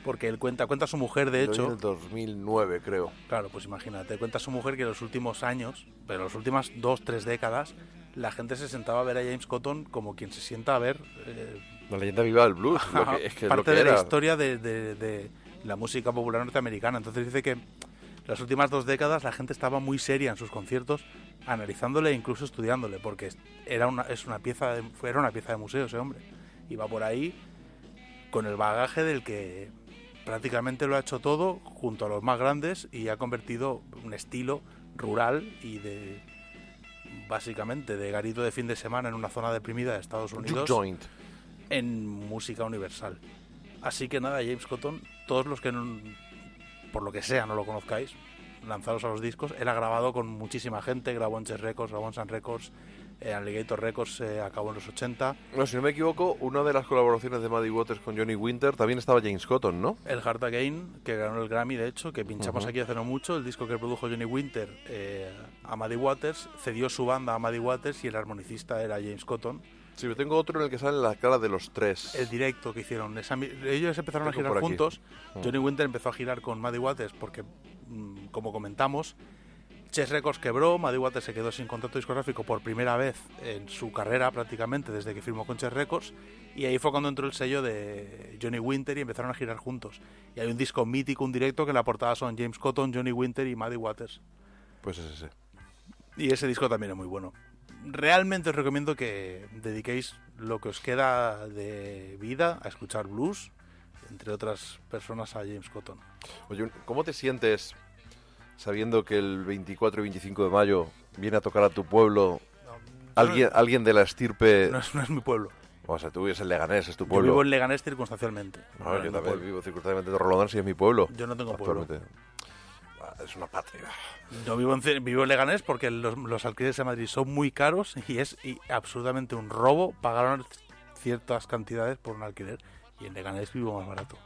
Porque él cuenta, cuenta a su mujer, de Lo hecho. En el 2009, creo. Claro, pues imagínate, cuenta su mujer que en los últimos años, pero en las últimas dos, tres décadas, la gente se sentaba a ver a James Cotton como quien se sienta a ver eh, La leyenda viva del blues. lo que- es que es lo parte que de la historia de, de- de la música popular norteamericana. Entonces dice que las últimas dos décadas la gente estaba muy seria en sus conciertos, analizándole e incluso estudiándole, porque era una, es una pieza de, era una pieza de museo ese hombre. Iba por ahí con el bagaje del que prácticamente lo ha hecho todo junto a los más grandes y ha convertido un estilo rural y de básicamente de garito de fin de semana en una zona deprimida de Estados Unidos joint. En música universal. Así que nada, James Cotton, todos los que no- por lo que sea no lo conozcáis, lanzados a los discos. Él ha grabado con muchísima gente, grabó en Chess Records, grabó en Sun Records, eh, Alligator Records eh, acabó en los 80. No, si no me equivoco, una de las colaboraciones de Muddy Waters con Johnny Winter también estaba James Cotton, ¿no? El Heart Again, que ganó el Grammy, de hecho, que pinchamos aquí hace no mucho, el disco que produjo Johnny Winter eh, a Muddy Waters, cedió su banda a Muddy Waters y el armonicista era James Cotton. Sí, yo tengo otro en el que salen la cara de los tres. El directo que hicieron, esa ellos empezaron a girar juntos. Mm. Johnny Winter empezó a girar con Muddy Waters porque, mm, como comentamos, Chess Records quebró, Muddy Waters se quedó sin contrato discográfico por primera vez en su carrera prácticamente desde que firmó con Chess Records y ahí fue cuando entró el sello de Johnny Winter y empezaron a girar juntos. Y hay un disco mítico, un directo que en la portada son James Cotton, Johnny Winter y Muddy Waters. Pues es ese. Y ese disco también es muy bueno. Realmente os recomiendo que dediquéis lo que os queda de vida a escuchar blues, entre otras personas a James Cotton. Oye, ¿cómo te sientes sabiendo que el 24 y 25 de mayo viene a tocar a tu pueblo alguien, alguien de la estirpe... No es, no es mi pueblo. O sea, tú vives en Leganés, es tu Yo pueblo. vivo en Leganés circunstancialmente. No, yo también pueblo. vivo circunstancialmente de Rolondán, si es mi pueblo. Yo no tengo pueblo. Es una patria. Yo vivo en, vivo en Leganés porque los, los alquileres de Madrid son muy caros y es y absolutamente un robo pagar ciertas cantidades por un alquiler. Y en Leganés vivo más barato.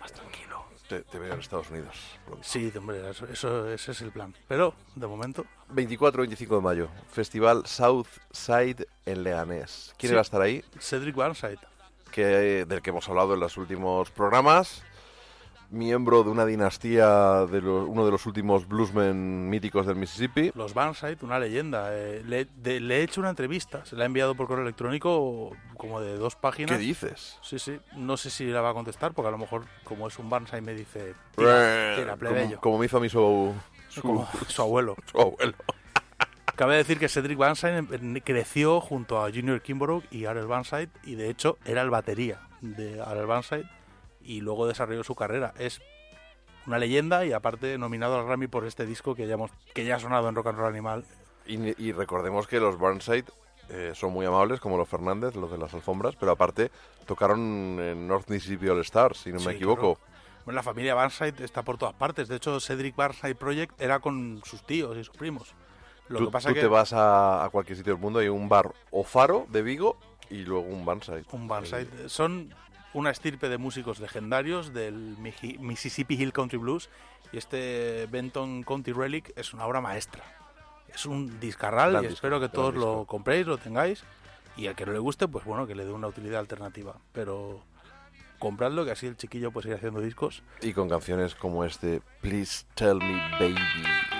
Más tranquilo. Te, te veo en Estados Unidos. pronto. Sí, hombre, eso, eso- ese es el plan. Pero, de momento, 24-25 de mayo, Festival Southside en Leganés. ¿Quién Sí. va a estar ahí? Cedric Barnside. Que, del que hemos hablado en los últimos programas. Miembro de una dinastía, de uno de los últimos bluesmen míticos del Mississippi. Los Barnside, una leyenda. Eh, le, de- le he hecho una entrevista, se la he enviado por correo electrónico como de dos páginas. ¿Qué dices? Sí, sí. No sé si la va a contestar porque a lo mejor, como es un Barnside, me dice: Tira, tira, plebeyo. como, como me hizo a mí su, su, Como su abuelo. su abuelo. Cabe decir que Cedric Banside em- creció junto a Junior Kimbrough y Arel Banside y de hecho era el batería de Arel Banside y luego desarrolló su carrera. Es una leyenda y aparte nominado al Grammy por este disco que ya, hemos, que ya ha sonado en Rock and Roll Animal. Y, y recordemos que los Burnside eh, son muy amables, como los Fernández, los de las alfombras, pero aparte tocaron en North Mississippi All Stars, si no Sí, me equivoco. claro. Bueno, la familia Banside está por todas partes. De hecho, Cedric Banside Project era con sus tíos y sus primos. Lo tú que pasa tú que te vas a, a cualquier sitio del mundo, hay un bar o faro de Vigo y luego un Burnside. Un Banside. Son una estirpe de músicos legendarios del Mississippi Hill Country Blues y este Benton County Relic es una obra maestra. Es un discarral Gran y disco, espero que todos disco. lo compréis, lo tengáis y al que no le guste, pues bueno, que le dé una utilidad alternativa. Pero compradlo, que así el chiquillo puede seguir haciendo discos. Y con canciones como este Please Tell Me Baby.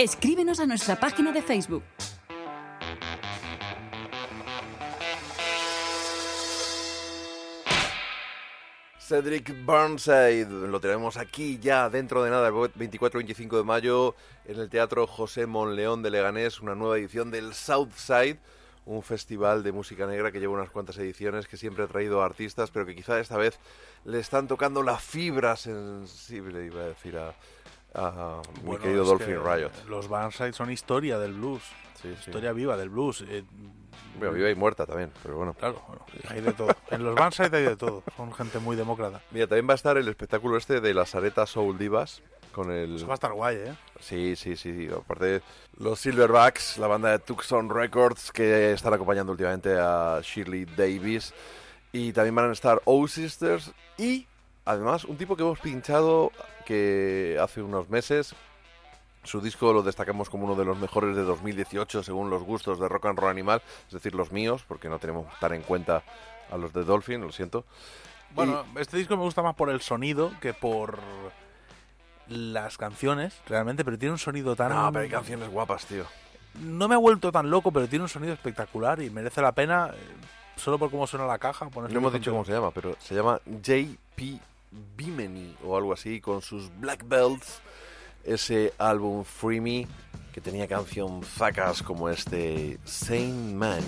Escríbenos a nuestra página de Facebook. Cedric Burnside, lo tenemos aquí ya dentro de nada, el 24-25 de mayo, en el Teatro José Monleón de Leganés, una nueva edición del Southside, un festival de música negra que lleva unas cuantas ediciones, que siempre ha traído artistas, pero que quizá esta vez le están tocando la fibra sensible, iba a decir a, a mi Bueno, querido Dolphin Riot. Los Burnside son historia del blues. Historia viva del blues. eh, Bueno, viva y muerta también, pero bueno. Claro, bueno, hay de todo. En los Burnside hay de todo. Son gente muy demócrata. Mira, también va a estar el espectáculo este de las aretas Soul Divas con el... Eso va a estar guay, ¿eh? Sí, sí, sí. sí. Aparte, los Silverbacks, la banda de Tucson Records, que están acompañando últimamente a Shirley Davis. Y también van a estar O Sisters. Y, además, un tipo que hemos pinchado que hace unos meses. Su disco lo destacamos como uno de los mejores de 2018 según los gustos de Rock and Roll Animal, es decir, los míos, porque no tenemos tan en cuenta a los de Dolphin, lo siento. Bueno, este disco me gusta más por el sonido que por las canciones, realmente, pero tiene un sonido tan... No, pero hay canciones guapas, tío. No me ha vuelto tan loco, pero tiene un sonido espectacular y merece la pena, eh, solo por cómo suena la caja. No hemos dicho cómo se llama, pero se llama J.P. Bimini o algo así, con sus Black Belts, ese álbum Free Me, que tenía canción zacas como este Same Man.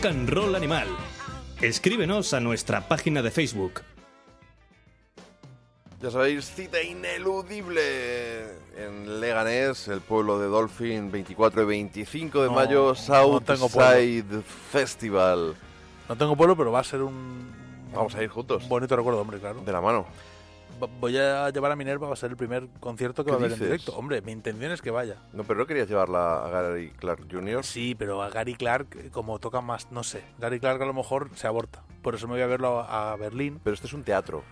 Rock and Roll Animal. Escríbenos a nuestra página de Facebook. Ya sabéis, cita ineludible en Leganés, el pueblo de Dolphin, 24 y 25 de No, mayo, no Southside Festival. No tengo pueblo, pero va a ser un Vamos a ir juntos. un bonito recuerdo, hombre, claro. De la mano. Voy a llevar a Minerva, va a ser el primer concierto que ¿Qué va a haber en directo. Hombre, mi intención es que vaya. No, pero no querías llevarla a Gary Clark Jr. Sí, pero a Gary Clark, eh, como toca más, no sé. Gary Clark a lo mejor se aborta. Por eso me voy a verlo a, a Berlín. Pero este es un teatro.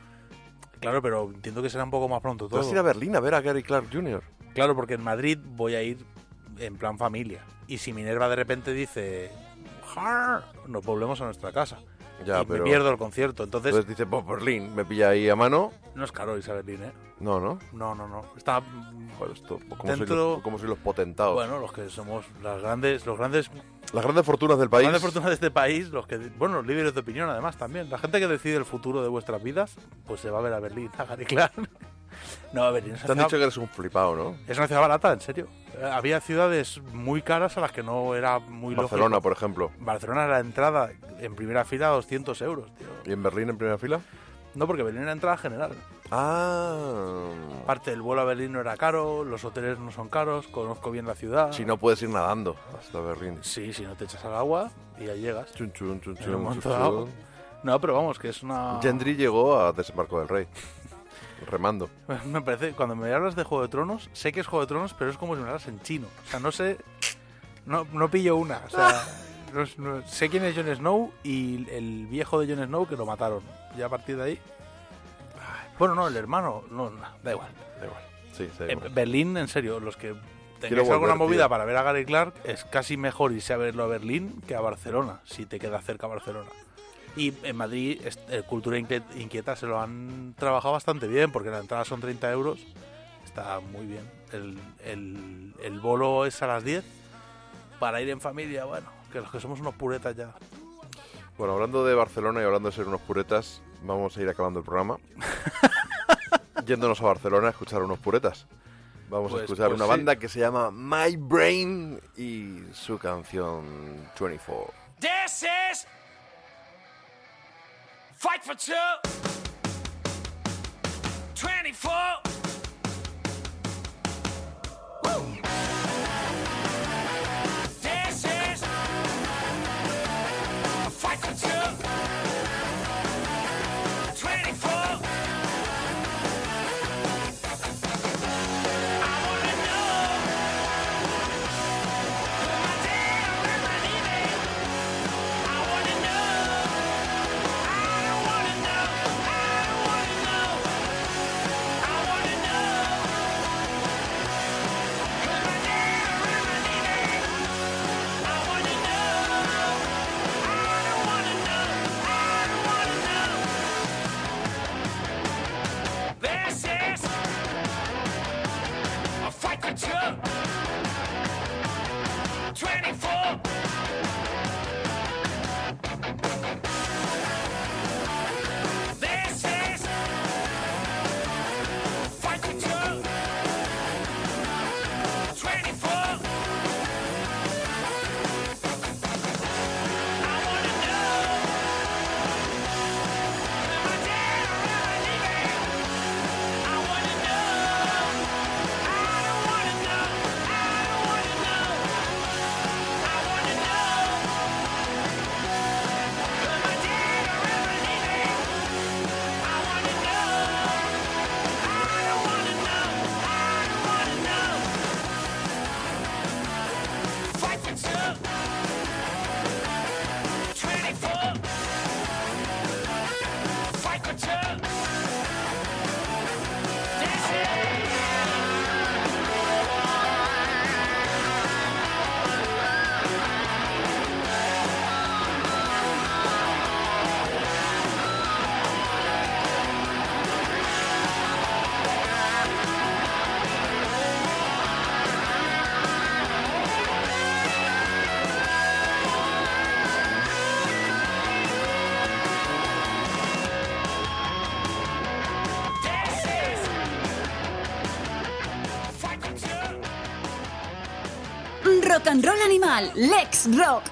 Claro, pero entiendo que será un poco más pronto ¿Tú vas todo. a ir a Berlín a ver a Gary Clark Jr.? Claro, porque en Madrid voy a ir en plan familia. Y si Minerva de repente dice, "Jar", nos volvemos a nuestra casa. Ya, y pero... me pierdo el concierto. Entonces, Entonces dice, pues Berlín, me pilla ahí a mano. no es caro irse a Berlín, ¿eh? No, ¿no? No, no, no. Está Joder, esto, como, soy Dentro- los, como soy los potentados. bueno, los que somos las grandes, los grandes, Las grandes fortunas del país. grandes fortunas de este país, los que, bueno, los líderes de opinión además también. La gente que decide el futuro de vuestras vidas, pues se va a ver a Berlín, a Gary Clark. No, a Berlín Te han ciudad- dicho que eres un flipado, ¿no? es una ciudad barata, en serio. Eh, Había ciudades muy caras a las que no era muy Barcelona, lógico. por ejemplo. Barcelona la entrada en primera fila 200 euros, tío. ¿Y en Berlín en primera fila? No, porque Berlín era entrada general. Ah. Aparte, el vuelo a Berlín no era caro, los hoteles no son caros, conozco bien la ciudad. Si no puedes ir nadando hasta Berlín. Sí, si no te echas al agua y ya llegas. Chun, chun, chun, chun, chun, chun. No, pero vamos, que es una... Gendry llegó a Desembarco del Rey. Remando. Me parece, cuando me hablas de Juego de Tronos, sé que es Juego de Tronos, pero es como si me hablas en chino. O sea, no sé... No, no pillo una. O sea, no no- sé quién es Jon Snow y el viejo de Jon Snow que lo mataron. Ya a partir de ahí... Bueno, no, el hermano... No, da igual. Da igual. Sí, sí. En Berlín, en serio, los que tengáis alguna movida tío. para ver a Gary Clark, es casi mejor irse a verlo a Berlín que a Barcelona, si te queda cerca Barcelona. Y en Madrid, es- eh, Cultura Inquieta se lo han trabajado bastante bien, porque la entrada son 30 euros. Está muy bien. El, el, el bolo es a las 10 para ir en familia. Bueno, que los que somos unos puretas ya. Bueno, hablando de Barcelona y hablando de ser unos puretas, vamos a ir acabando el programa. Yéndonos a Barcelona a escuchar unos puretas. Vamos Pues- a escuchar pues una sí. banda que se llama My Brain y su canción 24. This is Fight for Two 24 Woo! Lex Rock.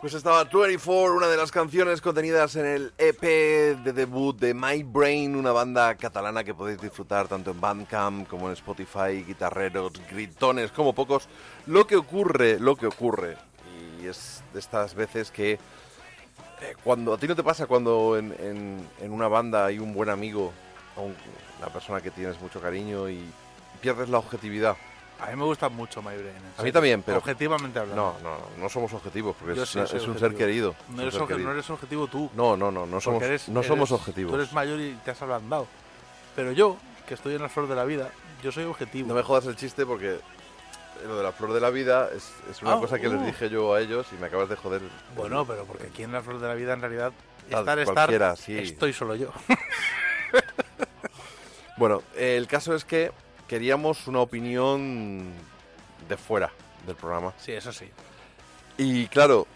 Pues estaba 24, una de las canciones contenidas en el EP de debut de My Brain, una banda catalana que podéis disfrutar tanto en Bandcamp como en Spotify, guitarreros, gritones, como pocos. Lo que ocurre, lo que ocurre, y es de estas veces que eh, cuando a ti no te pasa cuando en, una banda hay un buen amigo una persona que tienes mucho cariño y pierdes la objetividad. A mí me gusta mucho My Brain. A mí también, pero Objetivamente hablando. No, no, no, somos objetivos porque es, sí un objetivo. ser querido. No eres, ser obje- querido. no eres objetivo tú. No, no, no, no somos, eres- no somos eres- objetivos. Tú eres mayor y te has ablandado. Pero yo, que estoy en la flor de la vida, yo soy objetivo. No me jodas el chiste porque lo de la flor de la vida es, es una Ah, cosa que les uh. dije yo a ellos y me acabas de joder. Bueno, pero porque aquí en la flor de la vida en realidad estar, estar, sí. estoy solo yo. Bueno, el caso es que queríamos una opinión de fuera del programa. Sí, eso sí. Y claro,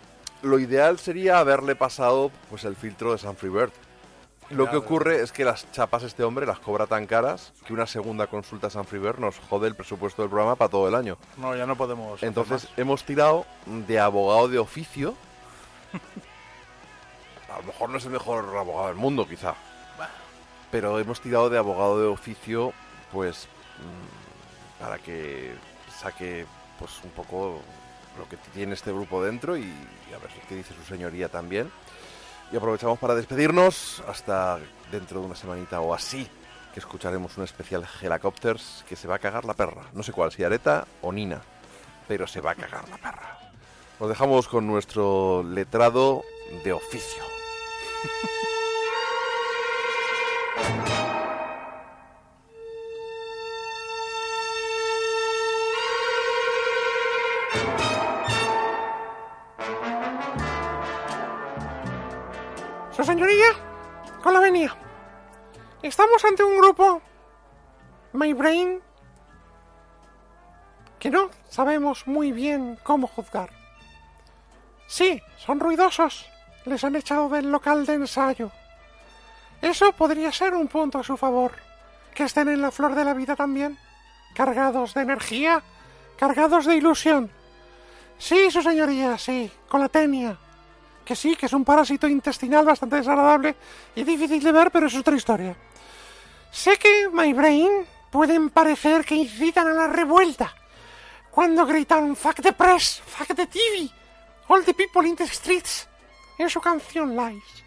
lo ideal sería haberle pasado pues el filtro de Sanfrey Bird. Lo que ocurre es que las chapas este hombre las cobra tan caras que una segunda consulta a Sanfrey Bird nos jode el presupuesto del programa para todo el año. No, ya no podemos. Entonces hemos tirado de abogado de oficio. A lo mejor no es el mejor abogado del mundo, quizá. Pero hemos tirado de abogado de oficio, pues, para que saque, pues, un poco lo que tiene este grupo dentro y, y a ver qué dice su señoría también. Y aprovechamos para despedirnos hasta dentro de una semanita o así, que escucharemos un especial Helicopters que se va a cagar la perra. No sé cuál, si Areta o Nina, pero se va a cagar la perra. Nos dejamos con nuestro letrado de oficio. señoría, con la venia. Estamos ante un grupo, My Brain, que no sabemos muy bien cómo juzgar. Sí, son ruidosos. Les han echado del local de ensayo. Eso podría ser un punto a su favor. Que estén en la flor de la vida también. Cargados de energía, cargados de ilusión. Sí, su señoría, sí, con la tenia. Que sí, que es un parásito intestinal bastante desagradable y difícil de ver, pero es otra historia. Sé que My Brain pueden parecer que incitan a la revuelta cuando gritan Fuck the press, fuck the TV, all the people in the streets en su canción Lies.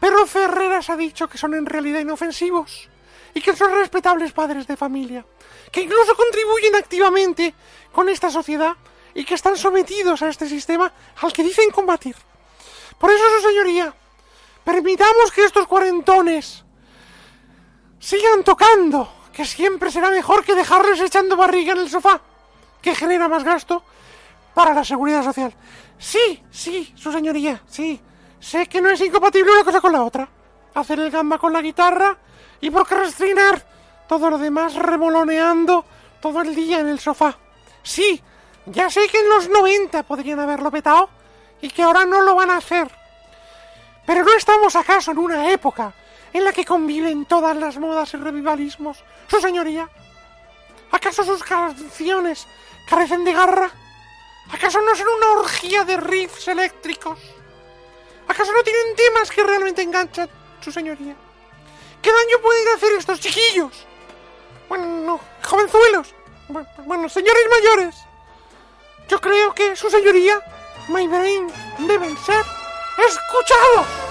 Pero Ferreras ha dicho que son en realidad inofensivos y que son respetables padres de familia, que incluso contribuyen activamente con esta sociedad y que están sometidos a este sistema al que dicen combatir. Por eso, su señoría, permitamos que estos cuarentones sigan tocando, que siempre será mejor que dejarles echando barriga en el sofá, que genera más gasto para la seguridad social. Sí, sí, su señoría, sí. Sé que no es incompatible una cosa con la otra. Hacer el gamba con la guitarra y procrastinar todo lo demás remoloneando todo el día en el sofá. Sí, ya sé que en los 90 podrían haberlo petado y que ahora no lo van a hacer. Pero no estamos acaso en una época en la que conviven todas las modas y revivalismos, su señoría. ¿Acaso sus canciones carecen de garra? ¿Acaso no son una orgía de riffs eléctricos? ¿Acaso no tienen temas que realmente enganchan, su señoría? ¿Qué daño pueden hacer estos chiquillos? Bueno, no, jovenzuelos. Bu- Bueno, señores mayores. Yo creo que su señoría, Brain, deben ser escuchados.